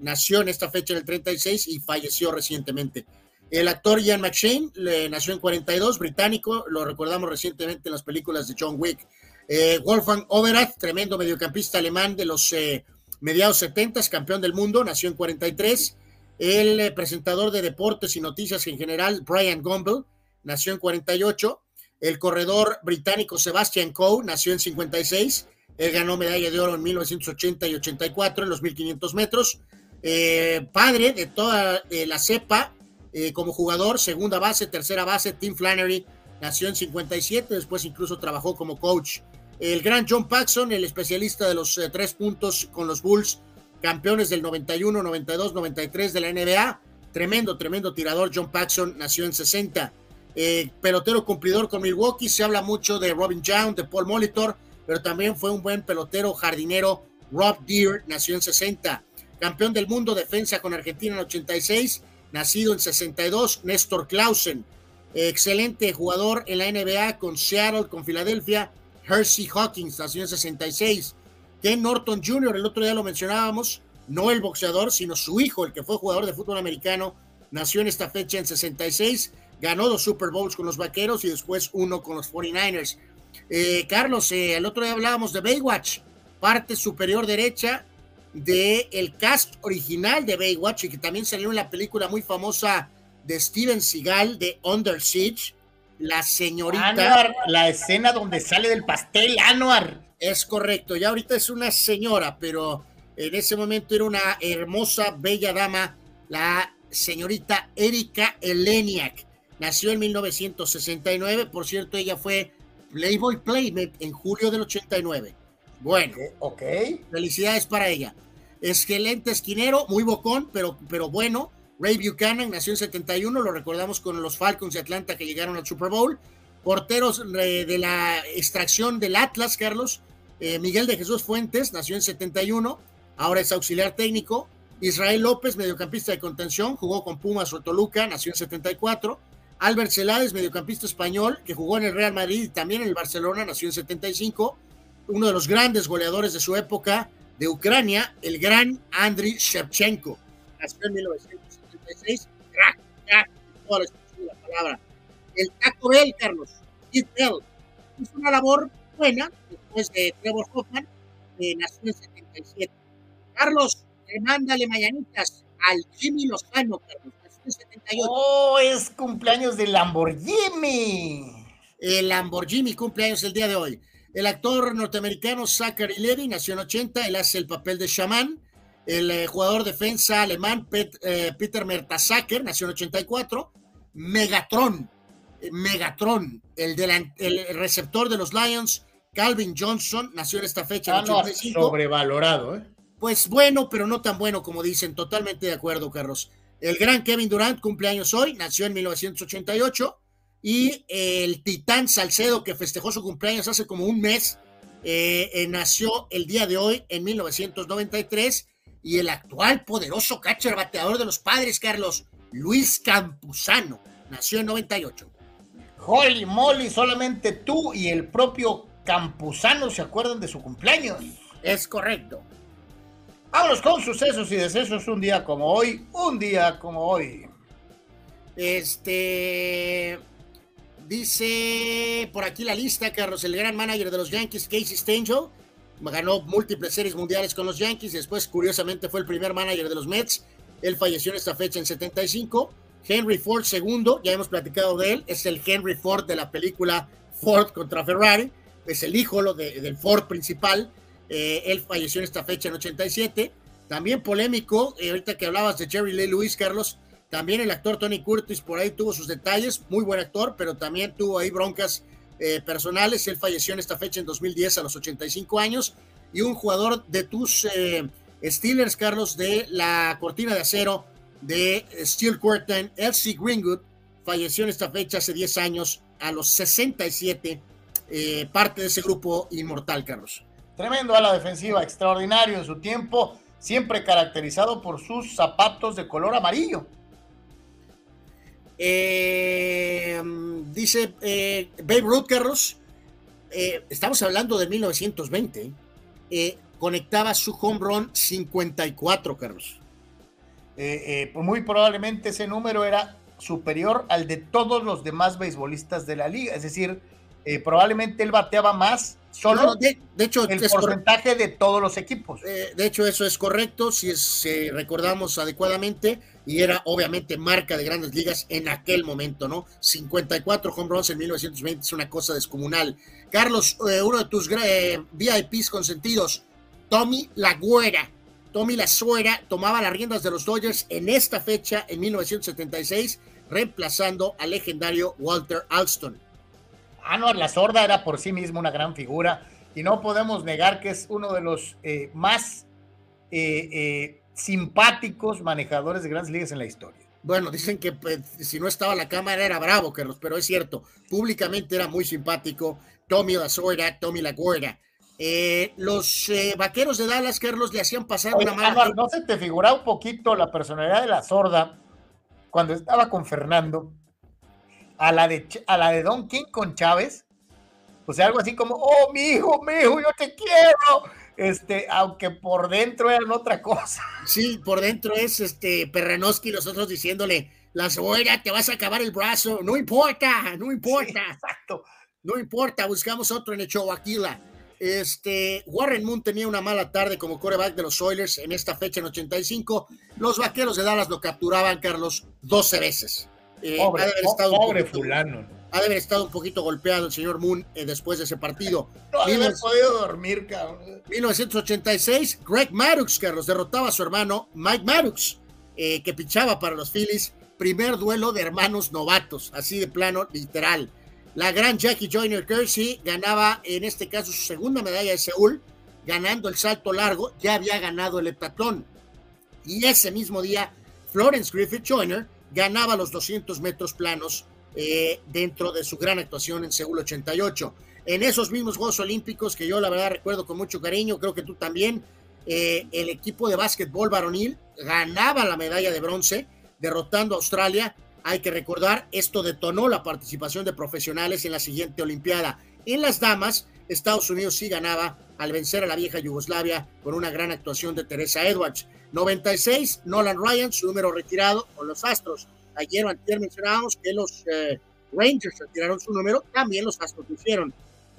[SPEAKER 2] nació en esta fecha del 36 y falleció recientemente. El actor Ian McShane le nació en 42, británico, lo recordamos recientemente en las películas de John Wick. Eh, Wolfgang Overath, tremendo mediocampista alemán de los eh, mediados 70, campeón del mundo, nació en 43. El eh, presentador de deportes y noticias en general, Brian Gumble, nació en 48. El corredor británico Sebastian Coe nació en 56. Él ganó medalla de oro en 1980 y 84 en los 1500 metros. padre de toda la cepa eh, como jugador, segunda base, tercera base, Tim Flannery nació en 57, después incluso trabajó como coach. El gran John Paxson, el especialista de los eh, tres puntos con los Bulls, campeones del 91, 92, 93 de la NBA. Tremendo, tremendo tirador. John Paxson nació en 60. Eh, pelotero cumplidor con Milwaukee. Se habla mucho de Robin Young, de Paul Molitor, pero también fue un buen pelotero jardinero. Rob Deere nació en 60. Campeón del mundo, defensa con Argentina en 86 nacido en 62, Néstor Clausen. excelente jugador en la NBA con Seattle, con Filadelfia, Hersey Hawkins, nació en 66. Ken Norton Jr., el otro día lo mencionábamos, no el boxeador, sino su hijo, el que fue jugador de fútbol americano, nació en esta fecha en 66, ganó dos Super Bowls con los Vaqueros y después uno con los 49ers. Eh, Carlos, eh, el otro día hablábamos de Baywatch, parte superior derecha del el cast original de Baywatch y que también salió en la película muy famosa de Steven Seagal de Under Siege, la señorita.
[SPEAKER 1] Anuar, la escena donde sale del pastel, Anuar.
[SPEAKER 2] Es correcto, ya ahorita es una señora, pero en ese momento era una hermosa, bella dama, la señorita Erika Eleniak. Nació en 1969, por cierto, ella fue Playboy Playmate en julio del 89. Bueno,
[SPEAKER 1] ok.
[SPEAKER 2] Felicidades para ella. Excelente esquinero, muy bocón, pero, pero bueno. Ray Buchanan nació en 71, lo recordamos con los Falcons de Atlanta que llegaron al Super Bowl. Porteros eh, de la extracción del Atlas, Carlos. Eh, Miguel de Jesús Fuentes nació en 71, ahora es auxiliar técnico. Israel López, mediocampista de contención, jugó con Pumas o Toluca, nació en 74. Albert Celades, mediocampista español, que jugó en el Real Madrid y también en el Barcelona, nació en 75. Uno de los grandes goleadores de su época, de Ucrania, el gran Andriy Shevchenko. Nació en 1976. Crack, crack, toda la palabra. El Taco Bell, Carlos. Bell. Hizo una labor buena después de Trevor Hoffman, nació en 77. Carlos, mándale mañanitas al Jimmy Lozano, Carlos. Nació en 78.
[SPEAKER 1] Oh, es cumpleaños del Lamborghini.
[SPEAKER 2] El Lamborghini cumpleaños el día de hoy. El actor norteamericano Zachary Levy nació en 80, él hace el papel de Shaman. El eh, jugador defensa alemán Pet, eh, Peter Mertasacker nació en 84. Megatron, eh, Megatron, el, delan- el receptor de los Lions, Calvin Johnson, nació en esta fecha en
[SPEAKER 1] Ah, no,
[SPEAKER 2] 85.
[SPEAKER 1] sobrevalorado, ¿eh?
[SPEAKER 2] Pues bueno, pero no tan bueno como dicen. Totalmente de acuerdo, Carlos. El gran Kevin Durant cumple años hoy, nació en 1988. Y el Titán Salcedo, que festejó su cumpleaños hace como un mes, eh, eh, nació el día de hoy en 1993. Y el actual poderoso catcher bateador de los padres, Carlos, Luis Campuzano, nació en 98.
[SPEAKER 1] Holy moly, solamente tú y el propio Campuzano se acuerdan de su cumpleaños.
[SPEAKER 2] Es correcto.
[SPEAKER 1] Vámonos con sucesos y decesos un día como hoy, un día como hoy.
[SPEAKER 2] Este dice por aquí la lista, Carlos, el gran manager de los Yankees, Casey Stengel, ganó múltiples series mundiales con los Yankees, después curiosamente fue el primer manager de los Mets, él falleció en esta fecha en 75. Henry Ford segundo, ya hemos platicado de él, es el Henry Ford de la película Ford contra Ferrari, es el hijo de- del Ford principal, eh, él falleció en esta fecha en 87. También polémico, eh, ahorita que hablabas de Jerry Lee Lewis, Carlos, también el actor Tony Curtis por ahí tuvo sus detalles, muy buen actor, pero también tuvo ahí broncas eh, personales. Él falleció en esta fecha en 2010 a los 85 años. Y un jugador de tus eh, Steelers, Carlos, de la cortina de acero de Steel Curtain, Elsie Greenwood, falleció en esta fecha hace 10 años a los 67, eh, parte de ese grupo inmortal, Carlos.
[SPEAKER 1] Tremendo a la defensiva, extraordinario en su tiempo, siempre caracterizado por sus zapatos de color amarillo.
[SPEAKER 2] Eh, dice eh, Babe Ruth, Carlos, eh, estamos hablando de 1920, eh, conectaba su home run 54, Carlos.
[SPEAKER 1] Pues muy probablemente ese número era superior al de todos los demás beisbolistas de la liga. Es decir, eh, probablemente él bateaba más solo
[SPEAKER 2] No, de, de hecho,
[SPEAKER 1] el
[SPEAKER 2] correcto.
[SPEAKER 1] porcentaje de todos los equipos.
[SPEAKER 2] Eh, de hecho, eso es correcto, si es, recordamos adecuadamente, y era obviamente marca de grandes ligas en aquel momento, ¿no? 54 home runs en 1920 es una cosa descomunal. Carlos, eh, uno de tus eh, VIPs consentidos, Tommy Lagüera. Tommy La Suera tomaba las riendas de los Dodgers en esta fecha, en 1976, reemplazando al legendario Walter Alston.
[SPEAKER 1] Anuar La Sorda era por sí mismo una gran figura y no podemos negar que es uno de los eh, más eh, eh, simpáticos manejadores de grandes ligas en la historia.
[SPEAKER 2] Bueno, dicen que pues, si no estaba la cámara era bravo, Carlos, pero es cierto, públicamente era muy simpático. Tommy La Suera, Tommy La Guerra. Eh, los eh, vaqueros de Dallas, Carlos, le hacían pasar
[SPEAKER 1] Oye,
[SPEAKER 2] una mala.
[SPEAKER 1] ¿no se te figura un poquito la personalidad de La Sorda cuando estaba con Fernando? A la de, a la de Don King con Chávez. O sea, algo así como, oh, mi hijo, mi hijo, yo te quiero. Este, aunque por dentro eran otra cosa. *laughs*
[SPEAKER 2] Sí, por dentro es este Perrenoski y los otros diciéndole, la cebolla, te vas a acabar el brazo, no importa, no importa.
[SPEAKER 1] Exacto.
[SPEAKER 2] No importa, buscamos otro en el Choaquila. Este, Warren Moon tenía una mala tarde como coreback de los Oilers en esta fecha en 85. Los vaqueros de Dallas lo capturaban, Carlos, 12 veces. Eh,
[SPEAKER 1] Pobre,
[SPEAKER 2] ha de haber estado un
[SPEAKER 1] pobre
[SPEAKER 2] poquito-
[SPEAKER 1] fulano.
[SPEAKER 2] ha de haber estado un poquito golpeado el señor Moon eh, después de ese partido.
[SPEAKER 1] No había podido dormir, cabrón.
[SPEAKER 2] 1986, Greg Maddux, Carlos, derrotaba a su hermano Mike Maddux, eh, que pichaba para los Phillies. Primer duelo de hermanos novatos, así de plano, literal. La gran Jackie Joyner Kersey ganaba, en este caso, su segunda medalla de Seúl, ganando el salto largo, ya había ganado el heptatlón. Y ese mismo día, Florence Griffith Joyner ganaba los 200 metros planos eh, dentro de su gran actuación en Seúl 88 en esos mismos Juegos Olímpicos que yo la verdad recuerdo con mucho cariño, creo que tú también, eh, el equipo de básquetbol varonil ganaba la medalla de bronce derrotando a Australia. Hay que recordar, esto detonó la participación de profesionales en la siguiente Olimpiada. En las damas, Estados Unidos sí ganaba al vencer a la vieja Yugoslavia con una gran actuación de Teresa Edwards. 96, Nolan Ryan, su número retirado con los Astros. Ayer o antier mencionábamos que los eh, Rangers retiraron su número, también los Astros lo hicieron.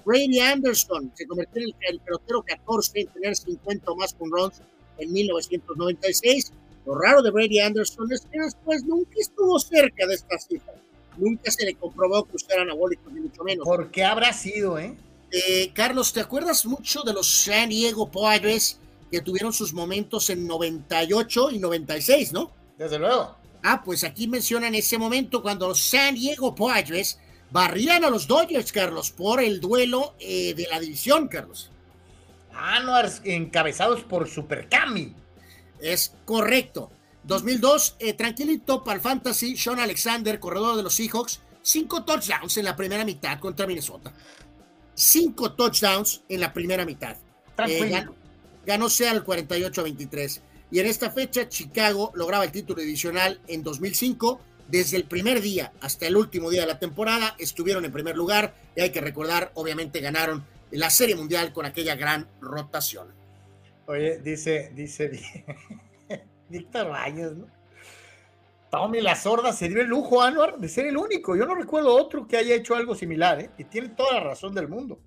[SPEAKER 2] Brady Anderson se convirtió en el, el pelotero 14 en tener 50 o más con runs en 1996. Lo raro de Brady Anderson es que después nunca estuvo cerca de esta cifra. Nunca se le comprobó que usted era anabólico, ni mucho menos.
[SPEAKER 1] ¿Por qué habrá sido, eh?
[SPEAKER 2] Eh, Carlos, ¿te acuerdas mucho de los San Diego Padres que tuvieron sus momentos en 98 y 96, no?
[SPEAKER 1] Desde luego.
[SPEAKER 2] Ah, pues aquí mencionan ese momento cuando los San Diego Padres barrían a los Dodgers, Carlos, por el duelo eh, de la división, Carlos.
[SPEAKER 1] Anuars encabezados por Supercami.
[SPEAKER 2] Es correcto. 2002, eh, tranquilito para el Fantasy, Sean Alexander, corredor de los Seahawks, cinco touchdowns en la primera mitad contra Minnesota. Cinco touchdowns en la primera mitad.
[SPEAKER 1] Tranquilo.
[SPEAKER 2] Eh, ganó, ganó sea el 48 a 23. Y en esta fecha, Chicago lograba el título divisional en 2005. Desde el primer día hasta el último día de la temporada estuvieron en primer lugar y hay que recordar, obviamente ganaron la Serie Mundial con aquella gran rotación.
[SPEAKER 1] Oye, dice, dice *laughs* Víctor Baños, ¿no? Tommy la sorda se dio el lujo, Anuar, de ser el único. Yo no recuerdo otro que haya hecho algo similar, ¿eh? Y tiene toda la razón del mundo.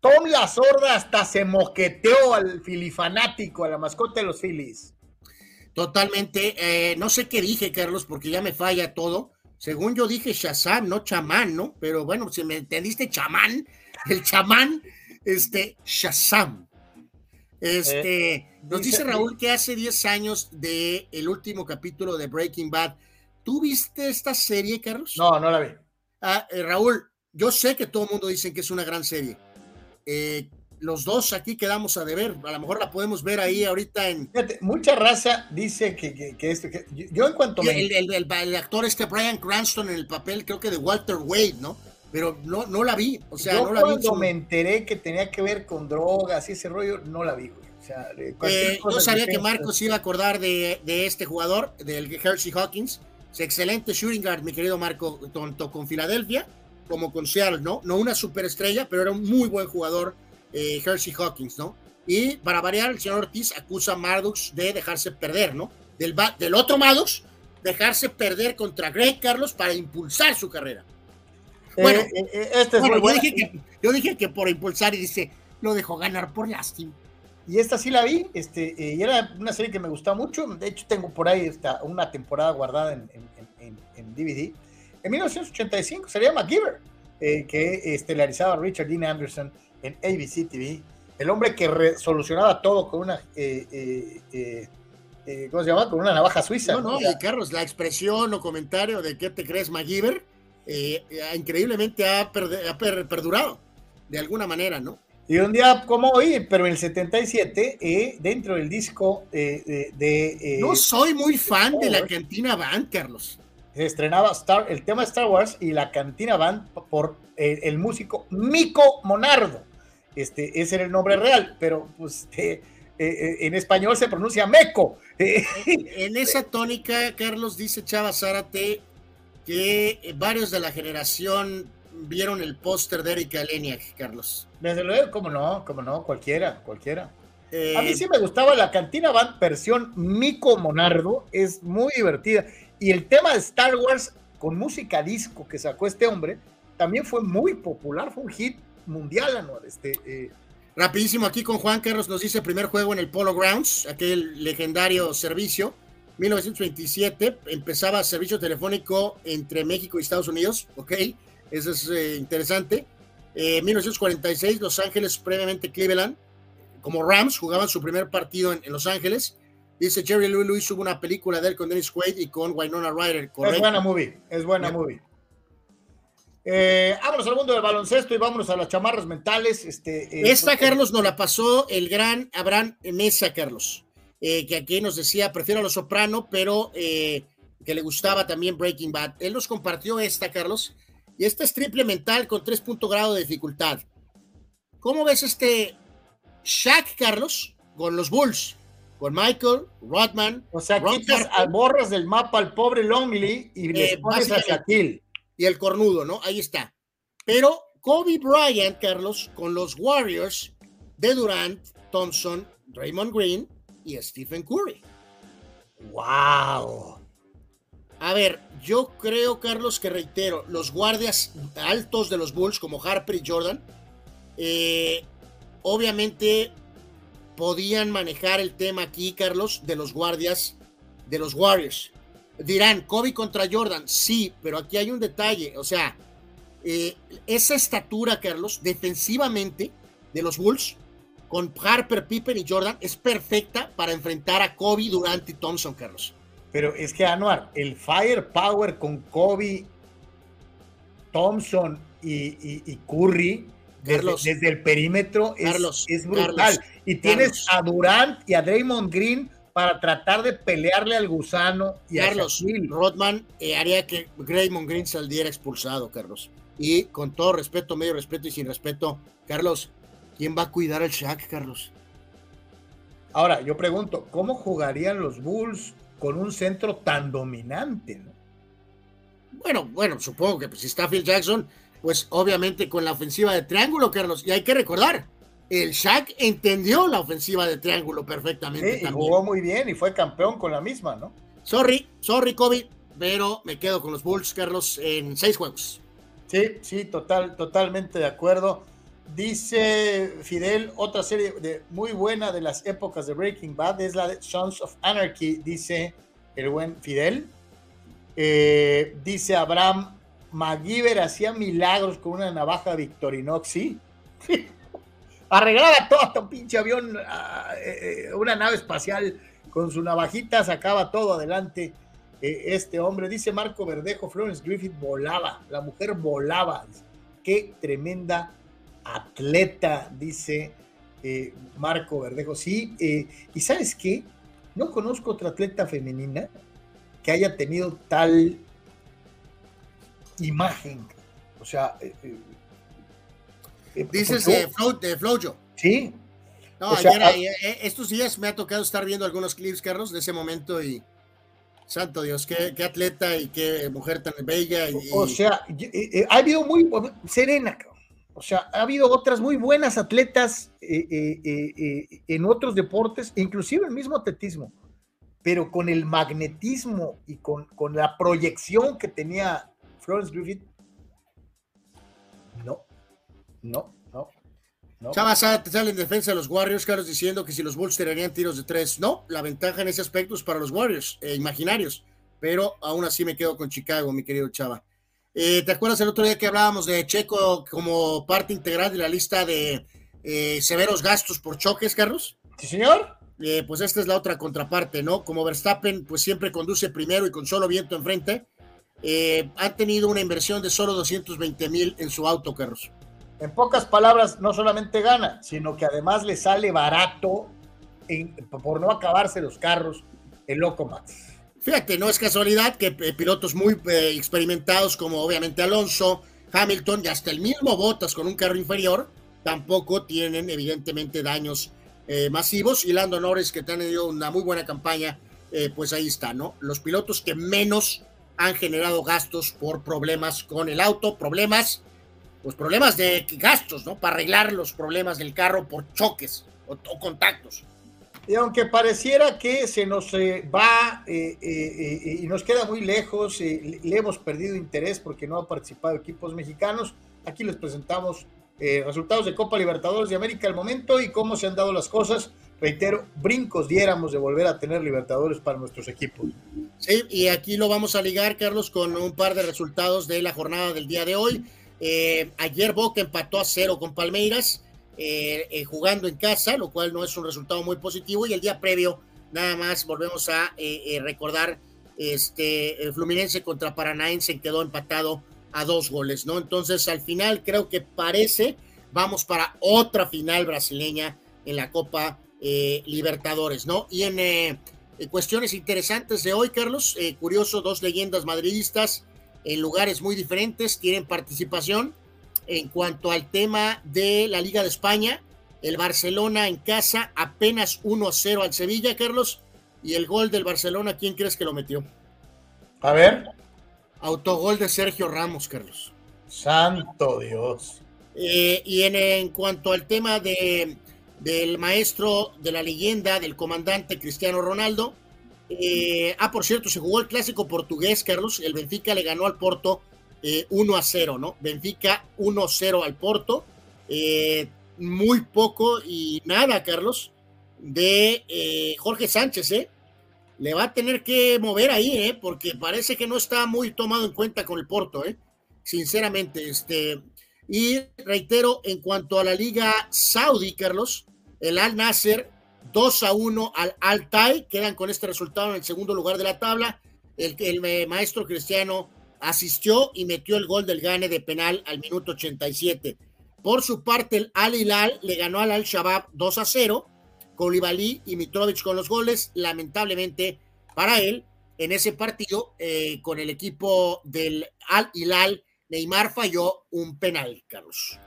[SPEAKER 1] Tommy la sorda hasta se moqueteó al filifanático, a la mascota de los Phillies.
[SPEAKER 2] Totalmente. eh, no sé qué dije, Carlos, porque ya me falla todo. Según yo dije Shazam, no chamán, ¿no? Pero bueno, si me entendiste chamán, el chamán, este, Shazam. Este, nos
[SPEAKER 1] dice-
[SPEAKER 2] dice Raúl que hace 10 años de el último capítulo de Breaking Bad. ¿Tú viste esta serie, Carlos?
[SPEAKER 1] No, no la vi.
[SPEAKER 2] Ah, eh, Raúl, yo sé que todo el mundo dice que es una gran serie. Eh, los dos aquí quedamos a deber. A lo mejor la podemos ver ahí ahorita en,
[SPEAKER 1] Fíjate, mucha raza dice que, que, que esto, que yo, en cuanto me...
[SPEAKER 2] el, el- el- el actor este Brian Cranston en el papel, creo que de Walter Wade, ¿no? Pero no, no la vi, o sea,
[SPEAKER 1] yo
[SPEAKER 2] no la vi. en
[SPEAKER 1] cuando me enteré que tenía que ver con drogas y ese rollo, no la vi, güey. O sea,
[SPEAKER 2] Eh, yo sabía
[SPEAKER 1] que
[SPEAKER 2] Marcos se iba a acordar de, de este jugador, del Hershey Hawkins. Es excelente shooting guard, mi querido Marco, tanto con Filadelfia como con Seattle, ¿no? No una superestrella, pero era un muy buen jugador, eh, Hershey Hawkins, ¿no? Y para variar, el señor Ortiz acusa a Maddox de dejarse perder, ¿no? Del, del otro Maddox, dejarse perder contra Greg Carlos para impulsar su carrera.
[SPEAKER 1] Eh,
[SPEAKER 2] Bueno,
[SPEAKER 1] eh, eh, esta es
[SPEAKER 2] Bueno, yo dije, que, yo dije que por impulsar y dice, lo dejó ganar por lástima.
[SPEAKER 1] Y esta sí la vi, este, eh, y era una serie que me gustaba mucho. De hecho, tengo por ahí esta, una temporada guardada en, en- en- en DVD. En 1985 sería MacGyver, eh, que estelarizaba a Richard Dean Anderson en ABC TV. El hombre que solucionaba todo con una, eh, eh, eh, eh, ¿cómo se llama? Con una navaja suiza.
[SPEAKER 2] No, no, y Carlos, la expresión o comentario de qué te crees, MacGyver, eh, eh, increíblemente ha, ha per- perdurado, de alguna manera, ¿no?
[SPEAKER 1] Y un día como hoy, pero en el 77, eh, dentro del disco eh, de... de, eh,
[SPEAKER 2] No soy muy fan de la cantina Band, Carlos.
[SPEAKER 1] Se estrenaba Star, el tema de Star Wars y la cantina Band por eh, el músico Mico Monardo. Este, ese era el nombre real, pero pues este, eh, eh, en español se pronuncia Meco. Eh, *laughs*
[SPEAKER 2] En esa tónica, Carlos, dice Chava Zárate, que eh, varios de la generación vieron el póster de Erika Leniak, Carlos.
[SPEAKER 1] Desde luego, como no, como no, cualquiera, cualquiera.
[SPEAKER 2] Eh,
[SPEAKER 1] A mí sí me gustaba la Cantina Band versión Mico Monardo, es muy divertida. Y el tema de Star Wars con música disco que sacó este hombre también fue muy popular, fue un hit mundial, Anual. Este, eh,
[SPEAKER 2] Rapidísimo aquí con Juan Carlos nos dice primer juego en el Polo Grounds, aquel legendario servicio. 1927 empezaba servicio telefónico entre México y Estados Unidos, ok, eso es eh, interesante. Eh, 1946 Los Ángeles, previamente Cleveland, como Rams jugaban su primer partido en, en Los Ángeles. Dice Jerry Louis Louis hubo una película de él con Dennis Quaid y con Winona Ryder.
[SPEAKER 1] es buena movie, es buena movie. Eh, vámonos al mundo del baloncesto y vámonos a las chamarras mentales. Este, eh,
[SPEAKER 2] Esta,
[SPEAKER 1] porque-
[SPEAKER 2] Carlos, nos la pasó el gran Abraham Mesa, Carlos, eh, que aquí nos decía, prefiero a Los Soprano, pero eh, que le gustaba también Breaking Bad. Él nos compartió esta, Carlos, y esta es triple mental con 3 punto grado de dificultad. ¿Cómo ves este Shaq, Carlos, con los Bulls? Con Michael, Rodman,
[SPEAKER 1] O sea,
[SPEAKER 2] Ron
[SPEAKER 1] quitas a borras del mapa al pobre Longley y le
[SPEAKER 2] Eh,
[SPEAKER 1] pones a
[SPEAKER 2] básicamente.
[SPEAKER 1] Shaquille.
[SPEAKER 2] y el cornudo, ¿no? Ahí está. Pero Kobe Bryant, Carlos, con los Warriors de Durant, Thompson, Draymond Green y Stephen Curry.
[SPEAKER 1] ¡Wow!
[SPEAKER 2] A ver, yo creo, Carlos, que reitero, los guardias altos de los Bulls, como Harper y Jordan, eh, obviamente podían manejar el tema aquí, Carlos, de los guardias de los Warriors. Dirán, Kobe contra Jordan, sí, pero aquí hay un detalle, o sea, eh, esa estatura, Carlos, defensivamente de los Bulls, con Harper, Pippen y Jordan, es perfecta para enfrentar a Kobe, Durant y Thompson, Carlos.
[SPEAKER 1] Pero es que Anuar, el firepower con Kobe, Thompson y, y- y Curry
[SPEAKER 2] Carlos.
[SPEAKER 1] desde el perímetro es,
[SPEAKER 2] Carlos,
[SPEAKER 1] es brutal.
[SPEAKER 2] Carlos,
[SPEAKER 1] y tienes a Durant y a Draymond Green para tratar de pelearle al gusano y
[SPEAKER 2] Carlos
[SPEAKER 1] a.
[SPEAKER 2] Rodman eh, haría que Draymond Green saliera expulsado, Carlos. Y con todo respeto, medio respeto y sin respeto, Carlos, ¿quién va a cuidar al Shaq, Carlos?
[SPEAKER 1] Ahora, yo pregunto, ¿cómo jugarían los Bulls con un centro tan dominante? no?
[SPEAKER 2] Bueno, bueno, supongo que pues, si está Phil Jackson, pues obviamente con la ofensiva de triángulo, Carlos. Y hay que recordar, el Shaq entendió la ofensiva de triángulo perfectamente
[SPEAKER 1] Sí, y
[SPEAKER 2] también.
[SPEAKER 1] jugó muy bien y fue campeón con la misma, ¿no?
[SPEAKER 2] Sorry, sorry, Kobe, pero me quedo con los Bulls, Carlos, en seis juegos.
[SPEAKER 1] Sí, sí, total, totalmente de acuerdo. Dice Fidel, otra serie de, muy buena de las épocas de Breaking Bad es la de Sons of Anarchy, dice el buen Fidel. Eh, dice Abraham, MacGyver hacía milagros con una navaja Victorinox, sí. *laughs* Arreglaba todo hasta un pinche avión, ah, eh, eh, una nave espacial con su navajita, sacaba todo adelante. Eh, este hombre, dice Marco Verdejo, Florence Griffith volaba, la mujer volaba. Qué tremenda atleta, dice Marco Verdejo. Sí, y sabes qué, no conozco otra atleta femenina que haya tenido tal imagen. O sea, eh, eh, eh,
[SPEAKER 2] Dices de, Flo, Flojo.
[SPEAKER 1] Sí,
[SPEAKER 2] No,
[SPEAKER 1] O sea,
[SPEAKER 2] ayer,
[SPEAKER 1] a-
[SPEAKER 2] ayer, eh, estos días me ha tocado estar viendo algunos clips, Carlos, de ese momento y santo Dios, qué, qué atleta y qué mujer tan bella. Y,
[SPEAKER 1] O sea, ha habido muy serena, o sea, ha habido otras muy buenas atletas eh, eh, en otros deportes, inclusive el mismo atletismo, pero con el magnetismo y con, con la proyección que tenía Florence Griffith, no, no, no, no.
[SPEAKER 2] Chava Sada te sale en defensa de los Warriors, Carlos, diciendo que si los Bulls tirarían tiros de tres. No, la ventaja en ese aspecto es para los Warriors, eh, imaginarios. Pero aún así me quedo con Chicago, mi querido Chava. Eh, ¿Te acuerdas el otro día que hablábamos de Checo como parte integral de la lista de eh, severos gastos por choques, Carlos?
[SPEAKER 1] Sí, señor.
[SPEAKER 2] Eh, pues esta es la otra contraparte, ¿no? Como Verstappen, pues siempre conduce primero y con solo viento enfrente, eh, ha tenido una inversión de solo 220 mil en su auto, Carlos.
[SPEAKER 1] En pocas palabras, no solamente gana, sino que además le sale barato en- por no acabarse los carros el Loco Max.
[SPEAKER 2] Fíjate, no es casualidad que eh, pilotos muy eh, experimentados como obviamente Alonso, Hamilton y hasta el mismo Bottas con un carro inferior tampoco tienen evidentemente daños eh, masivos y Lando Norris que han tenido una muy buena campaña, pues ahí está, ¿no? Los pilotos que menos han generado gastos por problemas con el auto, problemas, pues problemas de gastos, ¿no? Para arreglar los problemas del carro por choques o, o contactos.
[SPEAKER 1] Y aunque pareciera que se nos eh, va eh, eh, y nos queda muy lejos, le hemos perdido interés porque no han participado equipos mexicanos, aquí les presentamos resultados de Copa Libertadores de América al momento y cómo se han dado las cosas. Reitero, brincos diéramos de volver a tener Libertadores para nuestros equipos.
[SPEAKER 2] Sí, y aquí lo vamos a ligar, Carlos, con un par de resultados de la jornada del día de hoy. ayer Boca empató a cero con Palmeiras. Eh, eh, jugando en casa, lo cual no es un resultado muy positivo. Y el día previo, nada más volvemos a eh, recordar, este Fluminense contra Paranaense quedó empatado a dos goles, ¿no? Entonces, al final creo que parece, vamos para otra final brasileña en la Copa Libertadores, ¿no? Y en cuestiones interesantes de hoy, Carlos, curioso, dos leyendas madridistas en lugares muy diferentes tienen participación en cuanto al tema de la Liga de España. El Barcelona en casa apenas 1-0 al Sevilla, Carlos. Y el gol del Barcelona, ¿quién crees que lo metió?
[SPEAKER 1] A ver.
[SPEAKER 2] Autogol de Sergio Ramos, Carlos.
[SPEAKER 1] Santo Dios.
[SPEAKER 2] Eh, y en, cuanto al tema de, del maestro de la leyenda, del comandante Cristiano Ronaldo. Eh, ah, por cierto, se jugó el clásico portugués, Carlos. El Benfica le ganó al Porto 1 eh, a 0, ¿no? Benfica 1 a 0 al Porto. Eh, muy poco y nada, Carlos, de eh, Jorge Sánchez, ¿eh? Le va a tener que mover ahí, ¿eh? Porque parece que no está muy tomado en cuenta con el Porto, ¿eh? Sinceramente, este. Y reitero, en cuanto a la Liga Saudí, Carlos, el Al Nasser 2 a 1 al Al Tai, quedan con este resultado en el segundo lugar de la tabla. El, el maestro Cristiano asistió y metió el gol del gane de penal al minuto 87. Por su parte, el Al Hilal le ganó al Al Shabab 2 a 0, con y Mitrovic con los goles. Lamentablemente para él, en ese partido, eh, con el equipo del Al Hilal, Neymar falló un penal, Carlos.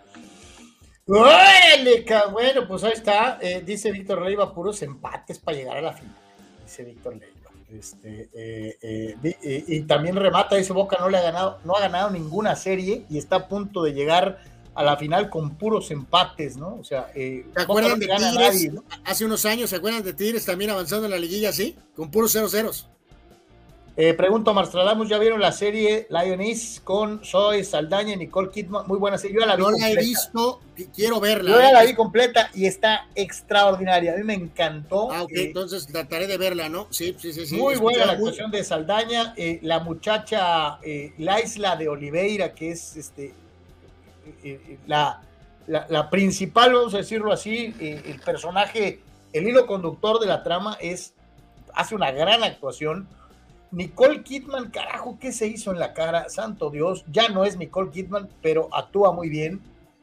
[SPEAKER 1] Bueno, pues ahí está. Eh, dice Víctor Leiva, puros empates para llegar a la final. Dice Víctor Leiva. Este, eh, eh, y también remata, dice Boca no le ha ganado, no ha ganado ninguna serie y está a punto de llegar a la final con puros empates, ¿no? O sea,
[SPEAKER 2] ¿se acuerdan de Tigres? Hace unos años, ¿se acuerdan de Tigres también avanzando en la liguilla así? Con puros 0 ceros.
[SPEAKER 1] Eh, pregunto, Marstradamus, ¿ya vieron la serie Lioness con Zoe Saldaña y Nicole Kidman? Muy buena serie. Yo la vi
[SPEAKER 2] no la he visto, quiero verla.
[SPEAKER 1] Yo ya la vi completa y está extraordinaria. A mí me encantó.
[SPEAKER 2] Ah, ok, eh, entonces trataré de verla, ¿no? Sí, sí, sí.
[SPEAKER 1] Muy buena la actuación de Saldaña. Eh, la muchacha, la isla de Oliveira, que es este la, la, principal, vamos a decirlo así, el personaje, el hilo conductor de la trama es, hace una gran actuación Nicole Kidman, carajo, ¿qué se hizo en la cara? Santo Dios, ya no es Nicole Kidman, pero actúa muy bien.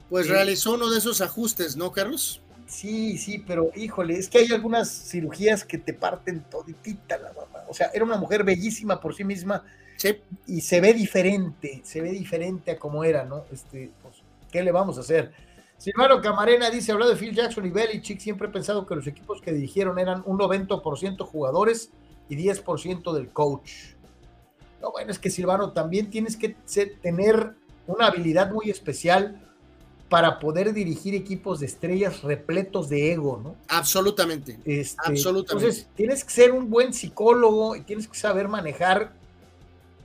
[SPEAKER 2] Pues eh, realizó uno de esos ajustes, ¿no, Carlos?
[SPEAKER 1] Sí, sí, pero híjole, es que hay algunas cirugías que te parten toditita la mamá. O sea, era una mujer bellísima por sí misma sí. y se ve diferente, se ve diferente a como era, ¿no? Este, pues, ¿qué le vamos a hacer? Silvano Camarena dice, hablando de Phil Jackson y Belichick, siempre he pensado que los equipos que dirigieron eran un 90% jugadores y 10% del coach. Lo bueno es que Silvano también tienes que tener una habilidad muy especial para poder dirigir equipos de estrellas repletos de ego, ¿no?
[SPEAKER 2] Absolutamente.
[SPEAKER 1] Este, absolutamente. Entonces, tienes que ser un buen psicólogo y tienes que saber manejar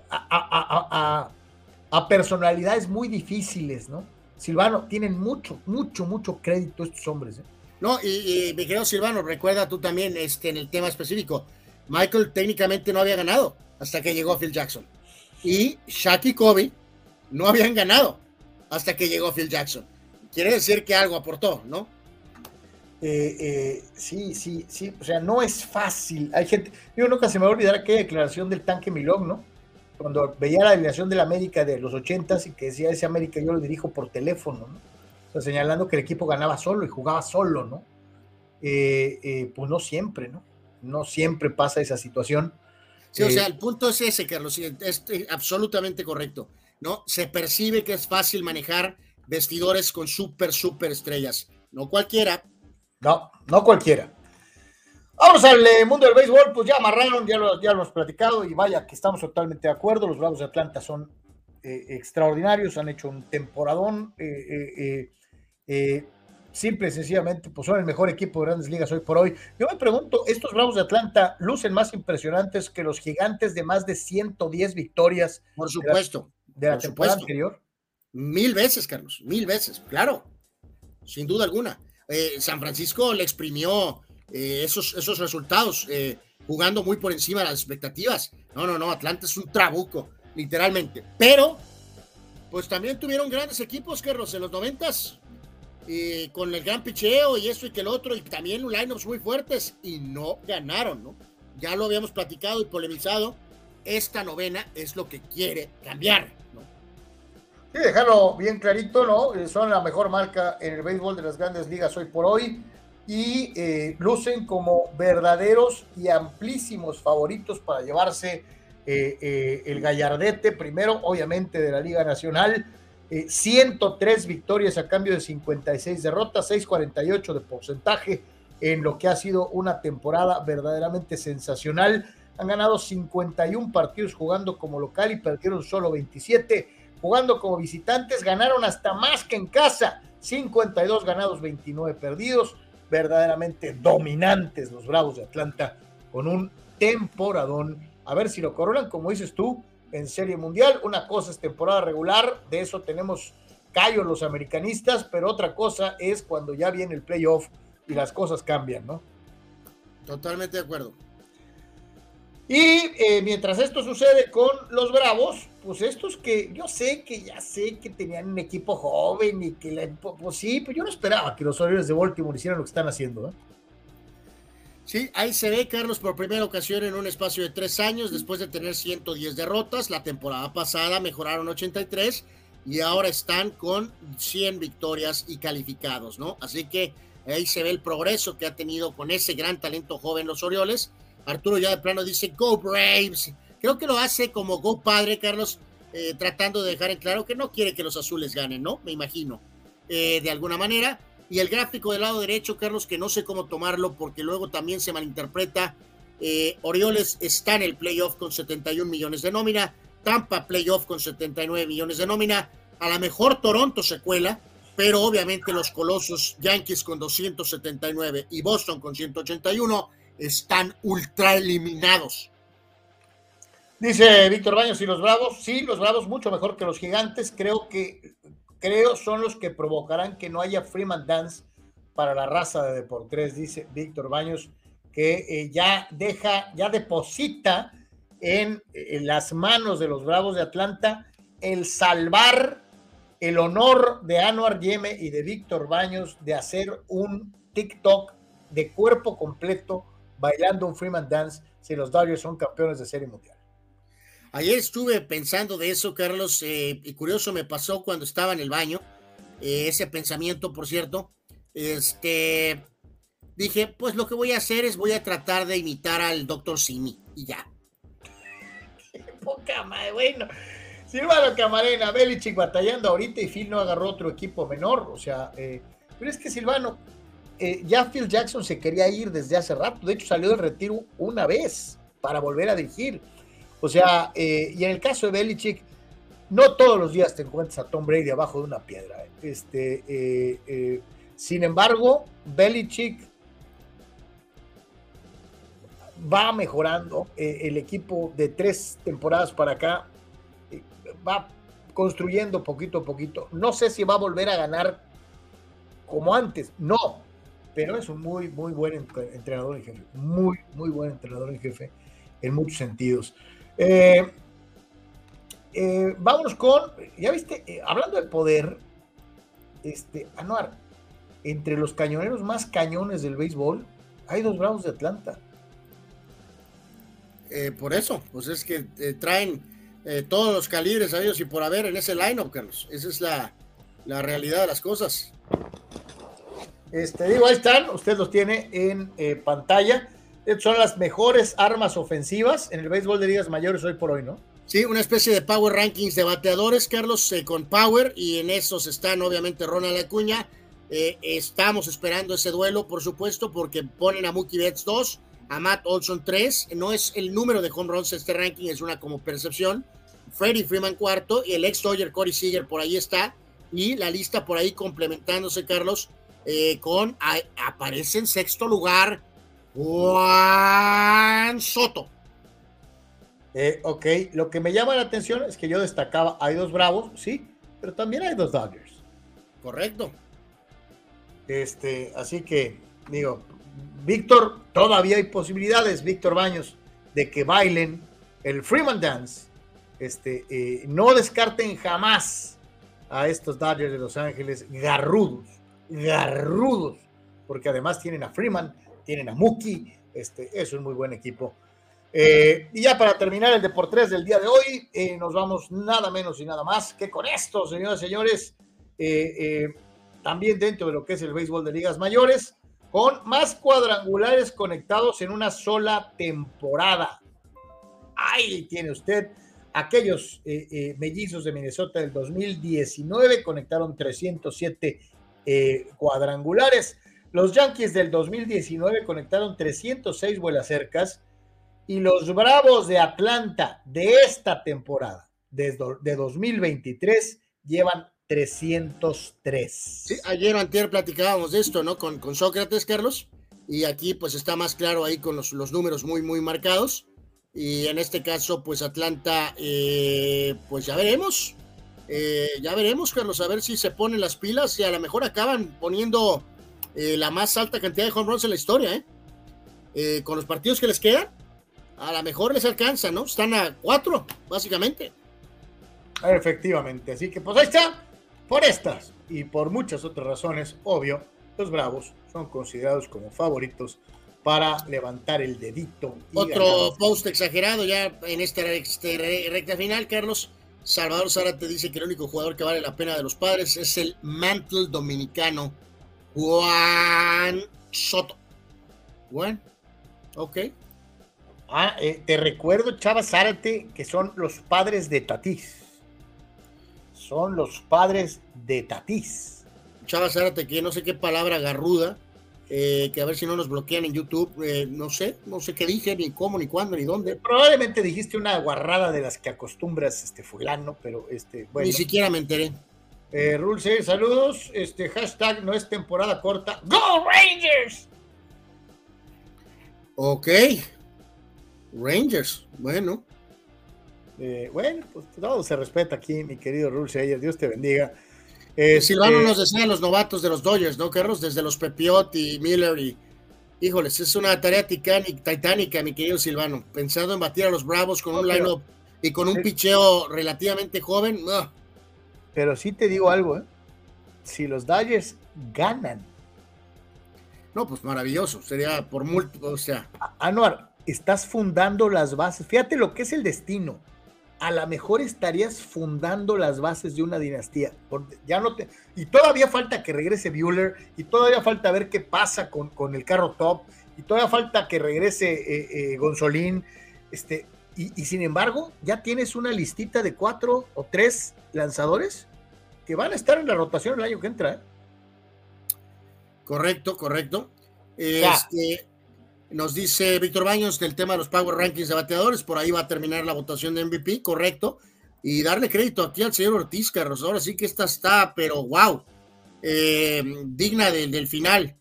[SPEAKER 1] a, personalidades muy difíciles, ¿no? Silvano, tienen mucho, mucho, mucho crédito estos hombres. ¿eh?
[SPEAKER 2] No, y, y mi querido Silvano, recuerda tú también este, en el tema específico, Michael técnicamente no había ganado hasta que llegó Phil Jackson. Y Shaq y Kobe no habían ganado hasta que llegó Phil Jackson. Quiere decir que algo aportó, ¿no?
[SPEAKER 1] Eh, eh, sí, sí, sí. O sea, no es fácil. Hay gente. Yo nunca se me va a olvidar aquella declaración del tanque Milón, ¿no? Cuando veía la delegación de la América de los ochentas y que decía ese América yo lo dirijo por teléfono, ¿no? O sea, señalando que el equipo ganaba solo y jugaba solo, ¿no? Eh, pues no siempre, ¿no? No siempre pasa esa situación.
[SPEAKER 2] Sí, o sea, eh, el punto es ese, Carlos, es absolutamente correcto, ¿no? Se percibe que es fácil manejar vestidores con súper, súper estrellas, no cualquiera.
[SPEAKER 1] No, no cualquiera. Vamos al eh, mundo del béisbol, pues ya amarraron, ya lo, ya lo hemos platicado y vaya que estamos totalmente de acuerdo. Los Bravos de Atlanta son eh, extraordinarios, han hecho un temporadón. eh, eh, eh, simple y sencillamente, pues son el mejor equipo de grandes ligas hoy por hoy. Yo me pregunto, ¿estos Bravos de Atlanta lucen más impresionantes que los gigantes de más de 110 victorias
[SPEAKER 2] Por supuesto.
[SPEAKER 1] de la
[SPEAKER 2] por
[SPEAKER 1] temporada
[SPEAKER 2] supuesto.
[SPEAKER 1] anterior?
[SPEAKER 2] Mil veces, Carlos, mil veces, claro, sin duda alguna. Eh, San Francisco le exprimió eh, esos, esos resultados, eh, jugando muy por encima de las expectativas. No, no, no, Atlanta es un trabuco, literalmente. Pero, pues también tuvieron grandes equipos, Carlos, en los noventas, y con el gran picheo y eso y que el otro, y también lineups muy fuertes, y no ganaron, ¿no? Ya lo habíamos platicado y polemizado. Esta novena es lo que quiere cambiar, ¿no?
[SPEAKER 1] Sí, dejarlo bien clarito, ¿no? Eh, Son la mejor marca en el béisbol de las grandes ligas hoy por hoy y eh, lucen como verdaderos y amplísimos favoritos para llevarse eh, eh, el gallardete, primero obviamente de la Liga Nacional, eh, 103 victorias a cambio de 56 derrotas, 6.48 de porcentaje en lo que ha sido una temporada verdaderamente sensacional. Han ganado 51 partidos jugando como local y perdieron solo 27 jugando como visitantes, ganaron hasta más que en casa, 52 ganados, 29 perdidos, verdaderamente dominantes los Bravos de Atlanta con un temporadón. A ver si lo coronan, como dices tú, en Serie Mundial. Una cosa es temporada regular, de eso tenemos callos los americanistas, pero otra cosa es cuando ya viene el playoff y las cosas cambian, ¿no?
[SPEAKER 2] Totalmente de acuerdo.
[SPEAKER 1] Y eh, mientras esto sucede con los Bravos, pues estos que yo sé que ya sé que tenían un equipo joven y que la, pues sí, pues yo no esperaba que los Orioles de Baltimore hicieran lo que están haciendo. ¿eh?
[SPEAKER 2] Sí, ahí se ve, Carlos, por primera ocasión en un espacio de tres años, después de tener 110 derrotas. La temporada pasada mejoraron 83 y ahora están con 100 victorias y calificados, ¿no? Así que ahí se ve el progreso que ha tenido con ese gran talento joven los Orioles. Arturo ya de plano dice, Go Braves. Creo que lo hace como Go Padre, Carlos, eh, tratando de dejar en claro que no quiere que los azules ganen, ¿no? Me imagino, eh, de alguna manera. Y el gráfico del lado derecho, Carlos, que no sé cómo tomarlo porque luego también se malinterpreta. Eh, Orioles está en el playoff con 71 millones de nómina, Tampa playoff con 79 millones de nómina, a lo mejor Toronto se cuela, pero obviamente los colosos Yankees con 279 y Boston con 181 están ultra eliminados.
[SPEAKER 1] Dice Víctor Baños y los Bravos, sí, los Bravos mucho mejor que los Gigantes, creo que creo son los que provocarán que no haya Freeman Dance para la raza de Deportes, dice Víctor Baños, que eh, ya deja, ya deposita en, en, las manos de los Bravos de Atlanta el salvar el honor de Anuar Yeme y de Víctor Baños de hacer un TikTok de cuerpo completo bailando un Freeman Dance si los Dodgers son campeones de serie mundial.
[SPEAKER 2] Ayer estuve pensando de eso, Carlos, eh, y curioso me pasó cuando estaba en el baño, eh, ese pensamiento, por cierto. Este, dije, pues lo que voy a hacer es voy a tratar de imitar al Dr. Simi y ya.
[SPEAKER 1] Qué *laughs* poca madre, bueno. Silvano Camarena, Belichick batallando ahorita y Phil no agarró otro equipo menor, o sea, eh, pero es que Silvano, eh, ya Phil Jackson se quería ir desde hace rato, de hecho salió del retiro una vez para volver a dirigir. O sea, eh, y en el caso de Belichick, no todos los días te encuentras a Tom Brady abajo de una piedra. Este, eh, eh, sin embargo, Belichick va mejorando. Eh, el equipo de tres temporadas para acá va construyendo poquito a poquito. No sé si va a volver a ganar como antes, no, pero es un muy, muy buen entrenador en jefe. Muy, muy buen entrenador en jefe en muchos sentidos. Eh, eh, vámonos con, ya viste, eh, hablando de poder, este, Anuar, entre los cañoneros más cañones del béisbol, hay dos bravos de Atlanta.
[SPEAKER 2] Eh, por eso, pues es que eh, traen todos los calibres a ellos y por haber en ese lineup, Carlos. Esa es la, la, realidad de las cosas.
[SPEAKER 1] Este, digo, ahí están, usted los tiene en pantalla son las mejores armas ofensivas en el béisbol de ligas mayores hoy por hoy, ¿no?
[SPEAKER 2] Sí, una especie de power rankings de bateadores, Carlos, eh, con power, y en esos están obviamente Ronald Acuña, Eh, estamos esperando ese duelo, por supuesto, porque ponen a Mookie Betts 2, a Matt Olson 3. No es el número de home runs este ranking, es una como percepción. Freddie Freeman cuarto y el ex Dodger Corey Seager por ahí está. Y la lista por ahí complementándose, Carlos, eh, con aparece en sexto lugar Juan Soto.
[SPEAKER 1] Eh, ok, lo que me llama la atención es que yo destacaba, hay dos Bravos, sí, pero también hay dos Dodgers.
[SPEAKER 2] Correcto.
[SPEAKER 1] Este, así que, digo, Víctor, todavía hay posibilidades, Víctor Baños, de que bailen el Freeman Dance. Este, eh, no descarten jamás a estos Dodgers de Los Ángeles garrudos, garrudos, porque además tienen a Freeman, tienen a Mookie, este, es un muy buen equipo. Eh, y ya para terminar el Deportes del día de hoy, eh, nos vamos nada menos y nada más que con esto, señoras y señores, también dentro de lo que es el béisbol de ligas mayores, con más cuadrangulares conectados en una sola temporada. Ahí tiene usted aquellos eh, eh, mellizos de Minnesota del 2019, conectaron 307 eh, cuadrangulares. Los Yankees del 2019 conectaron 306 vuelas cercas y los Bravos de Atlanta de esta temporada, de 2023, llevan 303.
[SPEAKER 2] Sí, ayer o anterior platicábamos de esto, ¿no? Con, con Sócrates, Carlos. Y aquí pues está más claro ahí con los, los números muy, muy marcados. Y en este caso, pues Atlanta, eh, pues ya veremos. Eh, ya veremos, Carlos, a ver si se ponen las pilas y a lo mejor acaban poniendo eh, la más alta cantidad de home runs en la historia, ¿eh? con los partidos que les quedan, a lo mejor les alcanza, ¿no? Están a cuatro, básicamente.
[SPEAKER 1] Efectivamente, así que pues ahí está. Por estas y por muchas otras razones, obvio, los Bravos son considerados como favoritos para levantar el dedito.
[SPEAKER 2] Otro post exagerado ya en esta este, recta final, Carlos. Salvador Zárate dice que el único jugador que vale la pena de los padres es el mantle dominicano Juan Soto. Bueno, ok.
[SPEAKER 1] Ah, eh, te recuerdo, Chava Zárate, que son los padres de Tatís son los padres de Tatís.
[SPEAKER 2] Chava Zárate, que no sé qué palabra garruda, eh, que a ver si no nos bloquean en YouTube, eh, no sé, no sé qué dije, ni cómo, ni cuándo, ni dónde.
[SPEAKER 1] Probablemente dijiste una guarrada de las que acostumbras, este fulano, pero este, bueno.
[SPEAKER 2] Ni siquiera me enteré.
[SPEAKER 1] Eh, Rulce, saludos, este hashtag no es temporada corta. ¡Go Rangers!
[SPEAKER 2] Ok. Rangers, bueno.
[SPEAKER 1] Eh, bueno, pues todo se respeta aquí, mi querido Rulce Dios te bendiga.
[SPEAKER 2] Este, Silvano nos decía los novatos de los Dodgers, ¿no, Carlos? Desde los Pepiot y Miller y. Híjoles, es una tarea titánica, mi querido Silvano. Pensando en batir a los Bravos con un line-up y con un picheo relativamente joven.
[SPEAKER 1] Pero sí te digo algo, ¿eh? Si los Dodgers ganan.
[SPEAKER 2] No, pues maravilloso. Sería por múltiples, o sea.
[SPEAKER 1] Anuar, estás fundando las bases. Fíjate lo que es el destino a lo mejor estarías fundando las bases de una dinastía. Ya no te, y todavía falta que regrese Bueller, y todavía falta ver qué pasa con, con el carro top, y todavía falta que regrese eh, eh, Gonzolín. Este, y, sin embargo, ya tienes una listita de cuatro o tres lanzadores que van a estar en la rotación el año que entra. ¿eh?
[SPEAKER 2] Correcto, correcto. Este, nos dice Víctor Baños del tema de los Power Rankings de bateadores, por ahí va a terminar la votación de MVP, correcto. Y darle crédito aquí al señor Ortiz, Carlos. Ahora sí que esta está, pero wow, eh, digna del, final.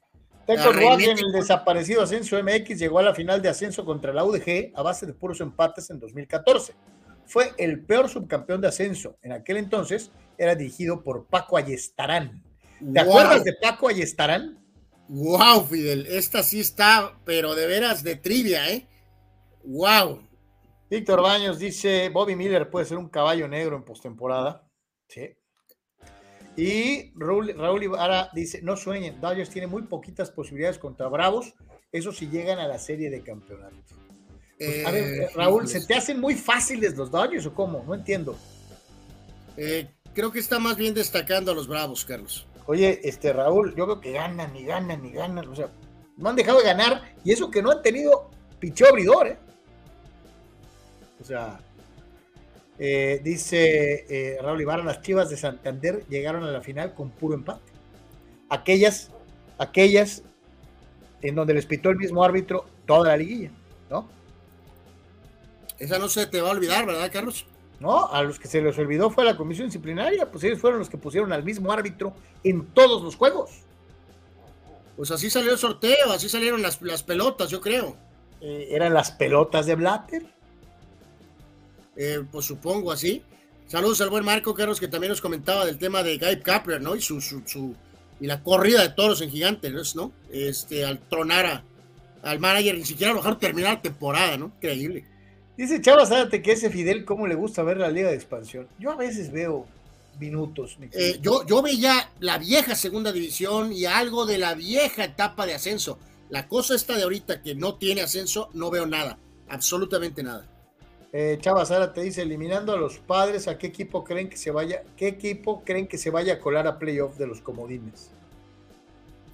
[SPEAKER 1] Teco en el desaparecido Ascenso MX llegó a la final de ascenso contra la UDG a base de puros empates en 2014. Fue el peor subcampeón de ascenso. En aquel entonces era dirigido por Paco Ayestarán. ¿Te acuerdas de Paco Ayestarán?
[SPEAKER 2] Wow, Fidel, esta sí está, pero de veras de trivia, ¿eh? Wow.
[SPEAKER 1] Víctor Baños dice, Bobby Miller puede ser un caballo negro en postemporada. Sí. Y Raúl, Raúl Ibarra dice, no sueñen, Dodgers tiene muy poquitas posibilidades contra Bravos, eso si llegan a la serie de campeonato. Pues, a ver, eh, Raúl, ¿se te hacen muy fáciles los Dodgers o cómo? No entiendo.
[SPEAKER 2] Eh, creo que está más bien destacando a los Bravos, Carlos.
[SPEAKER 1] Oye, este Raúl, yo creo que ganan y ganan y ganan. O sea, no han dejado de ganar y eso que no han tenido picheo abridor, ¿eh? O sea, eh, dice eh, Raúl Ibarra, las Chivas de Santander llegaron a la final con puro empate. aquellas, aquellas en donde les pitó el mismo árbitro toda la liguilla, ¿no?
[SPEAKER 2] Esa no se te va a olvidar, ¿verdad, Carlos?
[SPEAKER 1] No, a los que se les olvidó fue la comisión disciplinaria, pues ellos fueron los que pusieron al mismo árbitro en todos los juegos.
[SPEAKER 2] Pues así salió el sorteo, así salieron las, las pelotas, yo creo.
[SPEAKER 1] Eh, ¿Eran las pelotas de Blatter?
[SPEAKER 2] Eh, pues supongo así. Saludos al buen Marco Carlos, que también nos comentaba del tema de Guy Capler, ¿no? Y su, su, su, y la corrida de toros en Gigantes, ¿no? Este, al tronar a, al manager, ni siquiera lo mejor terminar la temporada, ¿no? Increíble.
[SPEAKER 1] Dice Chava Zárate que ese Fidel, ¿cómo le gusta ver la Liga de Expansión? Yo a veces veo minutos. mi
[SPEAKER 2] Eh, yo, yo veía la vieja segunda división y algo de la vieja etapa de ascenso. La cosa esta de ahorita que no tiene ascenso, no veo nada, absolutamente nada.
[SPEAKER 1] Eh, Chava Zárate dice, eliminando a los padres, ¿a qué equipo creen que se vaya, qué equipo creen que se vaya a colar a playoff de los comodines?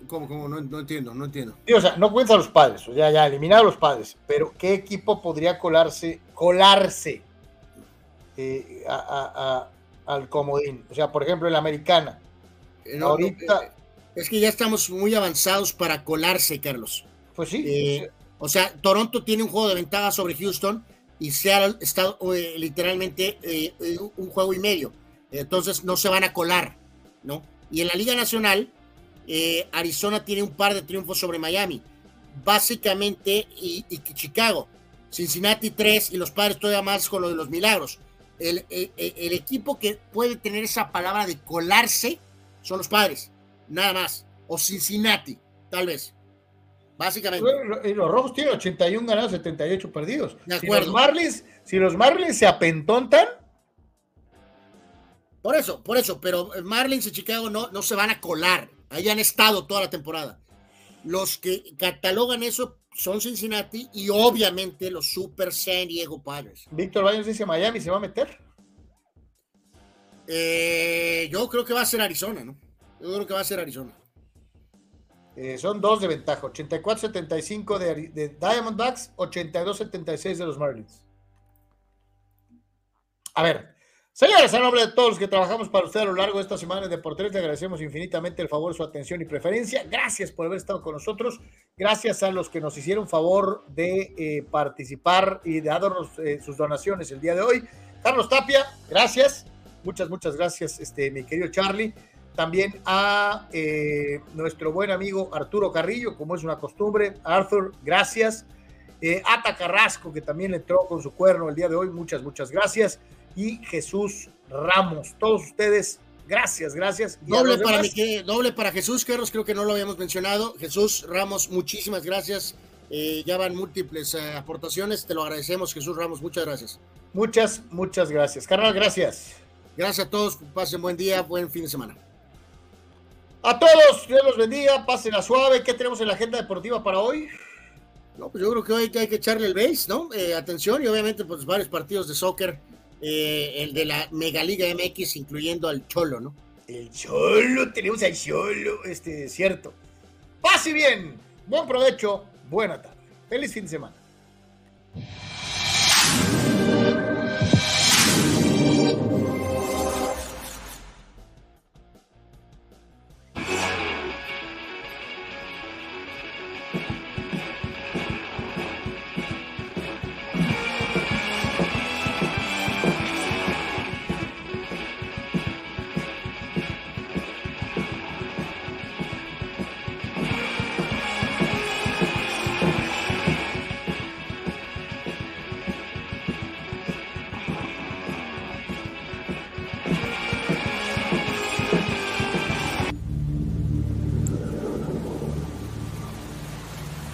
[SPEAKER 2] ¿Cómo, cómo? No, no entiendo, no entiendo.
[SPEAKER 1] Sí, o sea, no cuenta a los padres, o sea, ya eliminado a los padres, pero ¿qué equipo podría colarse, colarse eh, a- a- a- al comodín? O sea, por ejemplo, el americana.
[SPEAKER 2] Eh, no,
[SPEAKER 1] Ahorita-
[SPEAKER 2] eh, es que ya estamos muy avanzados para colarse, Carlos.
[SPEAKER 1] Pues sí.
[SPEAKER 2] Eh, o sea, Toronto tiene un juego de ventaja sobre Houston y Seattle está eh, literalmente eh, eh, un juego y medio. Entonces no se van a colar, ¿no? Y en la Liga Nacional, eh, Arizona tiene un par de triunfos sobre Miami. Básicamente, y, Chicago. Cincinnati 3 y los padres todavía más con lo de los milagros. El, el- el- el equipo que puede tener esa palabra de colarse son los padres, nada más. O Cincinnati, tal vez. Básicamente.
[SPEAKER 1] Y los rojos tienen 81 ganados, 78 perdidos.
[SPEAKER 2] De
[SPEAKER 1] Si
[SPEAKER 2] acuerdo.
[SPEAKER 1] los Marlins, si los Marlins se apentontan,
[SPEAKER 2] Por eso, por eso, pero Marlins y Chicago no, no se van a colar. Ahí han estado toda la temporada. Los que catalogan eso son Cincinnati y obviamente los Super San Diego Padres.
[SPEAKER 1] Víctor Baños dice Miami se va a meter.
[SPEAKER 2] Eh, yo creo que va a ser Arizona, ¿no? Yo creo que va a ser Arizona.
[SPEAKER 1] Eh, son dos de ventaja, 84-75 de, Diamondbacks, 82-76 de los Marlins. A ver, señores, a nombre de todos los que trabajamos para usted a lo largo de esta semana de Porteros, le agradecemos infinitamente el favor, su atención y preferencia. Gracias por haber estado con nosotros. Gracias a los que nos hicieron favor de eh, participar y de darnos eh, sus donaciones el día de hoy. Carlos Tapia, gracias. Muchas, muchas gracias, este, mi querido Charlie también a eh, nuestro buen amigo Arturo Carrillo, como es una costumbre. Arthur, gracias. Eh, Ata Carrasco, que también entró con su cuerno el día de hoy, muchas, muchas gracias. Y Jesús Ramos, todos ustedes, gracias, gracias. Y
[SPEAKER 2] Doble para, doble para Jesús Carlos, creo que no lo habíamos mencionado. Jesús Ramos, muchísimas gracias. Eh, ya van múltiples eh, aportaciones, te lo agradecemos, Jesús Ramos, muchas gracias.
[SPEAKER 1] Muchas, muchas gracias. Carnal, gracias.
[SPEAKER 2] Gracias a todos, pasen buen día, buen fin de semana.
[SPEAKER 1] A todos, Dios los bendiga, pasen a suave. ¿Qué tenemos en la agenda deportiva para hoy?
[SPEAKER 2] No, pues yo creo que hoy hay que echarle el base, ¿no? Eh, atención y obviamente pues varios partidos de soccer, eh, el de la Megaliga MX, incluyendo al Cholo, ¿no?
[SPEAKER 1] El Cholo, tenemos al Cholo, este, cierto. Pase bien, buen provecho, buena tarde. Feliz fin de semana.